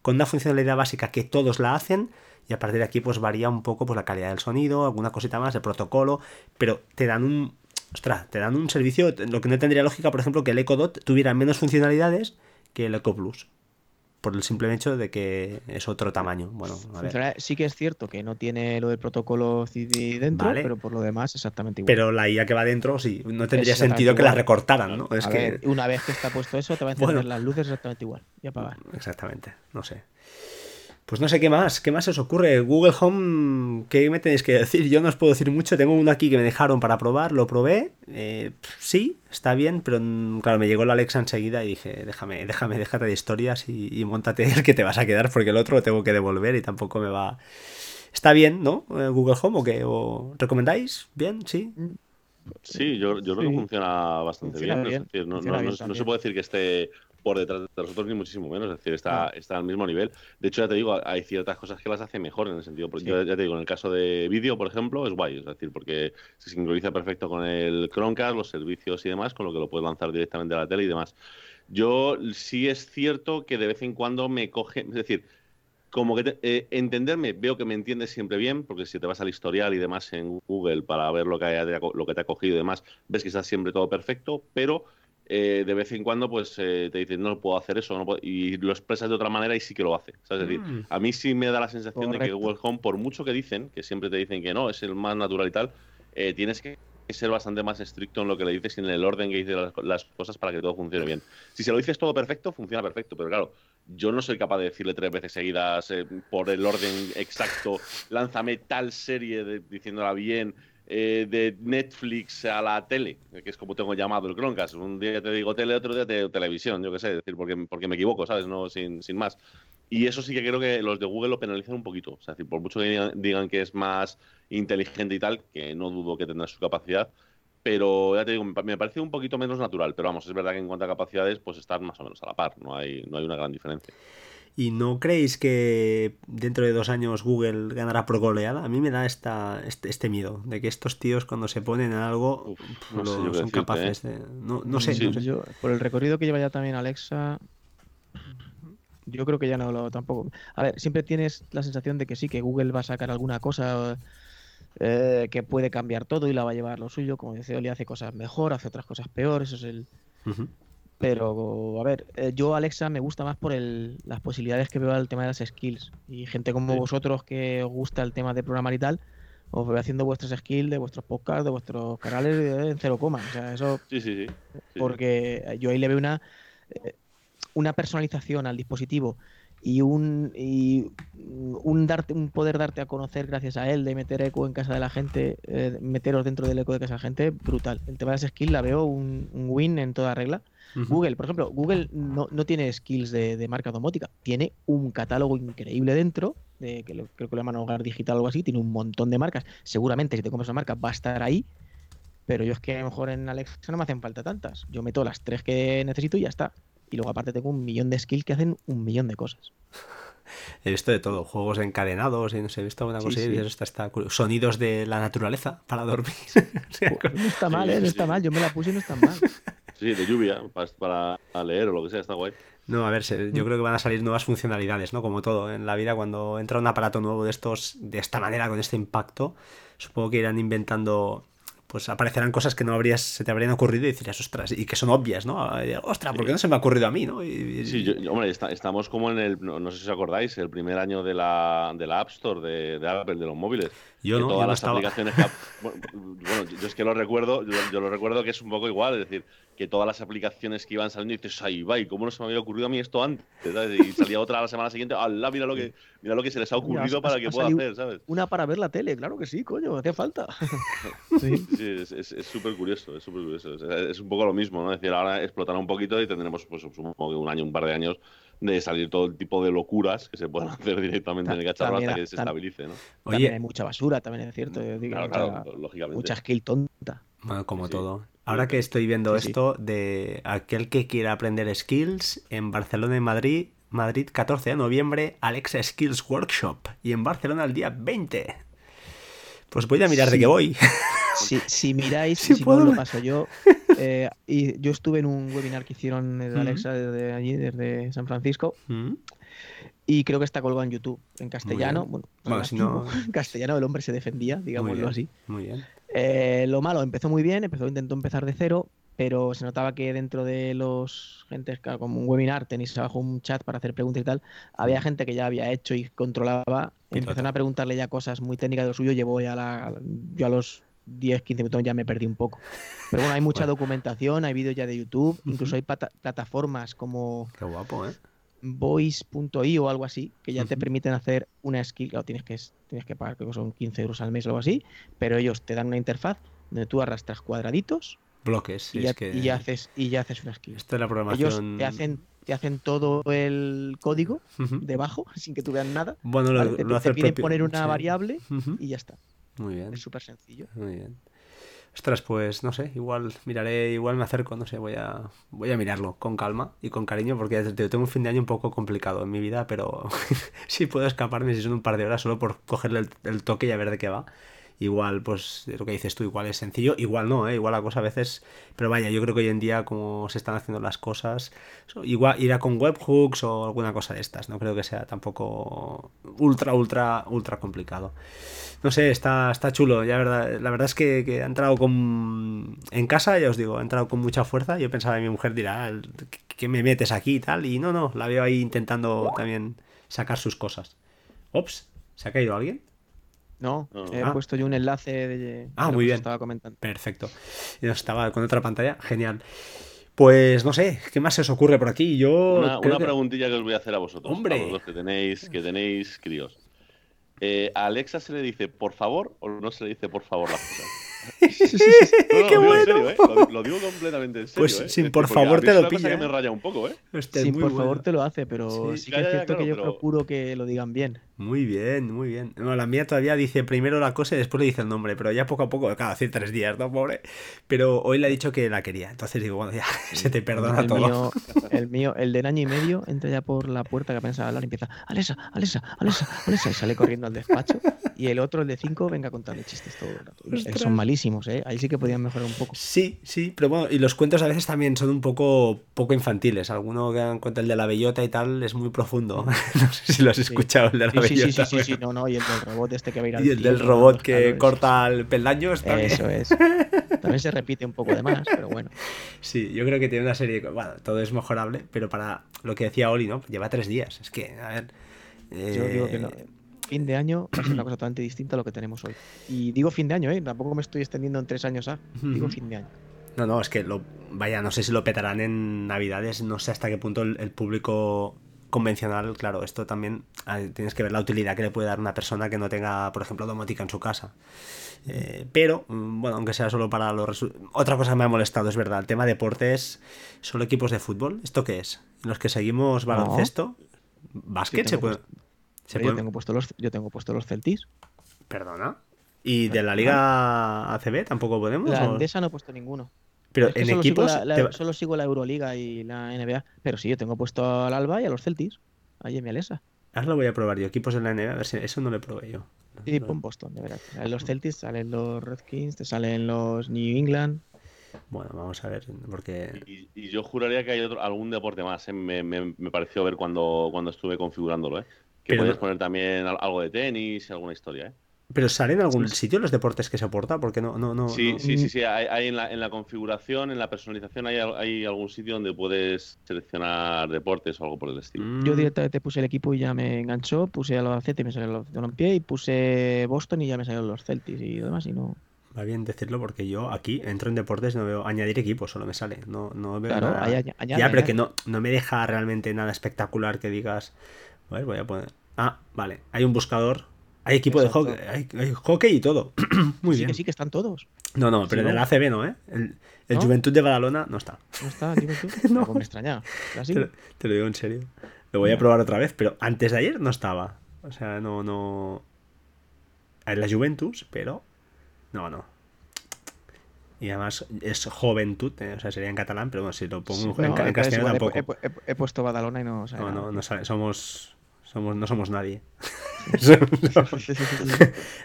con una funcionalidad básica que todos la hacen. Y a partir de aquí, pues varía un poco pues, la calidad del sonido, alguna cosita más, el protocolo, pero te dan un. Ostras, te dan un servicio. Lo que no tendría lógica, por ejemplo, que el Echo Dot tuviera menos funcionalidades que el Eco Plus. Por el simple hecho de que es otro tamaño. Bueno, Sí que es cierto que no tiene lo del protocolo CD dentro, pero por lo demás exactamente igual. Pero la IA que va dentro, sí, no tendría sentido que la recortaran, ¿no? Es que... una vez que está puesto eso, te va a encender las luces exactamente igual y apagar. Exactamente, no sé. Pues no sé qué más, qué más os ocurre. Google Home, ¿qué me tenéis que decir? Yo no os puedo decir mucho. Tengo uno aquí que me dejaron para probar, lo probé. Eh, sí, está bien, pero claro, me llegó la Alexa enseguida y dije, déjame, déjame, déjate de historias y, y montate el que te vas a quedar porque el otro lo tengo que devolver y tampoco me va. Está bien, ¿no? Eh, Google Home o qué? ¿O recomendáis? ¿Bien? ¿Sí? Sí, yo, yo creo que funciona bastante bien. no, se puede decir que esté por detrás de nosotros ni muchísimo menos, es decir, está, está al mismo nivel. De hecho, ya te digo, hay ciertas cosas que las hace mejor en el sentido, porque ya te digo, en el caso de vídeo, por ejemplo, es guay, es decir, porque se sincroniza perfecto con el Chromecast, los servicios y demás, con lo que lo puedes lanzar directamente a la tele y demás. Yo sí es cierto que de vez en cuando me coge, es decir, como que eh, entenderme, veo que me entiendes siempre bien, porque si te vas al historial y demás en Google para ver lo que, lo que te ha cogido y demás, ves que está siempre todo perfecto, pero eh, de vez en cuando pues eh, te dicen no puedo hacer eso y lo expresas de otra manera y sí que lo hace. Es decir, mm. a mí sí me da la sensación de que Google Home, por mucho que dicen, que siempre te dicen que no, es el más natural y tal, eh, tienes que ser bastante más estricto en lo que le dices y en el orden que dices las, cosas para que todo funcione bien. Si se lo dices todo perfecto, funciona perfecto, pero claro, yo no soy capaz de decirle tres veces seguidas por el orden exacto, lánzame tal serie diciéndola bien, eh, de Netflix a la tele, que es como tengo llamado el Chromecast. Un día te digo tele, otro día te digo televisión, yo qué sé, decir, porque, porque me equivoco, ¿sabes? No, sin, sin más. Y eso sí que creo que los de Google lo penalizan un poquito. O sea, decir, por mucho que digan, que es más inteligente y tal, que no dudo que tendrá su capacidad, pero ya te digo, me parece un poquito menos natural. Pero vamos, es verdad que en cuanto a capacidades, pues están más o menos a la par, no hay, no hay una gran diferencia. ¿Y no creéis que dentro de dos años Google ganará por goleada? A mí me da esta, este, este miedo de que estos tíos cuando se ponen en algo son capaces ¿eh? de... No, sé. por el recorrido que lleva ya también Alexa, yo creo que ya no lo tampoco... A ver, siempre tienes la sensación de que sí, que Google va a sacar alguna cosa eh, que puede cambiar todo y la va a llevar lo suyo. Como dice Oli, hace cosas mejor, hace otras cosas peor, eso es el... Pero, a ver, eh, yo Alexa me gusta más por el, las posibilidades que veo al tema de las skills. Y gente como vosotros que os gusta el tema de programar y tal, os voy haciendo vuestras skills de vuestros podcasts, de vuestros canales en cero coma. O sea, eso. Sí, sí, sí. Porque yo ahí le veo una. Eh, una personalización al dispositivo y un, y un, darte, un poder darte a conocer gracias a él, de meter eco en casa de la gente, eh, meteros dentro del eco de casa de la gente, brutal. El tema de las skills la veo un, win en toda regla. Google, por ejemplo, Google no, no tiene skills de, de, marca domótica, tiene un catálogo increíble dentro, de, que lo, creo que lo llaman hogar digital o algo así, tiene un montón de marcas. Seguramente si te compras una marca va a estar ahí, pero yo es que a lo mejor en Alexa no me hacen falta tantas. Yo meto las tres que necesito y ya está. Y luego aparte tengo un millón de skills que hacen un millón de cosas. He visto de todo, juegos encadenados y no sé, he visto alguna cosa y está, está, sonidos de la naturaleza para dormir. no está mal, ¿eh? No está mal, yo me la puse y no está mal. Sí, de lluvia, para, leer o lo que sea, está guay. No, a ver, yo creo que van a salir nuevas funcionalidades, ¿no? Como todo en la vida, cuando entra un aparato nuevo de estos, de esta manera, con este impacto, supongo que irán inventando pues aparecerán cosas que no habrías, se te habrían ocurrido y dirías, ostras, y que son obvias, ¿no? Ostras, ¿por qué no se me ha ocurrido a mí, no? Sí, hombre, estamos como en el, no, sé si os acordáis, el primer año de la, de la App Store de, de Apple, de los móviles. Yo no, todas las aplicaciones bueno, yo es que lo recuerdo, yo, lo recuerdo que es un poco igual, es decir, que todas las aplicaciones que iban saliendo y dices, ay, va, cómo no se me había ocurrido a mí esto antes? Y salía otra a la semana siguiente, ¡Hala, mira lo que, mira lo que se les ha ocurrido para que pueda hacer, ¿sabes? Una para ver la tele, claro que sí, coño, hacía falta. sí, es súper curioso, es súper curioso. Es, un poco lo mismo, ¿no? Es decir, ahora explotará un poquito y tendremos, pues, supongo que un año, un par de años de salir todo el tipo de locuras que se puedan hacer directamente en el cacharro hasta que se estabilice, ¿no? También hay mucha basura, también es cierto. claro, lógicamente. Mucha skill tonta. Bueno, como todo. Ahora que estoy viendo esto de aquel que quiera aprender skills en Barcelona y Madrid, Madrid 14 de noviembre, Alexa Skills Workshop y en Barcelona el día 20. Pues voy a mirar de qué voy. Si, si miráis, si, lo paso yo. Eh, y yo estuve en un webinar que hicieron de Alexa desde allí, desde San Francisco. Y creo que está colgado en YouTube, en castellano. Bueno, en castellano el hombre se defendía, digámoslo así. Muy bien. Eh, lo malo, empezó muy bien, empezó, intentó empezar de cero, pero se notaba que dentro de los gentes, como un webinar, tenéis abajo un chat para hacer preguntas y tal, había gente que ya había hecho y controlaba, empezaron a preguntarle ya cosas muy técnicas de lo suyo, llevó ya la, yo a los 10, 15 minutos ya me perdí un poco. Pero bueno, hay mucha documentación, hay vídeos ya de YouTube, incluso hay plataformas como... Qué guapo, ¿eh? voice.io o algo así, que ya te permiten hacer una skill. Claro, tienes que, tienes que pagar, creo que son 15 euros al mes o algo así, pero ellos te dan una interfaz donde tú arrastras cuadraditos. Bloques, y, ya, y ya haces, y ya haces una skill. Esto es la programación. Ellos te hacen, te hacen todo el código debajo, sin que tú veas nada. Bueno, lo, te, hace piden poner una variable y ya está. Muy bien. Es súper sencillo. Muy bien. Ostras, pues no sé, igual miraré, igual me acerco, no sé, voy a, voy a mirarlo con calma y con cariño porque tengo un fin de año un poco complicado en mi vida, pero si puedo escaparme si son un par de horas solo por cogerle el toque y a ver de qué va igual, pues lo que dices tú, igual es sencillo, igual no, ¿eh? igual la cosa a veces, pero vaya, yo creo que hoy en día como se están haciendo las cosas, igual irá con webhooks o alguna cosa de estas, no creo que sea tampoco ultra, ultra, ultra complicado. No sé, está, está chulo, ya verdad, la verdad es que, ha entrado con... En casa, ya os digo, ha entrado con mucha fuerza, yo pensaba que mi mujer dirá, ¿qué me metes aquí y tal? Y no, no, la veo ahí intentando también sacar sus cosas. Ops, ¿se ha caído alguien? No, he ah. puesto yo un enlace de, ah, muy bien. estaba comentando. Perfecto. Estaba con otra pantalla, genial. Pues no sé, ¿qué más se os ocurre por aquí? Yo una, preguntilla que os voy a hacer a vosotros, Hombre. a los que tenéis, que tenéis críos. Eh, ¿A Alexa se le dice por favor o no se le dice por favor las cosas? ¡Qué bueno! ¿eh? lo, digo completamente en serio. Pues ¿eh? sin por favor te lo pilla. que me raya un poco, ¿eh? Sin por favor te lo hace, pero sí, que es cierto que yo procuro que lo digan bien. Muy bien, muy bien. No, la mía todavía dice primero la cosa y después le dice el nombre, pero ya poco a poco, cada hace tres días, ¿no? Pobre. Pero hoy le ha dicho que la quería. Entonces digo, bueno, ya se te perdona el todo. Mío, el mío, el del año y medio, entra ya por la puerta que apenas a hablar y empieza, Alesa, Alesa, Alesa, Alesa, y sale corriendo al despacho. Y el otro, el de cinco, venga a contarle chistes todo el rato. Son malísimos, ¿eh? Ahí sí que podían mejorar un poco. Sí, sí, pero bueno, y los cuentos a veces también son un poco, poco infantiles. Alguno que cuenta el de la bellota y tal es muy profundo. no sé si lo has escuchado, el de la bellota. Sí, sí, sí, sí, no, no, y el del robot este que va a ir al Y el del robot que corta el peldaño. Eso es. También se repite un poco de más, pero bueno. Sí, yo creo que tiene una serie. Bueno, todo es mejorable, pero para lo que decía Oli, ¿no? Lleva tres días. Es que, a ver. Yo digo que no eh, fin de año va a ser una cosa totalmente distinta a lo que tenemos hoy. Y digo fin de año, ¿eh? Tampoco me estoy extendiendo en tres años a. Digo fin de año. No, no, es que lo, vaya, no sé si lo petarán en Navidades, no sé hasta qué punto el, el público convencional, claro, esto también ah, tienes que ver la utilidad que le puede dar una persona que no tenga, por ejemplo, domótica en su casa. Eh, pero, mm, bueno, aunque sea solo para los... Otra cosa que me ha molestado, es verdad, el tema de deportes, solo equipos de fútbol, ¿esto qué es? Los que seguimos baloncesto, básquet, Yo se puede... puesto- se Pero yo, tengo puesto los, yo tengo puesto los Celtics. Perdona. ¿Y de la Liga ACB tampoco podemos? La Andesa no he puesto ninguno. Pero Es que en solo, sigo equipos... la, la- va- solo sigo la Euroliga y la NBA. Pero sí, yo tengo puesto al Alba y a los Celtics. Ahí en mi Alesa. Ahora lo voy a probar yo, equipos de la NBA, a ver si eso no lo probé yo. Y No. pon Boston, de verdad. Salen los Celtics, salen los Redskins, te salen los New England. Bueno, vamos a ver, porque... Y, y yo juraría que hay otro, algún deporte más, ¿eh? me, me- me pareció ver cuando, cuando estuve configurándolo, ¿eh? que Pero no- poner también al- algo de tenis y alguna historia. ¿eh? ¿Pero sale en algún Sí. sitio los deportes que se aporta? Porque no, no, no... sí, no- sí, sí, sí, hay, hay en, la, en la configuración, en la personalización, hay, hay algún sitio donde puedes seleccionar deportes o algo por el estilo. Mm, Yo directamente puse el equipo y ya me enganchó. Puse a los Albacete y me salió los Balompié. Y puse Boston y ya me salieron los Celtics y demás. Y no. Va bien decirlo porque yo aquí entro en deportes no veo añadir equipos, solo me sale. No, no veo Claro, nada. añade, ya, pero añade. que no, no me deja realmente nada espectacular que digas. A ver, voy a poner. Ah, vale. Hay un buscador. Hay equipo Exacto. de hockey. Hay, hay hockey y todo. Muy sí bien. que sí que están todos. No, no, pero Sí, en el ¿no? ACB no, ¿eh? El, el ¿No? Juventud de Badalona no está. No está el Juventud. No. Algo me extrañaba. ¿Era así? Te, lo- te lo digo en serio. Lo voy a probar otra vez, pero antes de ayer no estaba. O sea, no, no. En la Juventus, pero. No, no. Y además es juventud, eh, o sea, sería en catalán, pero bueno, si lo pongo Sí, en, castellano tampoco. He, pu- he- he puesto Badalona y no sale No, no, no sale- somos, somos, no somos nadie.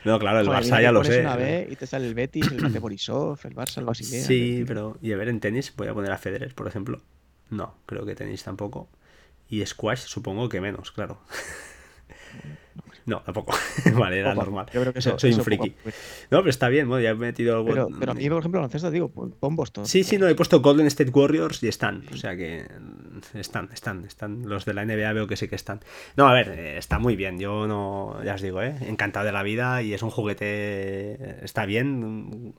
No, claro, el Joder, Barça ya lo sé. una y te sale el Betis, el Bate Borisov, el Barça, el Basilea. Sí, el- pero. Y a ver, en tenis voy a poner a Federer, por ejemplo. No, creo que tenis tampoco. Y squash, supongo que menos, claro. No, tampoco. vale, era Poco. normal. Yo creo que So- eso- soy un poco. friki. No, pero está bien, bueno, ya he metido algo. Pero, pero a mí, por ejemplo, baloncesto, digo, pon Boston. Sí, sí, no, he puesto Golden State Warriors y están. O sea que están, están, están. Los de la NBA veo que sí que están. No, a ver, eh, está muy bien. Yo no, ya os digo, ¿eh? encantado de la vida y es un juguete. Está bien.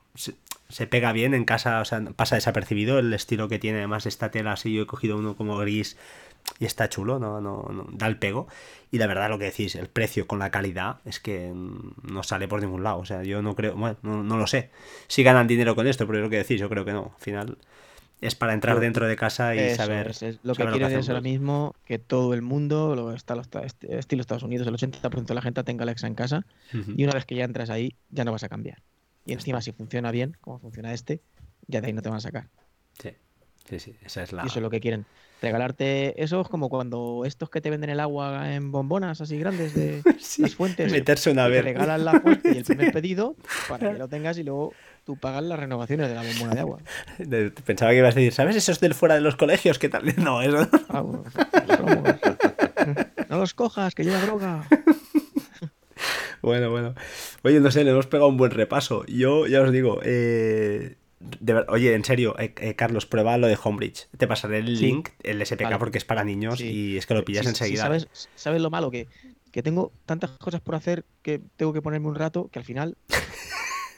Se, pega bien en casa, o sea, pasa desapercibido el estilo que tiene. Además, esta tela así, yo he cogido uno como gris y está chulo, no, no, da el pego. Y la verdad, lo que decís, el precio con la calidad es que no sale por ningún lado. O sea, yo no creo, bueno, no, no lo sé. Si ganan dinero con esto, pero lo que decís, yo creo que no. Al final es para entrar dentro de casa y Eso saber. es, es lo que quieren es ahora mismo que todo el mundo, lo está, lo está- este- estilo Estados Unidos, el 80% de la gente tenga Alexa en casa y una vez que ya entras ahí, ya no vas a cambiar. Y encima, si funciona bien, como funciona este, ya de ahí no te van a sacar. Sí, sí, sí, esa es la. Y eso es lo que quieren. Regalarte eso es como cuando estos que te venden el agua en bombonas así grandes de Sí, las fuentes. meterse una te vez. regalan la fuente y el primer pedido para que lo tengas y luego tú pagas las renovaciones de la bombona de agua. Pensaba que ibas a decir, ¿sabes esos del fuera de los colegios? ¿Qué tal? No, eso. Ah, bueno, vamos. No los cojas, que lleva droga. Bueno, bueno. Oye, no sé, le hemos pegado un buen repaso. Yo ya os digo, eh, de ver- oye, en serio, eh, eh, Carlos, prueba lo de Homebridge. Te pasaré el Sí. link, el SPK, Vale. porque es para niños Sí. y es que lo pillas sí, enseguida. ¿sabes, ¿Sabes lo malo? Que, que tengo tantas cosas por hacer que tengo que ponerme un rato que al final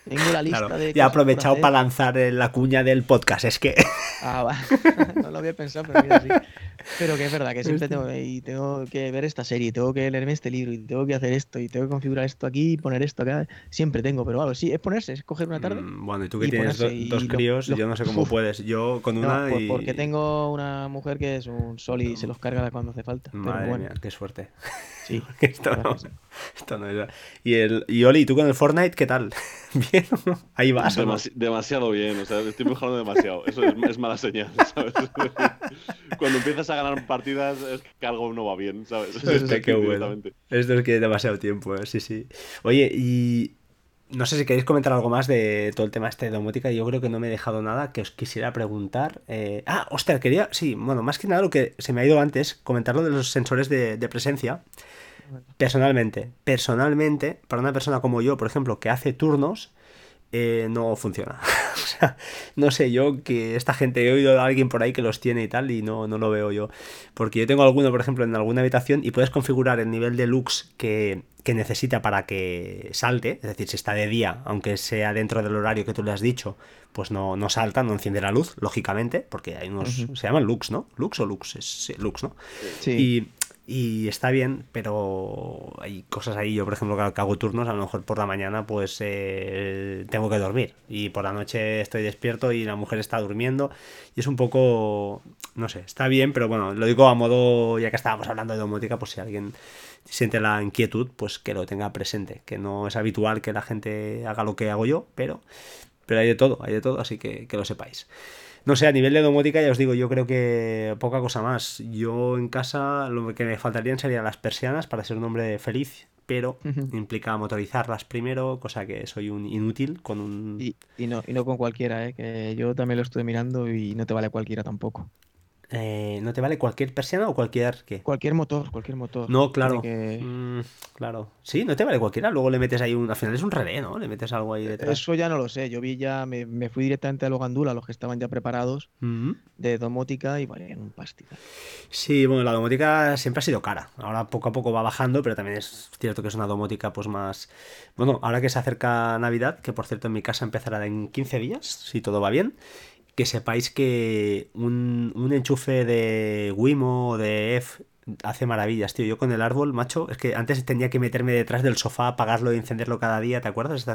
tengo la lista Claro, de. ya he aprovechado para lanzar eh, la cuña del podcast. Es que Ah, va. no lo había pensado, pero mira, sí. Pero que es verdad que siempre tengo, y tengo que ver esta serie, tengo que leerme este libro, y tengo que hacer esto, y tengo que configurar esto aquí, y poner esto acá. Siempre tengo, pero bueno, sí, es ponerse, es coger una tarde. Mm, Bueno, y tú que y tienes do- y dos lo- críos, lo- yo no sé cómo Uf. puedes. Yo con No, una por- y... porque tengo una mujer que es un sol y se los carga cuando hace falta. Pero Madre bueno, mía, qué suerte. Sí. Esto no, que esto no es... Y, el, y Oli, ¿tú con el Fortnite qué tal? ¿Bien? Ahí vas. demasiado bien, o sea, estoy mejorando demasiado. Eso es, es mala señal, ¿sabes? Cuando empiezas a ganar partidas es que algo no va bien, ¿sabes? Hostia, qué bueno. Directamente. Esto es que es demasiado tiempo, ¿eh? sí, sí. Oye, y no sé si queréis comentar algo más de todo el tema este de domótica. Yo creo que no me he dejado nada que os quisiera preguntar. Eh, Ah, hostia, quería, sí, bueno, más que nada lo que se me ha ido antes, comentar lo de los sensores de, de presencia. Personalmente, personalmente, para una persona como yo, por ejemplo, que hace turnos, eh, no funciona. o sea, no sé yo que esta gente, he oído a alguien por ahí que los tiene y tal y no, no lo veo yo. Porque yo tengo alguno, por ejemplo, en alguna habitación y puedes configurar el nivel de lux que, que necesita para que salte. Es decir, si está de día, aunque sea dentro del horario que tú le has dicho, pues no, no salta, no enciende la luz, lógicamente, porque hay unos... Se llaman lux, ¿no? Lux o lux, es sí, lux, ¿no? Sí. Y, y está bien, pero hay cosas ahí. Yo, por ejemplo, que hago turnos, a lo mejor por la mañana, pues eh, tengo que dormir. Y por la noche estoy despierto y la mujer está durmiendo. Y es un poco. No sé, está bien, pero bueno, lo digo a modo. Ya que estábamos hablando de domótica, pues si alguien siente la inquietud, pues que lo tenga presente. Que no es habitual que la gente haga lo que hago yo, pero, pero hay de todo, hay de todo, así que, que lo sepáis. No sé, a nivel de domótica ya os digo, yo creo que poca cosa más. Yo en casa lo que me faltarían serían las persianas para ser un hombre feliz, pero implica motorizarlas primero, cosa que soy un inútil con un... Y, y no, y no con cualquiera, ¿eh? que yo también lo estuve mirando y no te vale cualquiera tampoco. Eh, ¿No te vale cualquier persiana o cualquier qué? Cualquier motor, cualquier motor. No, claro. Que- Mm, claro. Sí, no te vale cualquiera. Luego le metes ahí un... Al final es un relé, ¿no? Le metes algo ahí detrás. Eso ya no lo sé. Yo vi ya, me, me fui directamente a Logandula, los que estaban ya preparados Mm. de domótica y valían un pastizal. Sí, bueno, la domótica siempre ha sido cara. Ahora poco a poco va bajando, pero también es cierto que es una domótica pues más... Bueno, ahora que se acerca Navidad, que por cierto en mi casa empezará en 15 días, si todo va bien, que sepáis que un, un enchufe de Wimo o de F hace maravillas, tío. Yo con el árbol, macho, es que antes tenía que meterme detrás del sofá, apagarlo y encenderlo cada día, ¿te acuerdas?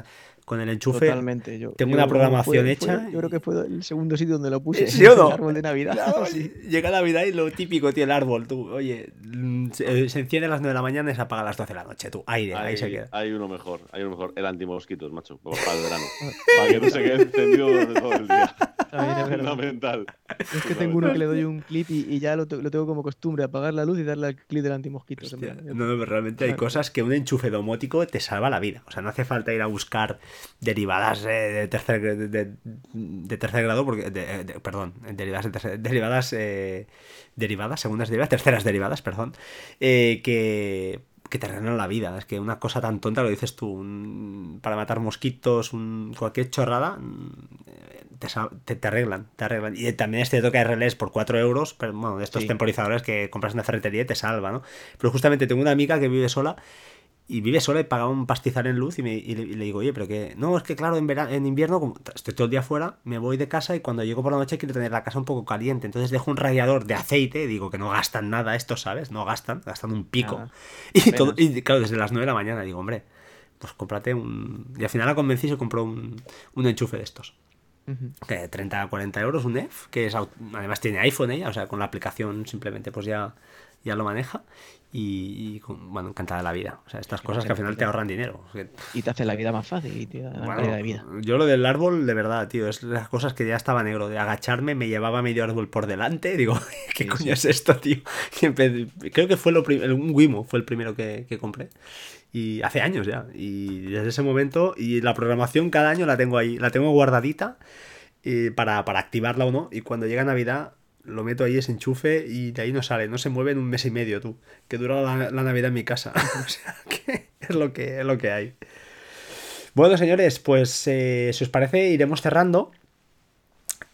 Con el enchufe... Totalmente. Yo, tengo yo una fue- programación fue- hecha yo creo que fue el segundo sitio donde lo puse. ¿Sí o no? El árbol de Navidad. Claro, sí. Llega Navidad y lo típico, tío, el árbol, tú. Oye, mm, se, se enciende a las 9 de la mañana y se apaga a las 12 de la noche, tú. Aire, ahí Hay, se queda. hay uno mejor, hay uno mejor. El antimosquitos, macho, para el verano. para que no se quede encendido durante todo el día. También es. Fundamental. Es que tengo uno que le doy un clip y, y ya lo, lo tengo como costumbre, apagar la luz y darle al clip del antimosquito. Hostia, siempre. no, no, pero realmente hay cosas que un enchufe domótico te salva la vida. O sea, no hace falta ir a buscar derivadas eh, de, tercer, de, de- de tercer grado, porque, de- perdón, derivadas, de tercer- derivadas, eh, derivadas, segundas derivadas, terceras derivadas, perdón, eh, que, que te arreglan la vida. Es que una cosa tan tonta, lo dices tú, un- para matar mosquitos, un, cualquier chorrada, mm, eh, te, te, te arreglan, te arreglan. Y también es cierto que hay relés por 4 euros, pero bueno, de estos Sí. temporizadores que compras en la ferretería y te salva, ¿no? Pero justamente tengo una amiga que vive sola y vive sola y paga un pastizal en luz y, me- y le, y le digo, oye, pero que no, es que claro, en, vera- en invierno como estoy todo el día fuera, me voy de casa y cuando llego por la noche quiero tener la casa un poco caliente, entonces dejo un radiador de aceite, digo que no gastan nada estos, ¿sabes? No gastan, gastan un pico. Nada, y, todo, y claro, desde las 9 de la mañana digo, hombre, pues cómprate un... Y al final la convencí y se compró un, un enchufe de estos. Ujú. Que 30 40 euros un EF, que es, además tiene iPhone ella, o sea, con la aplicación simplemente pues ya, ya lo maneja y, y con- bueno, encantada de la vida. O sea, estas cosas que al final te ahorran dinero. Y te hace la vida más fácil y te da bueno, calidad de vida. yo lo del árbol, de verdad, tío, es las cosas que ya estaba negro. De agacharme, me llevaba medio árbol por delante. Digo, ¿qué Sí, coño sí. es esto, tío? Creo que fue lo un Wimo, fue el primero que, que compré. Y hace años ya. Y desde ese momento, y la programación cada año la tengo ahí, la tengo guardadita eh, para, para activarla o no. Y cuando llega Navidad, lo meto ahí ese enchufe y de ahí no sale, no se mueve en un mes y medio, tú. Que dura la, Navidad en mi casa. o sea, que es lo que, es lo que hay. Bueno, señores, pues eh, si os parece, iremos cerrando.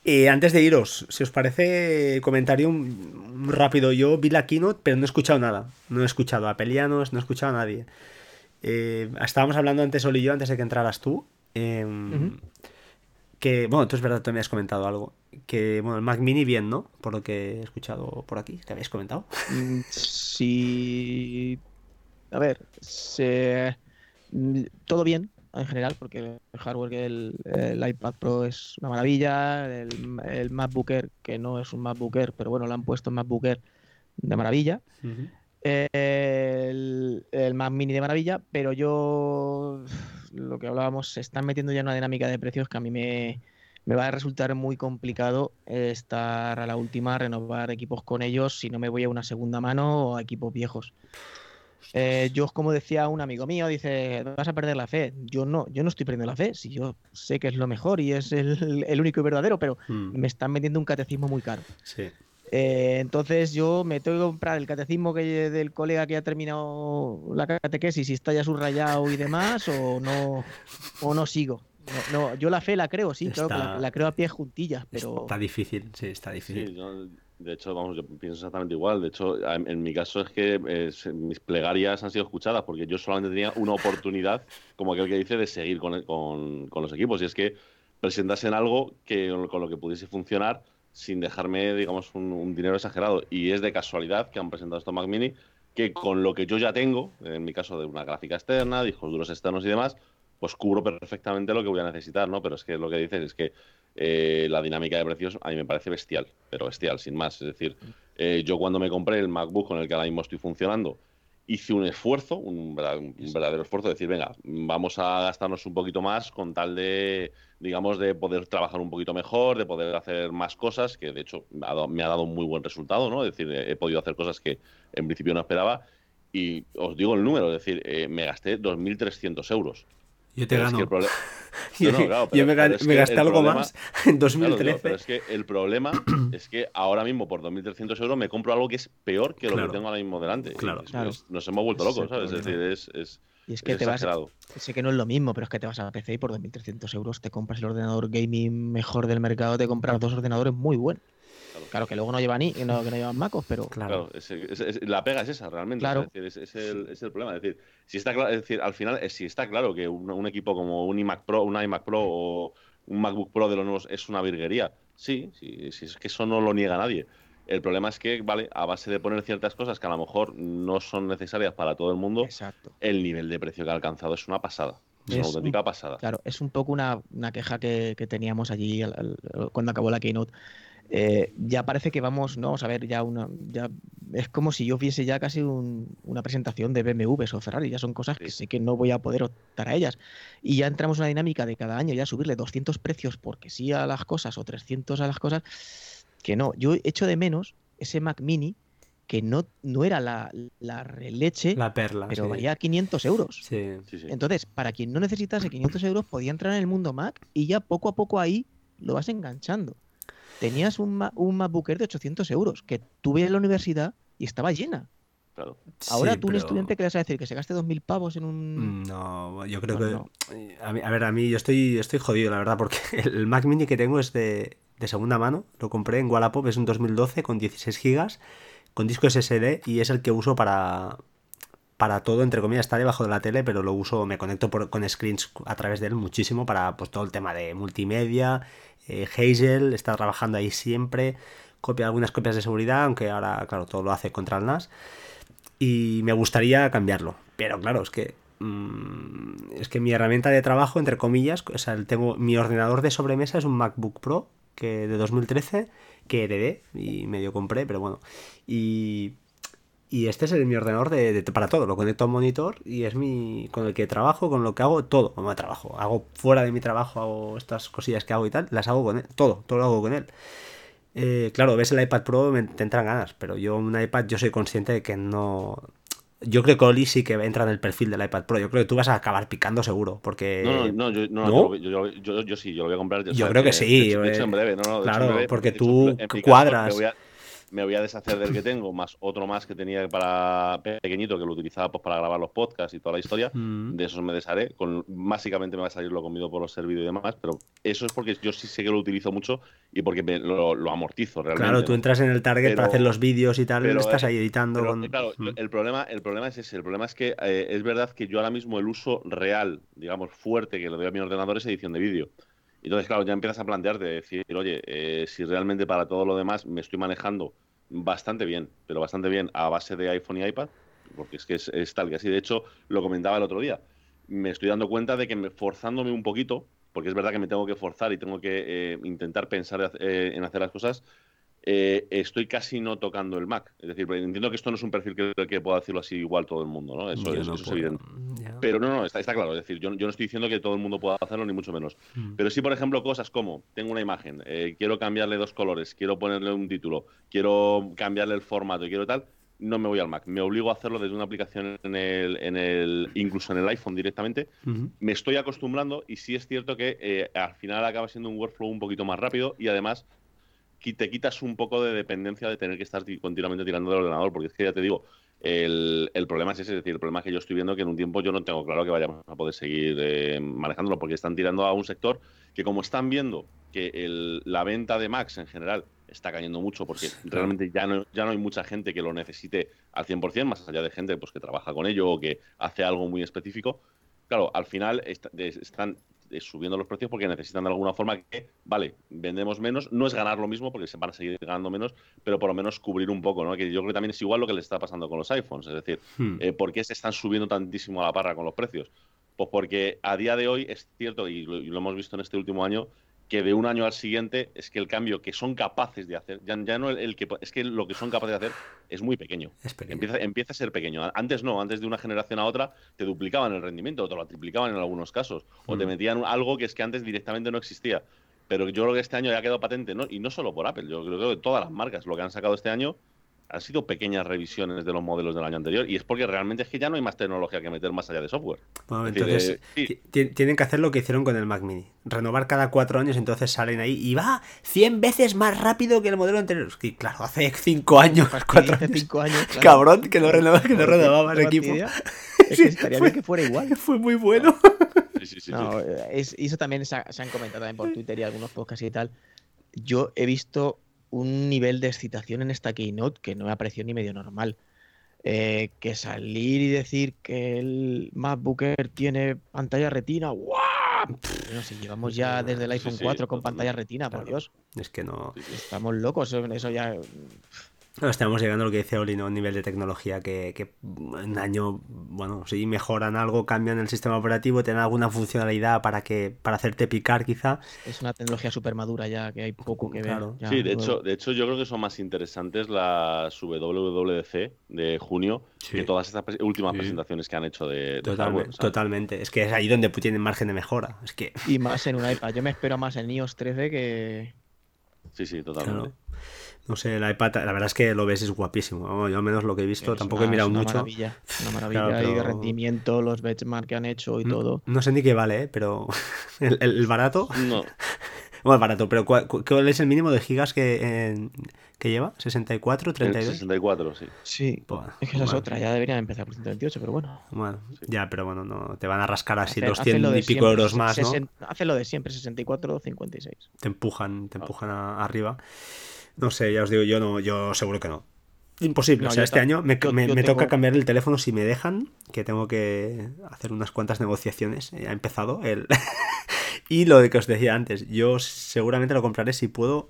Eh, antes de iros, si os parece, comentario un, un rápido. Yo vi la keynote, pero no he escuchado nada. No he escuchado a Pelianos, no he escuchado a nadie. Eh, estábamos hablando antes, Oli y yo, antes de que entraras tú. eh, Ujú. Que, bueno, tú es verdad, tú me has comentado algo. Que, bueno, el Mac Mini bien, ¿no? Por lo que he escuchado por aquí, que habéis comentado. Mm, Sí. A ver, se- mm, todo bien en general, porque el hardware que el, el iPad Pro es una maravilla, el, el MacBook Air, que no es un MacBook Air, pero bueno, lo han puesto en MacBook Air de maravilla. El, el Mac Mini de maravilla, pero yo, lo que hablábamos, se están metiendo ya en una dinámica de precios que a mí me, me va a resultar muy complicado estar a la última, renovar equipos con ellos si no me voy a una segunda mano o a equipos viejos. Eh, yo, como decía un amigo mío, dice, vas a perder la fe. Yo no, yo no estoy perdiendo la fe, si yo sé que es lo mejor y es el, el único y verdadero, pero Mm, me están vendiendo un catecismo muy caro. sí. Eh, entonces yo me tengo que comprar el catecismo que del colega que ha terminado la catequesis y está ya subrayado y demás, o no, o no sigo. No, yo la fe la creo, sí, claro que la, creo a pie juntillas, pero... Está difícil, sí, está difícil. de hecho, vamos, yo pienso exactamente igual. De hecho, en, mi caso es que mis plegarias han sido escuchadas porque yo solamente tenía una oportunidad, como aquel que dice, de seguir con, con, los equipos. Y es que presentasen algo que, con lo que pudiese funcionar sin dejarme, digamos, un, dinero exagerado. Y es de casualidad que han presentado esto Mac Mini, que con lo que yo ya tengo, en mi caso de una gráfica externa, discos duros externos y demás, pues cubro perfectamente lo que voy a necesitar, ¿no? Pero es que lo que dices es que eh, la dinámica de precios a mí me parece bestial, pero bestial, sin más. Es decir, eh, yo cuando me compré el MacBook con el que ahora mismo estoy funcionando, hice un esfuerzo, un, verdadero esfuerzo, de decir, venga, vamos a gastarnos un poquito más con tal de, digamos, de poder trabajar un poquito mejor, de poder hacer más cosas, que de hecho me ha dado, un muy buen resultado, ¿no? Es decir, he podido hacer cosas que en principio no esperaba. Y os digo el número, es decir, eh, me gasté 2.300 euros. Yo te gano. yo, me, gasté algo más en 2013. pero es que el problema es que ahora mismo por 2.300 euros me compro algo que es peor que lo que tengo ahora mismo delante. Claro. nos hemos vuelto locos, ¿sabes? Es decir, es, es, y es que te vas. Sé que no es lo mismo, pero es que te vas a PC y por 2.300 euros te compras el ordenador gaming mejor del mercado, te compras dos ordenadores muy buenos. Claro, que luego no llevan ni, no, que no llevan macos, pero. Claro, la pega es esa, realmente. Claro. Es, el, es, el, problema. Es decir, si está claro, es decir, al final, si está claro que un, equipo como un iMac Pro, un iMac Pro o un MacBook Pro de los nuevos es una virguería. Sí, sí, sí, es que eso no lo niega nadie. El problema es que, vale, a base de poner ciertas cosas que a lo mejor no son necesarias para todo el mundo, Exacto. el nivel de precio que ha alcanzado es una pasada. Es, una auténtica pasada. Claro, es un poco una, queja que, teníamos allí cuando acabó la keynote eh, ya parece que vamos, no, vamos a ver, ya una, ya es como si yo viese ya casi una presentación de BMW o Ferrari, ya son cosas que sé que no voy a poder optar a ellas. Y ya entramos en una dinámica de cada año ya subirle 200 precios porque sí a las cosas o 300 a las cosas, que no, yo echo de menos ese Mac Mini que no, no era la, la releche, la perla, pero valía 500 euros. Sí. Entonces, para quien no necesitase 500 euros, podía entrar en el mundo Mac y ya poco a poco ahí lo vas enganchando tenías un, un MacBook de 800 euros que tuve en la universidad y estaba llena. Claro. Ahora tú, un estudiante, ¿qué vas a decir? ¿Que se gaste 2.000 pavos en un...? Mm, no, yo creo que... A, ver, a mí yo estoy, estoy jodido, la verdad, porque el Mac Mini que tengo es de, de segunda mano. Lo compré en Wallapop, es un 2012 con 16 gigas, con disco SSD y es el que uso para, para todo, entre comillas, está debajo de la tele, pero lo uso, me conecto con screens a través de él muchísimo para pues, todo el tema de multimedia, eh, Hazel está trabajando ahí siempre, copia algunas copias de seguridad, aunque ahora, claro, todo lo hace contra el NAS. Y me gustaría cambiarlo. Pero claro, es que. Mm, es que mi herramienta de trabajo, entre comillas, o sea, tengo mi ordenador de sobremesa es un MacBook Pro que de 2013 que heredé y medio compré, pero bueno. Y y este es el, mi ordenador de, para todo. Lo conecto a un monitor y es mi con el que trabajo, con lo que hago, todo. Como trabajo. Hago fuera de mi trabajo, hago estas cosillas que hago y tal, las hago con él. Todo, todo lo hago con él. Eh, claro, ves el iPad Pro, me, te entran ganas, pero yo un iPad, yo soy consciente de que no. Yo creo que Oli sí que entra en el perfil del iPad Pro. Yo creo que tú vas a acabar picando seguro, porque... No, no, yo, no, Yo, yo, sí, yo lo voy a comprar. Yo, creo que sí. De hecho, en breve, no, claro, porque tú cuadras me voy a deshacer del que tengo, más otro más que tenía para pequeñito, que lo utilizaba pues, para grabar los podcasts y toda la historia. Mm. De esos me desharé. Con, básicamente me va a salir lo comido por los servicios y demás, pero eso es porque yo sí sé que lo utilizo mucho y porque lo, amortizo realmente. Claro, tú entras en el target para hacer los vídeos y tal, pero, estás ahí editando. Claro, mm. el, problema, el problema es ese. El problema es que eh, es verdad que yo ahora mismo el uso real, digamos, fuerte que le doy a mi ordenador es edición de vídeo. Entonces, claro, ya empiezas a plantearte, decir, oye, eh, si realmente para todo lo demás me estoy manejando bastante bien, pero bastante bien a base de iPhone y iPad, porque es que es, tal que así. De hecho, lo comentaba el otro día. Me estoy dando cuenta de que me, forzándome un poquito, porque es verdad que me tengo que forzar y tengo que eh, intentar pensar eh, en hacer las cosas, eh, estoy casi no tocando el Mac. Es decir, entiendo que esto no es un perfil que, que pueda decirlo así igual todo el mundo, ¿no? Eso, es, evidente. Pero no, no, está, está, claro. Es decir, yo, yo, no estoy diciendo que todo el mundo pueda hacerlo, ni mucho menos. Mm. Pero sí, por ejemplo, cosas como, tengo una imagen, eh, quiero cambiarle dos colores, quiero ponerle un título, quiero cambiarle el formato, quiero tal, no me voy al Mac. Me obligo a hacerlo desde una aplicación en el, en el incluso en el iPhone directamente. Me estoy acostumbrando y sí es cierto que eh, al final acaba siendo un workflow un poquito más rápido y además te quitas un poco de dependencia de tener que estar continuamente tirando del ordenador, porque es que ya te digo, El, problema es ese, es decir, el problema es que yo estoy viendo que en un tiempo yo no tengo claro que vayamos a poder seguir eh, manejándolo, porque están tirando a un sector que como están viendo que la venta de Max en general está cayendo mucho, porque realmente ya no, ya no hay mucha gente que lo necesite al 100%, más allá de gente pues, que trabaja con ello o que hace algo muy específico. Claro, al final están subiendo los precios porque necesitan de alguna forma que, vale, vendemos menos, no es ganar lo mismo porque se van a seguir ganando menos, pero por lo menos cubrir un poco, ¿no? Que yo creo que también es igual lo que le está pasando con los iPhones, es decir, hmm. eh, ¿por qué se están subiendo tantísimo a la parra con los precios? Pues porque a día de hoy es cierto, y lo hemos visto en este último año, que de un año al siguiente es que el cambio que son capaces de hacer, ya, no el, que es que lo que son capaces de hacer es muy pequeño. Empieza, empieza, a ser pequeño. Antes no, antes de una generación a otra te duplicaban el rendimiento, o te lo triplicaban en algunos casos, o te mm. metían algo que es que antes directamente no existía. Pero yo creo que este año ya ha quedado patente, ¿no? y no solo por Apple, yo creo que todas las marcas lo que han sacado este año han sido pequeñas revisiones de los modelos del año anterior y es porque realmente es que ya no hay más tecnología que meter más allá de software. entonces eh, tienen que hacer lo que hicieron con el Mac Mini, renovar cada cuatro años, entonces salen ahí y va 100 veces más rápido que el modelo anterior. Y claro, hace cinco años, cuatro hace cinco años cabrón, que no renovaba, que no renovaba el equipo. Es que estaría bien que fuera igual. Fue muy bueno. Sí, sí, no, es, eso también se, se han comentado también por Twitter y algunos podcasts y tal. Yo he visto un nivel de excitación en esta keynote que no me pareció ni medio normal. Eh, que salir y decir que el MacBook tiene pantalla retina, ¡guau! No sé, llevamos ya desde el iPhone 4 con pantalla retina, por Dios. Es que no. Estamos locos, eso ya estamos llegando a lo que dice Oli, ¿no? Un nivel de tecnología que, que en año, bueno, si mejoran algo, cambian el sistema operativo, tienen alguna funcionalidad para que para hacerte picar quizá. Es una tecnología súper madura ya, que hay poco que ver. sí, de hecho, de hecho yo creo que son más interesantes las WWDC de junio que todas estas últimas presentaciones que han hecho de, totalmente, totalmente, es que es ahí donde tienen margen de mejora. Es que... Y más en un iPad. Yo me espero más en iOS 13 que... Sí, sí, totalmente. No sé, el iPad, la verdad es que lo ves, es guapísimo. Yo al menos lo que he visto, tampoco he mirado una mucho. Maravilla, una maravilla. Y de rendimiento, los benchmarks que han hecho y todo. No sé ni qué vale, ¿eh? pero el, barato. No. Bueno, barato, pero ¿cuál, es el mínimo de gigas que, que lleva? ¿64, 32? 64, sí. Sí, es que esa es otra, ya deberían empezar por 128, pero bueno. Bueno, ya, pero bueno, no te van a rascar así los 100 y pico euros más, ¿no? Hace lo de siempre, 64 o 56. Te empujan, te empujan arriba. No sé, ya os digo, yo no, yo seguro que no. Imposible. o sea, este año me, toca cambiar el teléfono si me dejan, que tengo que hacer unas cuantas negociaciones. Ya ha empezado el. y lo de que os decía antes, yo seguramente lo compraré si puedo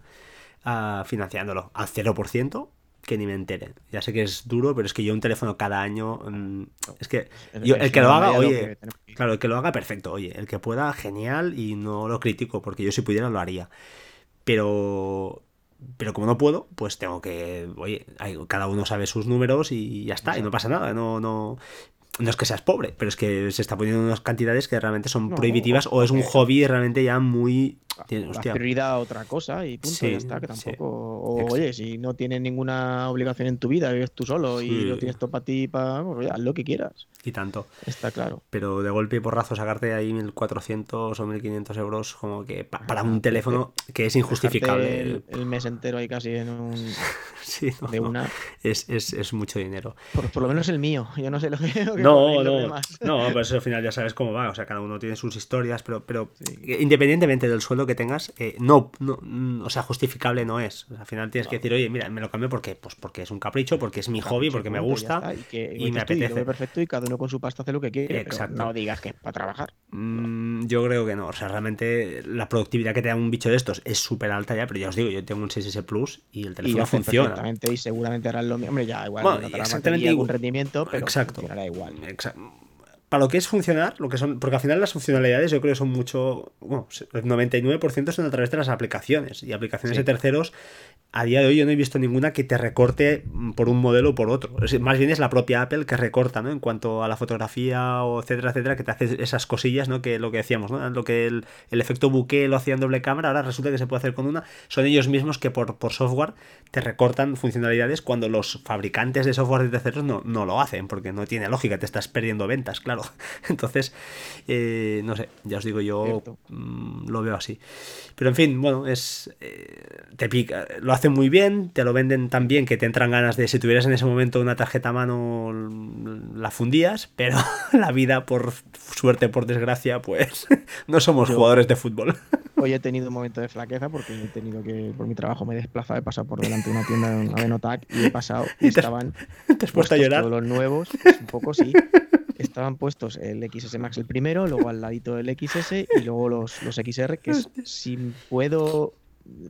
uh, financiándolo al 0%, que ni me entere. Ya sé que es duro, pero es que yo un teléfono cada año. Mm, es que yo, el que lo haga, oye, claro, el que lo haga, perfecto. Oye, el que pueda, genial, y no lo critico, porque yo si pudiera lo haría. Pero pero como no puedo, pues tengo que, oye, cada uno sabe sus números y ya está, y no pasa nada, no, no, no es que seas pobre, pero es que se está poniendo unas cantidades que realmente son prohibitivas o es un hobby realmente ya muy tiene, prioridad a otra cosa y punto, ya está, que tampoco. O, oye, si no tienes ninguna obligación en tu vida, vives tú solo y lo tienes todo para ti, para, pues, haz lo que quieras. Y tanto. Está claro. Pero de golpe y porrazo sacarte ahí 1.400 o 1.500 euros, como que para un teléfono que es injustificable. El, mes entero ahí casi en un. sí, de una. Es, es, es, mucho dinero. Por, lo menos el mío. Yo no sé lo que. no, no. No, pues al final ya sabes cómo va. O sea, cada uno tiene sus historias, pero, pero independientemente del sueldo que tengas, eh, no, no, mm, o sea, justificable no es. al final tienes que decir, oye, mira, me lo cambio porque, pues porque es un capricho, porque es mi hobby, porque me gusta y, me apetece. perfecto y cada uno con su pasta hace lo que quiere. Exacto. no digas que es para trabajar. Mm, yo creo que no. O sea, realmente la productividad que te da un bicho de estos es súper alta ya, pero ya os digo, yo tengo un 6S Plus y el teléfono funciona. y seguramente harán lo mismo. Hombre, ya igual no exactamente algún rendimiento, pero exacto. funcionará igual. Exacto para lo que es funcionar, lo que son, porque al final las funcionalidades yo creo que son mucho, bueno, el 99% son a través de las aplicaciones y aplicaciones de terceros a día de hoy yo no he visto ninguna que te recorte por un modelo o por otro. Más bien es la propia Apple que recorta, ¿no? En cuanto a la fotografía o etcétera, etcétera, que te hace esas cosillas, ¿no? Que lo que decíamos, ¿no? Lo que el, efecto bouquet lo hacía en doble cámara, ahora resulta que se puede hacer con una. Son ellos mismos que por, por software te recortan funcionalidades cuando los fabricantes de software de terceros no, no lo hacen, porque no tiene lógica, te estás perdiendo ventas, claro. Entonces, eh, no sé, ya os digo, yo mm, lo veo así. Pero en fin, bueno, es... Eh, te pica, lo hacen muy bien, te lo venden tan bien que te entran ganas de, si tuvieras en ese momento una tarjeta a mano, la fundías, pero la vida, por suerte, por desgracia, pues no somos jugadores de fútbol. Hoy he tenido un momento de flaqueza porque he tenido que, por mi trabajo, me he desplazado, he pasado por delante de una tienda de Avenotac y he pasado y, estaban te has puesto a llorar. todos los nuevos, pues, un poco sí. Estaban puestos el XS Max el primero, luego al ladito el XS y luego los, los XR, que es, si puedo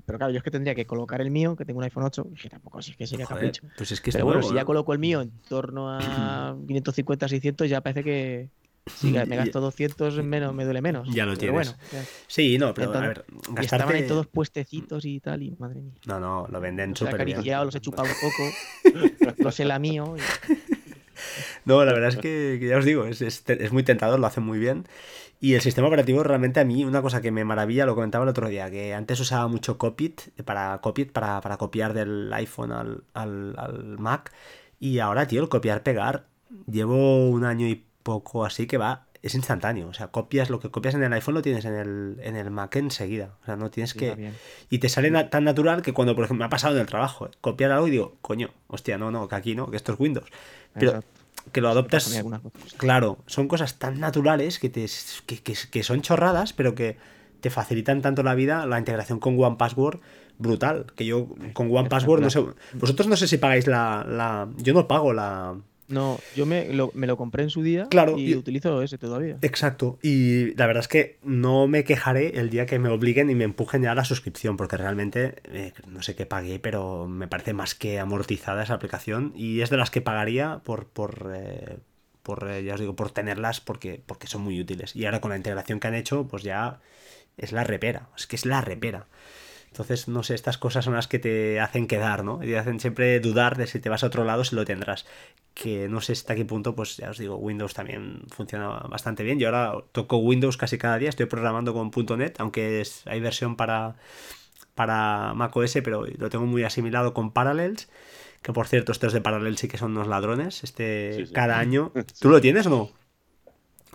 pero claro, yo es que tendría que colocar el mío, que tengo un iPhone 8, y que tampoco si es que sería capricho. Pues es que pero bueno, si ya coloco el mío en torno a 550, 600, ya parece que si me gasto 200 menos, me duele menos. Ya lo pero tienes. Bueno, Sí, no, pero a ver, gastarte... estaban ahí todos puestecitos y tal, y madre mía. No, no, lo venden súper bien. los he chupado un poco, los he lamido. Y... No, la verdad es que, que ya os digo, es, es, es, muy tentador, lo hacen muy bien. Y el sistema operativo realmente a mí, una cosa que me maravilla, lo comentaba el otro día, que antes usaba mucho Copit para, Copit para, para copiar del iPhone al, al, al, Mac. Y ahora, tío, el copiar-pegar, llevo un año y poco así que va, es instantáneo. O sea, copias lo que copias en el iPhone lo tienes en el, en el Mac enseguida. O sea, no tienes que... bien. Y te sale na- tan natural que cuando, por ejemplo, me ha pasado en el trabajo, ¿eh? copiar algo y digo, coño, hostia, no, no, que aquí no, que esto es Windows. Pero Exacto. Que lo adoptas... Claro, son cosas tan naturales que, te, que, que- que son chorradas, pero que te facilitan tanto la vida, la integración con One Password, brutal. Que yo con One Password, no sé, vosotros no sé si pagáis la... la yo no pago la... No, yo me lo, me lo compré en su día Claro, y y- utilizo ese todavía. Exacto, y la verdad es que no me quejaré el día que me obliguen y me empujen ya a la suscripción, porque realmente eh, no sé qué pagué, pero me parece más que amortizada esa aplicación y es de las que pagaría por, por, eh, por eh, ya os digo, por tenerlas porque, porque son muy útiles. Y ahora con la integración que han hecho, pues ya es la repera, es que es la repera. Entonces, no sé, estas cosas son las que te hacen quedar, ¿no? Y te hacen siempre dudar de si te vas a otro lado, si lo tendrás. Que no sé hasta qué punto, pues ya os digo, Windows también funciona bastante bien. Yo ahora toco Windows casi cada día, estoy programando con .NET, aunque es, hay versión para, para macOS, pero lo tengo muy asimilado con Parallels. Que por cierto, estos de Parallels sí que son unos ladrones. Este, Sí, sí. cada año. ¿Tú lo tienes o no?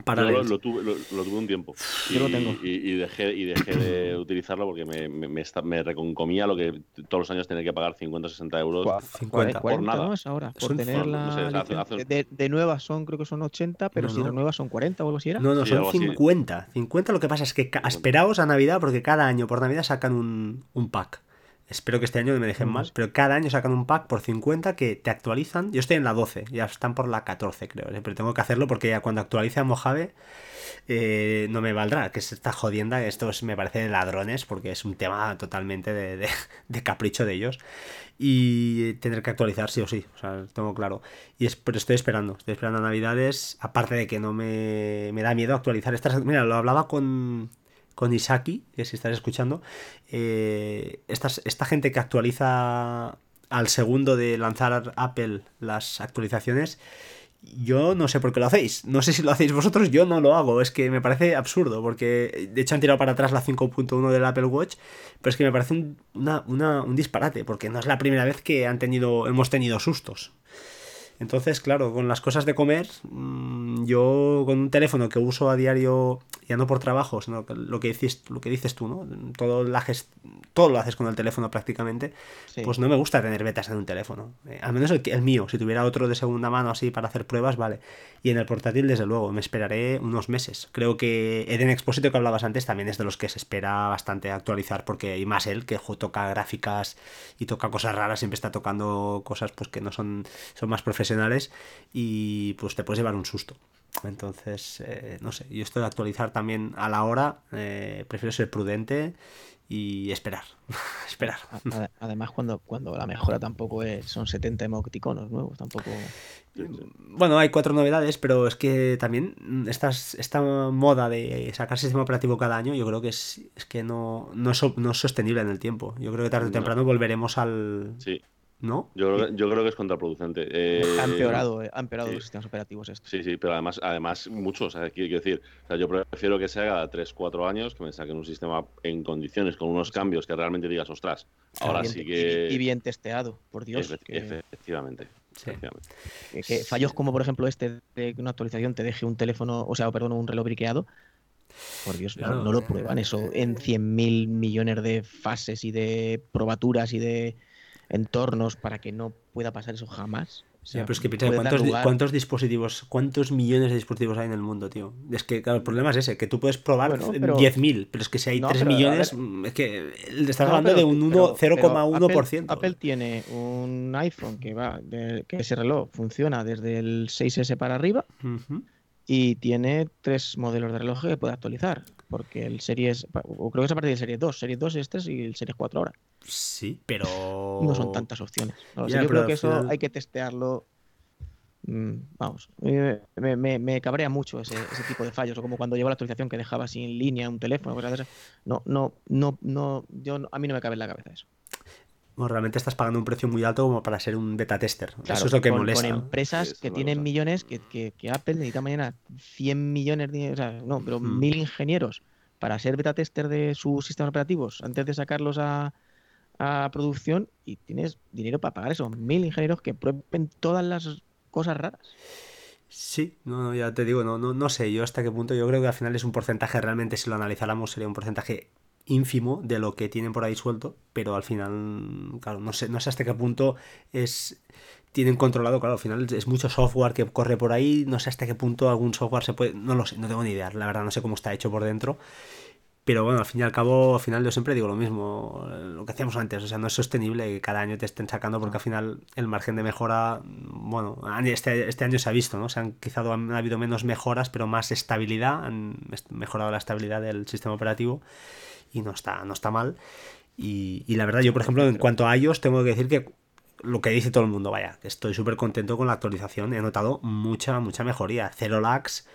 Yo lo, lo tuve, lo, lo tuve un tiempo. Yo lo Y- tengo. Y, y dejé, y dejé de utilizarlo porque me, me, me, esta- me reconcomía lo que todos los años tenía que pagar 50 o 60 euros. Cua- 50. cua- 40 nada. ¿no? es ahora. Por Son- tener no la sé, hace- hace- de, de nuevas son, creo que son 80, pero No, si no. renuevas son 40 o algo así era. No, no, Sí, son algo así. 50. 50 lo que pasa es que esperaos a Navidad porque cada año por Navidad sacan un, un pack. Espero que este año no me dejen mal, pero cada año sacan un pack por 50 que te actualizan. Yo estoy en la 12, ya están por la 14 creo, ¿eh? pero tengo que hacerlo porque ya cuando actualice a Mojave eh, no me valdrá, que es esta jodienda, esto es- me parece de ladrones porque es un tema totalmente de, de- de capricho de ellos y tener que actualizar sí o sí, o sea, tengo claro. Y es, pero estoy esperando, estoy esperando a Navidades, aparte de que no me, me da miedo actualizar estas... Mira, lo hablaba con, con Isaki, que si estás escuchando, eh, estas- esta gente que actualiza al segundo de lanzar Apple las actualizaciones, yo no sé por qué lo hacéis. No sé si lo hacéis vosotros, yo no lo hago. Es que me parece absurdo, porque de hecho han tirado para atrás la 5.1 del Apple Watch, pero es que me parece un, una- un disparate, porque no es la primera vez que han tenido, hemos tenido sustos. Entonces, claro, con las cosas de comer, mm, yo con un teléfono que uso a diario, ya no por trabajo, sino lo que dices, lo que dices tú, ¿no? Todo, la todo lo haces con el teléfono prácticamente, Sí. pues no me gusta tener betas en un teléfono. Eh, al menos el, mío, si tuviera otro de segunda mano así para hacer pruebas, vale. Y en el portátil, desde luego, me esperaré unos meses. Creo que Eden Exposito que hablabas antes también es de los que se espera bastante actualizar, porque y más él, que toca gráficas y toca cosas raras, siempre está tocando cosas pues que no son, son más profesionales y pues te puedes llevar un susto. Entonces, eh, no sé, yo esto de actualizar también a la hora, eh, prefiero ser prudente y esperar, esperar. Además, cuando, cuando la mejora tampoco es, son 70 emoticonos nuevos, tampoco. Bueno, hay cuatro novedades, pero es que también estas, esta moda de sacar sistema operativo cada año, yo creo que es, es que no, no, es, no es sostenible en el tiempo. Yo creo que tarde o No. temprano volveremos al... Sí, ¿No? yo creo, que- yo creo que es contraproducente. Eh, ha empeorado, eh, ha empeorado sí. los sistemas operativos estos. Sí, sí, pero además, además muchos, quiero quiero decir, o sea, yo prefiero que se haga cada 3, 4 años, que me saquen un sistema en condiciones, con unos cambios que realmente digas, ostras, ahora Bien- sí y- que... Y, bien testeado, por Dios. Efe- que- Efectivamente. Sí. efectivamente. que, que fallos como, por ejemplo, este de que una actualización te deje un teléfono, o sea, perdón, un reloj briqueado, Por Dios, no- Claro, no, lo eh, prueban eso en 100.000 millones de fases y de probaturas y de entornos para que no pueda pasar eso jamás. O sea, Ya, pero es que piensa, ¿cuántos, di- lugar- ¿cuántos dispositivos, cuántos millones de dispositivos hay en el mundo, tío? Es que, claro, el problema es ese, que tú puedes probar Bueno, pero- 10.000, pero es que si hay No, 3 pero, a millones, ver. mm, es que le estás No, hablando pero- de un 1, pero- pero 0,1%. Apple, Apple tiene un iPhone que va, de- que ese reloj funciona desde el 6S para arriba y tiene tres modelos de reloj que puede actualizar. Porque el Series, o creo que es a partir del Series 2, Series 2 es 3 y el Series 4 ahora. Sí, pero... No son tantas opciones. No Ya, yo creo que eso hay que testearlo. Mm, Vamos, me, me- me cabrea mucho ese, ese tipo de fallos, o como cuando llegó la actualización que dejaba sin línea un teléfono, cosas de esas. No, no, no, no, yo a mí no me cabe en la cabeza eso. Bueno, realmente estás pagando un precio muy alto como para ser un beta tester. Claro, Eso es lo que con, molesta. Con empresas Sí, que tienen millones, que, que- que Apple necesita mañana 100 millones, de, o sea, no, pero Hmm. mil ingenieros para ser beta tester de sus sistemas operativos antes de sacarlos a, a producción y tienes dinero para pagar esos mil ingenieros que prueben todas las cosas raras. Sí, no, no, ya te digo, no, no, no sé yo hasta qué punto. Yo creo que al final es un porcentaje, realmente si lo analizáramos sería un porcentaje ínfimo de lo que tienen por ahí suelto, pero al final, claro, no sé, no sé hasta qué punto es tienen controlado, claro, al final es mucho software que corre por ahí, no sé hasta qué punto algún software se puede, no lo sé, no tengo ni idea, la verdad no sé cómo está hecho por dentro. Pero bueno, al fin y al cabo, al final yo siempre digo lo mismo, lo que hacíamos antes, o sea, no es sostenible que cada año te estén sacando porque al final el margen de mejora, bueno, este, este año se ha visto, ¿no? Se han quizá han habido menos mejoras, pero más estabilidad, han mejorado la estabilidad del sistema operativo y no está, no está mal. Y, y la verdad, yo por ejemplo, en cuanto a iOS, tengo que decir que lo que dice todo el mundo, vaya, que estoy súper contento con la actualización, he notado mucha, mucha mejoría, cero lags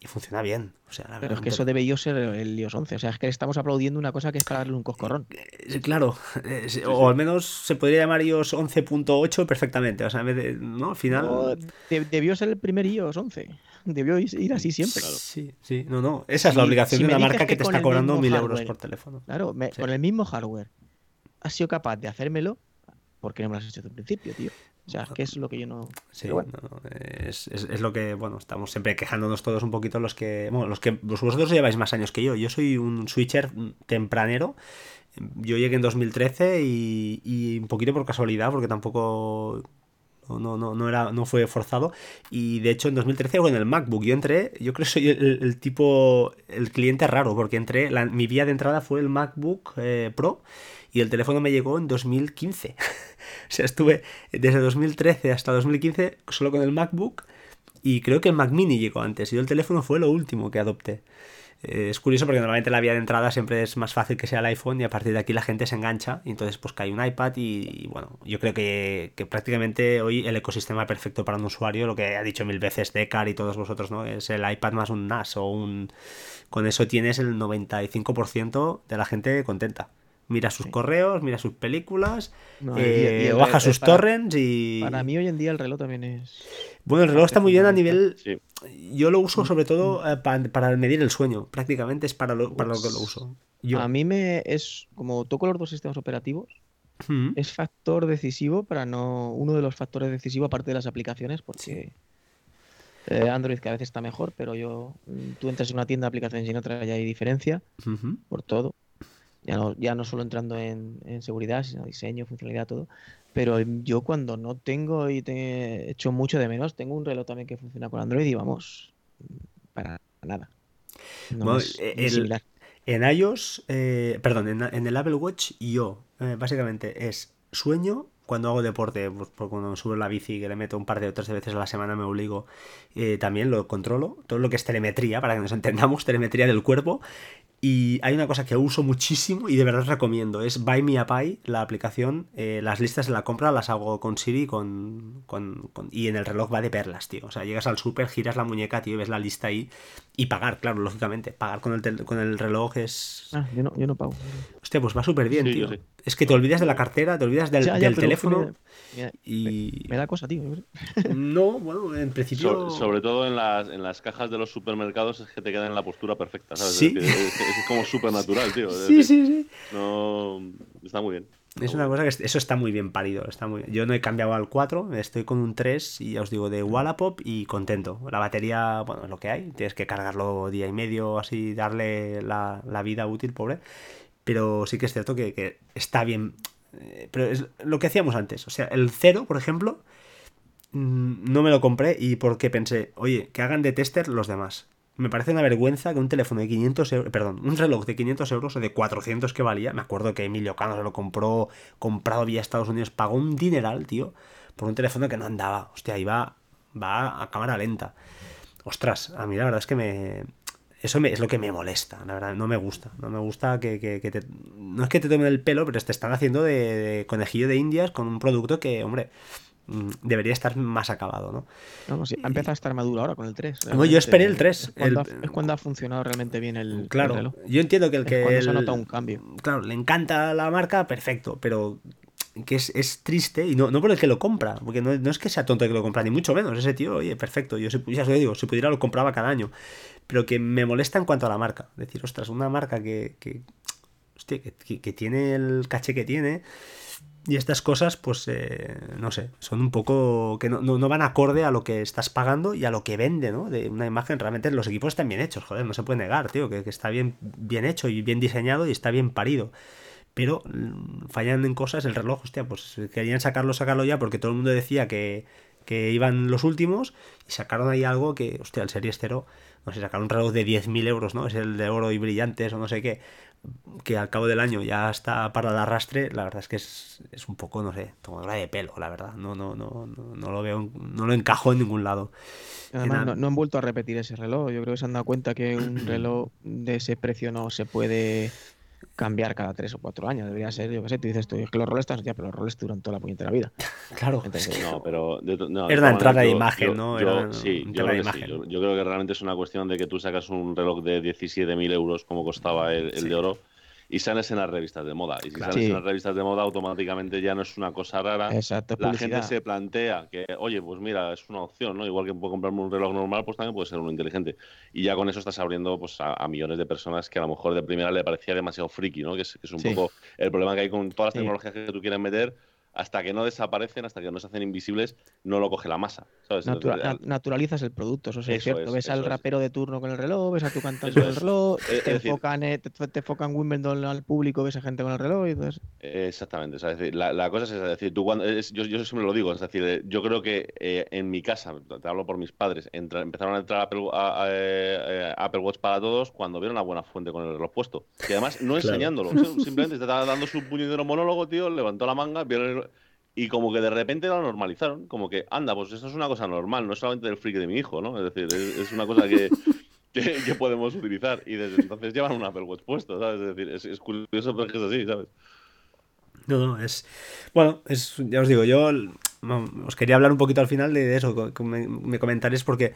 y funciona bien. O sea, la Pero es que eso debe ser el iOS 11. O sea, es que estamos aplaudiendo una cosa que es para darle un coscorrón. Eh, Claro, eh, o al menos se podría llamar iOS 11.8 perfectamente. O sea, en vez de, ¿no? Al final. No, debió ser el primer iOS 11. Debió ir así siempre. Sí, sí, no, no. Esa es la obligación si de una marca que que te está cobrando mil euros por teléfono. Claro, me- Sí. con el mismo hardware has sido capaz de hacérmelo, ¿por qué no me lo has hecho desde el principio, tío? O sea, que es lo que yo no. Sí, bueno, no, es, es- es lo que, bueno, estamos siempre quejándonos todos un poquito los que, bueno, los que vosotros lleváis más años que yo. Yo soy un switcher tempranero. Yo llegué en 2013 y, y un poquito por casualidad, porque tampoco no, no, no, no era, no fue forzado. Y de hecho en 2013 con el MacBook yo entré, yo creo que soy el, el tipo, el cliente raro, porque entré, la- mi vía de entrada fue el MacBook eh, Pro y el teléfono me llegó en 2015. o sea, estuve desde 2013 hasta 2015 solo con el MacBook y creo que el Mac Mini llegó antes y el teléfono fue lo último que adopté. Eh, es curioso porque normalmente la vía de entrada siempre es más fácil que sea el iPhone y a partir de aquí la gente se engancha y entonces pues cae un iPad y, y, bueno, yo creo que, que prácticamente hoy el ecosistema perfecto para un usuario, lo que ha dicho mil veces Decar y todos vosotros, ¿no? Es el iPad más un NAS o un... Con eso tienes el 95% de la gente contenta. Mira sus Sí. correos, mira sus películas, No, eh, y- y el- baja sus para- torrents y... para mí hoy en día el reloj también es. Bueno, el reloj está muy bien a nivel... Sí. Yo lo uso sobre todo eh, pa- para medir el sueño. Prácticamente es para lo, para lo que lo uso. Yo. A mí me es. Como toco los dos sistemas operativos, Mm. es factor decisivo para no. Uno de los factores decisivos, aparte de las aplicaciones, porque. eh, Android que a veces está mejor, pero yo. mm, Tú entras en una tienda de aplicaciones y en otra ya hay diferencia por todo. Ya no, ya no solo entrando en, en seguridad, sino diseño, funcionalidad, todo. Pero yo cuando no tengo y te echo mucho de menos, tengo un reloj también que funciona con Android y vamos, para nada. No Bueno, es ni el- similar. En iOS, eh, perdón, en, en el Apple Watch yo, eh, básicamente es sueño cuando hago deporte, pues, cuando me subo la bici que le meto un par de o tres veces a la semana me obligo, eh, también lo controlo, todo lo que es telemetría, para que nos entendamos, telemetría del cuerpo. Y hay una cosa que uso muchísimo y de verdad recomiendo, es Buy Me a Pie, la aplicación, eh, las listas de la compra las hago con Siri con, con- con- y en el reloj va de perlas, tío. O sea, llegas al súper, giras la muñeca, tío, y ves la lista ahí y pagar, claro, lógicamente. Pagar con el, tel- con el reloj es... Ah, yo no, yo no pago. Hostia, pues va súper bien, Sí, tío. yo sí. Es que te olvidas de la cartera, te olvidas del, Ya, ya, teléfono Me, me- y... me da cosa, tío. No, bueno, en principio... So- sobre todo en las, en las cajas de los supermercados es que te quedan en la postura perfecta, ¿sabes? Sí. Es, decir, es- es como súper natural, tío. Sí, decir, sí, sí. No, está muy bien. Es una cosa que eso está muy bien parido. Está muy... Yo no he cambiado al 4, estoy con un 3 y ya os digo de Wallapop y contento. La batería, bueno, es lo que hay. Tienes que cargarlo día y medio, así darle la, vida útil, pobre. Pero sí que es cierto que, está bien. Eh, pero es lo que hacíamos antes. O sea, el 0, por ejemplo, mm, no me lo compré y porque pensé, oye, que hagan de tester los demás. Me parece una vergüenza que un teléfono de 500 euros, perdón, un reloj de 500 euros o de 400 que valía, me acuerdo que Emilio Cano se lo compró, comprado vía Estados Unidos, pagó un dineral, tío, por un teléfono que no andaba. Hostia, iba va a cámara lenta. Ostras, a mí la verdad es que me... Eso es lo que me molesta, la verdad, no me gusta. No me gusta que, te... No es que te tomen el pelo, pero te están haciendo de conejillo de indias con un producto que, hombre, Mm, debería estar más acabado, ¿no? Vamos, ha empezado a estar maduro ahora con el 3. yo esperé el 3. Es cuando, ha, funcionado realmente bien el, claro, Yo entiendo que el que... se nota un cambio. Claro, le encanta la marca, perfecto, pero que es, triste, y no, no por el que lo compra, porque no, es que sea tonto el que lo compra, ni mucho menos, ese tío, oye, perfecto, yo ya os lo digo, si pudiera lo compraba cada año, pero que me molesta en cuanto a la marca, decir, ostras, una marca que, que, hostia, que tiene el caché que tiene, y estas cosas, pues, eh, no sé, son un poco que no, no, van acorde a lo que estás pagando y a lo que vende, ¿no? De una imagen, realmente los equipos están bien hechos, joder, no se puede negar, tío, que, está bien, bien hecho y bien diseñado y está bien parido. Pero mm, fallando en cosas, el reloj, hostia, pues querían sacarlo, sacarlo ya porque todo el mundo decía que, que iban los últimos y sacaron ahí algo que, hostia, el Series 0, no sé, sacaron un reloj de 10.000 euros, ¿no? Es el de oro y brillantes o no sé qué que al cabo del año ya está para el arrastre, la verdad es que es, un poco, no sé, tomadora de pelo, la verdad. No, no, no, no, lo veo, no lo encajo en ningún lado. Además, no, han vuelto a repetir ese reloj. Yo creo que se han dado cuenta que un reloj de ese precio no se puede cambiar cada tres o cuatro años. Debería ser, yo qué sé, tú dices tú, es que los roles están ya, pero los roles duran toda la puñetera vida. claro. no, pero. es la entrada de imagen, ¿no? sí, yo creo, yo, creo que realmente es una cuestión de que tú sacas un reloj de 17.000 euros, como costaba el, el de oro y sales en las revistas de moda. Y si sales en las revistas de moda, automáticamente ya no es una cosa rara. Exacto, la gente se plantea que, oye, pues mira, es una opción, ¿no? Igual que puedo comprarme un reloj normal, pues también puede ser uno inteligente. Y ya con eso estás abriendo pues, a, millones de personas que a lo mejor de primera le parecía demasiado friki, ¿no? Que es, un poco el problema que hay con todas las tecnologías que tú quieres meter hasta que no desaparecen, hasta que no se hacen invisibles, no lo coge la masa. naturalizas el producto, eso, es cierto. ves al rapero de turno con el reloj, ves a tu cantante con el reloj, te, enfocan, eh, te, enfocan Wimbledon al público, ves a gente con el reloj y todo eso. Exactamente. la, cosa es, decir, tú cuando, yo, yo, siempre lo digo, es decir, eh, yo creo que eh, en mi casa, te hablo por mis padres, empezaron a entrar Apple, Apple Watch para todos cuando vieron una buena fuente con el reloj puesto. Y además no enseñándolo, simplemente te estaba dando su puñetero monólogo, tío, levantó la manga, vieron el y como que de repente lo normalizaron, como que, anda, pues eso es una cosa normal, no es solamente del freak de mi hijo, ¿no? Es decir, es, una cosa que, que, podemos utilizar. Y desde entonces llevan un Apple Watch puesto, ¿sabes? Es decir, es, curioso porque es así, ¿sabes? No, no, es. Bueno, es, ya os digo, yo os quería hablar un poquito al final de eso, me, me comentaréis porque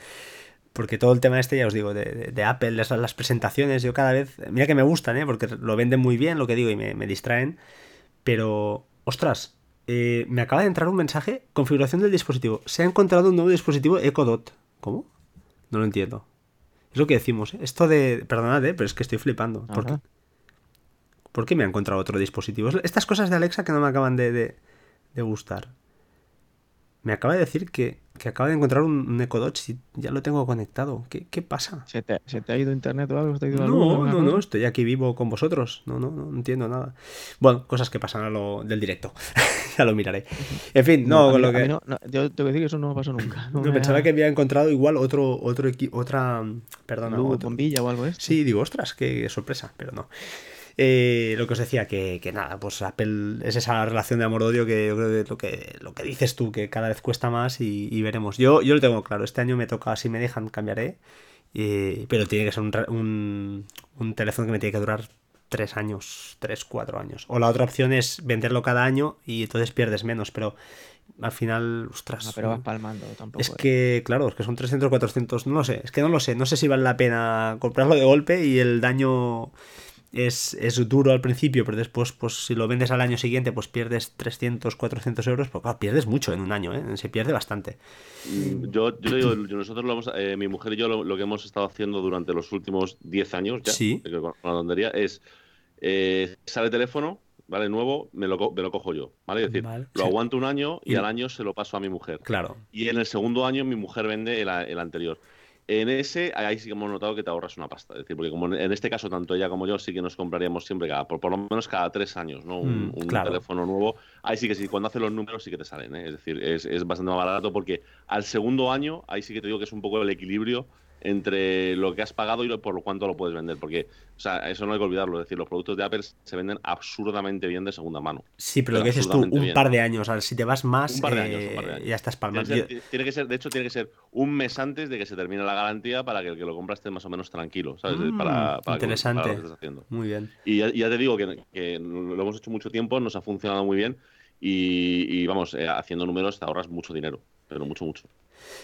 porque todo el tema este, ya os digo, de, de, Apple, las, las, presentaciones, yo cada vez, mira que me gustan, ¿eh? porque lo venden muy bien, lo que digo, y me, me distraen, pero, ostras, eh, me acaba de entrar un mensaje. Configuración del dispositivo. Se ha encontrado un nuevo dispositivo Echo Dot. ¿Cómo? No lo entiendo. Es lo que decimos. ¿eh? Esto de... Perdonad, ¿eh? pero es que estoy flipando. ¿Por qué? ¿Por qué me ha encontrado otro dispositivo? Estas cosas de Alexa que no me acaban de, de gustar. Me acaba de decir que que acaba de encontrar un, Echo Dot y ya lo tengo conectado. ¿Qué, qué pasa? ¿Se te, ¿Se te, ha ido internet o algo? no, no, no, estoy aquí vivo con vosotros. No, no, no entiendo nada. Bueno, cosas que pasan a lo del directo. ya lo miraré. En fin, no, con lo que. No, yo tengo que decir que eso no pasó nunca. No, pensaba que había encontrado igual otro, otro otra. Perdona. Luz, bombilla o algo esto. Sí, digo, ostras, qué sorpresa, pero no. Eh, lo que os decía, que, nada, pues Apple es esa relación de amor-odio que yo creo que lo, que lo que dices tú, que cada vez cuesta más y, veremos. Yo, yo lo tengo claro, este año me toca, si me dejan, cambiaré, pero tiene que ser un, un, teléfono que me tiene que durar tres años, tres, cuatro años. O la otra opción es venderlo cada año y entonces pierdes menos, pero al final, ostras. pero vas palmando tampoco. Es que, claro, es que son 300, 400, no lo sé, es que no lo sé, no sé si vale la pena comprarlo de golpe y el daño es, es, duro al principio, pero después, pues si lo vendes al año siguiente, pues pierdes 300, 400 euros, pues claro, pierdes mucho en un año, ¿eh? se pierde bastante. Yo, yo digo, nosotros lo hemos, eh, mi mujer y yo lo, que hemos estado haciendo durante los últimos 10 años ya, con la tontería, es eh, sale teléfono, ¿vale? Nuevo, me lo, me lo cojo yo, ¿vale? Es decir, lo aguanto un año y, al año se lo paso a mi mujer. Claro. Y en el segundo año mi mujer vende el, el anterior. En ese, ahí sí que hemos notado que te ahorras una pasta. Es decir, porque como en este caso, tanto ella como yo sí que nos compraríamos siempre cada, por, lo menos cada tres años, ¿no? Un, mm, teléfono nuevo. Ahí sí que sí, cuando haces los números sí que te salen, ¿eh? Es decir, es, es bastante más barato porque al segundo año, ahí sí que te digo que es un poco el equilibrio entre lo que has pagado y por lo cuánto lo puedes vender. Porque, o sea, eso no hay que olvidarlo. Es decir, los productos de Apple se venden absurdamente bien de segunda mano. Sí, pero lo que dices tú, un par de años. A ver, si te vas más, un par de años, eh, ya estás palmando. Tiene, que ser, de hecho, tiene que ser un mes antes de que se termine la garantía para que el que lo compra esté más o menos tranquilo, ¿sabes? Mm, para, interesante. lo que estás haciendo. Muy bien. Y ya, te digo que, lo hemos hecho mucho tiempo, nos ha funcionado muy bien. Y, vamos, eh, haciendo números te ahorras mucho dinero, pero mucho, mucho.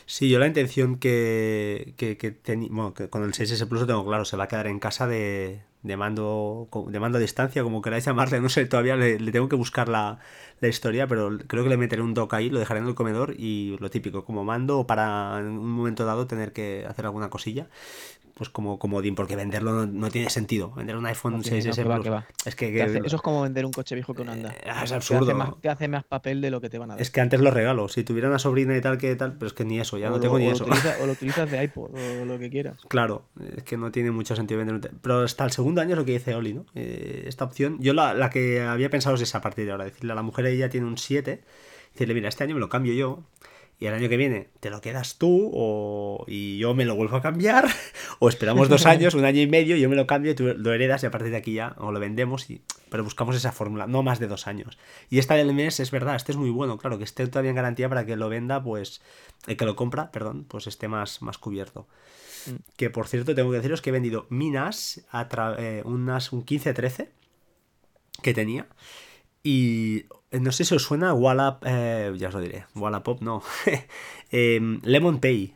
Sí, yo la intención que, que, que, bueno, que con el 6S Plus lo tengo claro, se va a quedar en casa de, de mando, de mando a distancia, como queráis llamarle, no sé, todavía le, tengo que buscar la, la, historia, pero creo que le meteré un dock ahí, lo dejaré en el comedor y lo típico, como mando para en un momento dado tener que hacer alguna cosilla pues como comodín, porque venderlo no, tiene sentido. Vender un iPhone 6S Plus. Es que, eso es como vender un coche viejo que no anda. Eh, es absurdo. Te hace, más, papel de lo que te van a dar. Es que antes lo regalo. Si tuviera una sobrina y tal, que tal, pero es que ni eso, ya no tengo ni eso. o lo utilizas de iPod o lo que quieras. Claro, es que no tiene mucho sentido vender un. Pero hasta el segundo año es lo que dice Oli, ¿no? Eh, esta opción, yo la, la, que había pensado es esa a partir de ahora. Decirle a la mujer, ella tiene un 7, decirle, mira, este año me lo cambio yo y el año que viene te lo quedas tú o, y yo me lo vuelvo a cambiar o esperamos dos años, un año y medio, yo me lo cambio y tú lo heredas y a partir de aquí ya o lo vendemos, y, pero buscamos esa fórmula, no más de dos años. Y esta del mes es verdad, este es muy bueno, claro, que esté todavía en garantía para que lo venda, pues el que lo compra, perdón, pues esté más, más cubierto. Mm. Que por cierto, tengo que deciros que he vendido minas a eh, unas, un 15-13 que tenía. Y eh, no sé si os suena Wallap, eh, ya os lo diré, Wallapop no, em, Lemon Pay.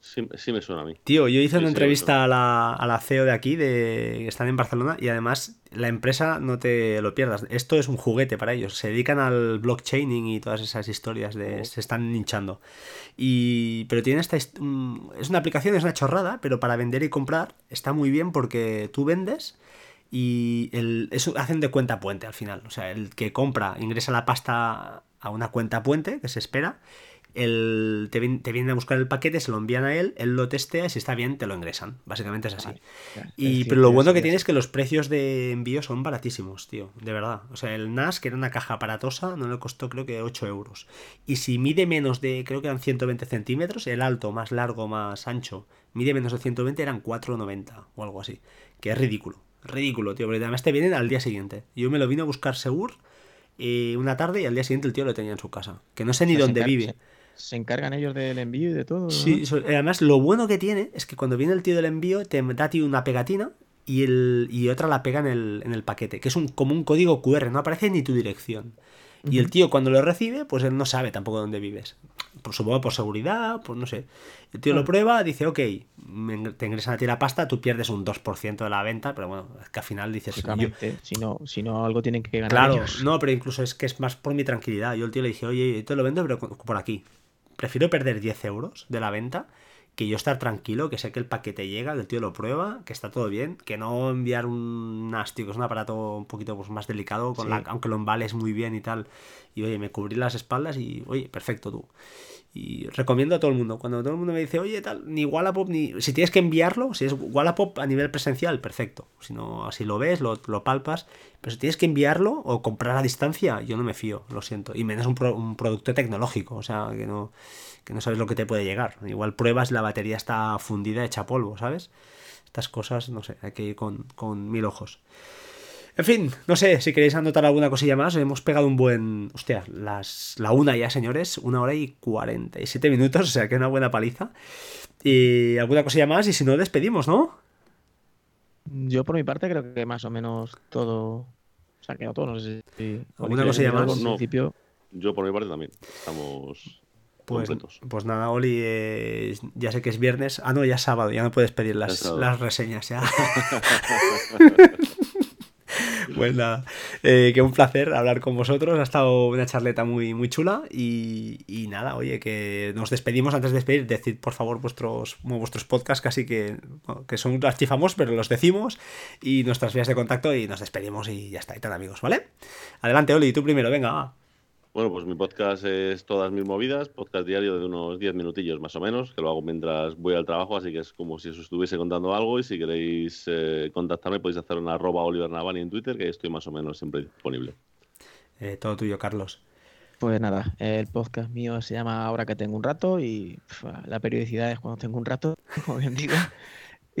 Sí, me suena a mí. Tío, yo hice una entrevista a la, a la, CEO de aquí, de, que están en Barcelona, y además la empresa no te lo pierdas. Esto es un juguete para ellos. Se dedican al blockchaining y todas esas historias de oh. se están hinchando. Y, pero tiene esta es una aplicación, es una chorrada, pero para vender y comprar está muy bien porque tú vendes y el, eso hacen de cuenta puente al final. O sea, el que compra ingresa la pasta a una cuenta puente que se espera. El, te, te, vienen a buscar el paquete, se lo envían a él, él lo testea y si está bien te lo ingresan. Básicamente es así. y, pero lo bueno que tiene es que los precios de envío son baratísimos, tío. De verdad. O sea, el NAS, que era una caja aparatosa, no le costó creo que 8 euros. Y si mide menos de, creo que eran 120 centímetros, el alto, más largo, más ancho, mide menos de 120, eran 4,90 o algo así. Que es ridículo. Ridículo, tío, porque además te vienen al día siguiente. Yo me lo vino a buscar Segur y una tarde y al día siguiente el tío lo tenía en su casa. Que no sé ni dónde vive. Se, encargan ellos del envío y de todo. Sí, además lo bueno que tiene es que cuando viene el tío del envío te da a ti una pegatina y, el, y otra la pega en el, en el paquete, que es un, como un código QR, no aparece ni tu dirección. Y el tío cuando lo recibe, pues él no sabe tampoco dónde vives. Por supongo por seguridad, pues no sé. El tío lo prueba, dice, ok, te ingresan a ti la pasta, tú pierdes un 2% de la venta, pero bueno, es que al final dices... si, no, si no, algo tienen que ganar Claro, no, pero incluso es que es más por mi tranquilidad. Yo el tío le dije, oye, te lo vendo, pero por aquí. Prefiero perder 10 euros de la venta que yo estar tranquilo, que sé que el paquete llega, que el tío lo prueba, que está todo bien, que no enviar un NAS, que es un aparato un poquito pues, más delicado, con la, aunque lo embales muy bien y tal. Y oye, me cubrí las espaldas y oye, perfecto tú. Y recomiendo a todo el mundo. Cuando todo el mundo me dice, oye, tal, ni Wallapop, ni. Si tienes que enviarlo, si es Wallapop a nivel presencial, perfecto. Si no, así lo ves, lo, palpas. Pero si tienes que enviarlo o comprar a distancia, yo no me fío, lo siento. Y menos un, un producto tecnológico, o sea, que no que no sabes lo que te puede llegar. Igual pruebas, la batería está fundida, hecha polvo, ¿sabes? Estas cosas, no sé, hay que ir con, mil ojos. En fin, no sé si queréis anotar alguna cosilla más. Hemos pegado un buen. Hostia, las, la una ya, señores. Una hora y 47 minutos, o sea que una buena paliza. Y alguna cosilla más, y si no, despedimos, ¿no? Yo por mi parte creo que más o menos todo. Se ha quedado todo, no sé si. ¿Alguna cosilla más? principio... Yo por mi parte también. Estamos pues, pues, nada, Oli, eh, ya sé que es viernes. Ah, no, ya es sábado, ya no puedes pedir las, las reseñas ya. Pues nada, eh, que un placer hablar con vosotros. Ha estado una charleta muy, muy chula. Y, y nada, oye, que nos despedimos antes de despedir. Decid, por favor, vuestros, vuestros podcasts casi que, que son archifamos, pero los decimos. Y nuestras vías de contacto. Y nos despedimos y ya está. Y tal, amigos, ¿vale? Adelante, Oli, tú primero, venga, va. Bueno, pues mi podcast es Todas mis movidas, podcast diario de unos 10 minutillos más o menos, que lo hago mientras voy al trabajo, así que es como si os estuviese contando algo y si queréis eh, contactarme podéis hacer una arroba Oliver Navani en Twitter, que estoy más o menos siempre disponible. Eh, todo tuyo, Carlos. Pues nada, el podcast mío se llama Ahora que tengo un rato y pf, la periodicidad es cuando tengo un rato, como bien digo.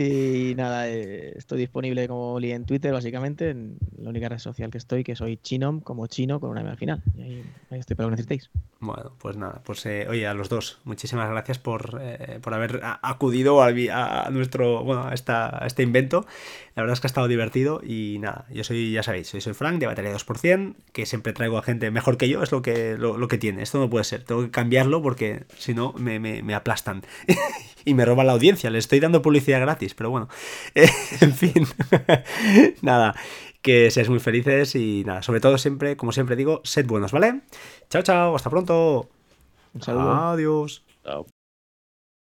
Y nada, eh, estoy disponible como Oli en Twitter, básicamente, en la única red social que estoy, que soy Chinom, como chino, con una M al final. Y ahí, estoy para lo que necesitéis. Bueno, pues nada, pues eh, oye, a los dos, muchísimas gracias por, eh, por haber acudido a, nuestro, bueno, a, esta, este invento. La verdad es que ha estado divertido y nada, yo soy, ya sabéis, soy, soy Frank de Batería 2%, que siempre traigo a gente mejor que yo, es lo que, lo, que tiene. Esto no puede ser, tengo que cambiarlo porque si no me, me, me aplastan y me roban la audiencia, les estoy dando publicidad gratis, pero bueno, Eh, en fin, nada, que seáis muy felices y nada, sobre todo siempre, como siempre digo, sed buenos, ¿vale? Chao, chao, hasta pronto. Un saludo. Adiós. Chao.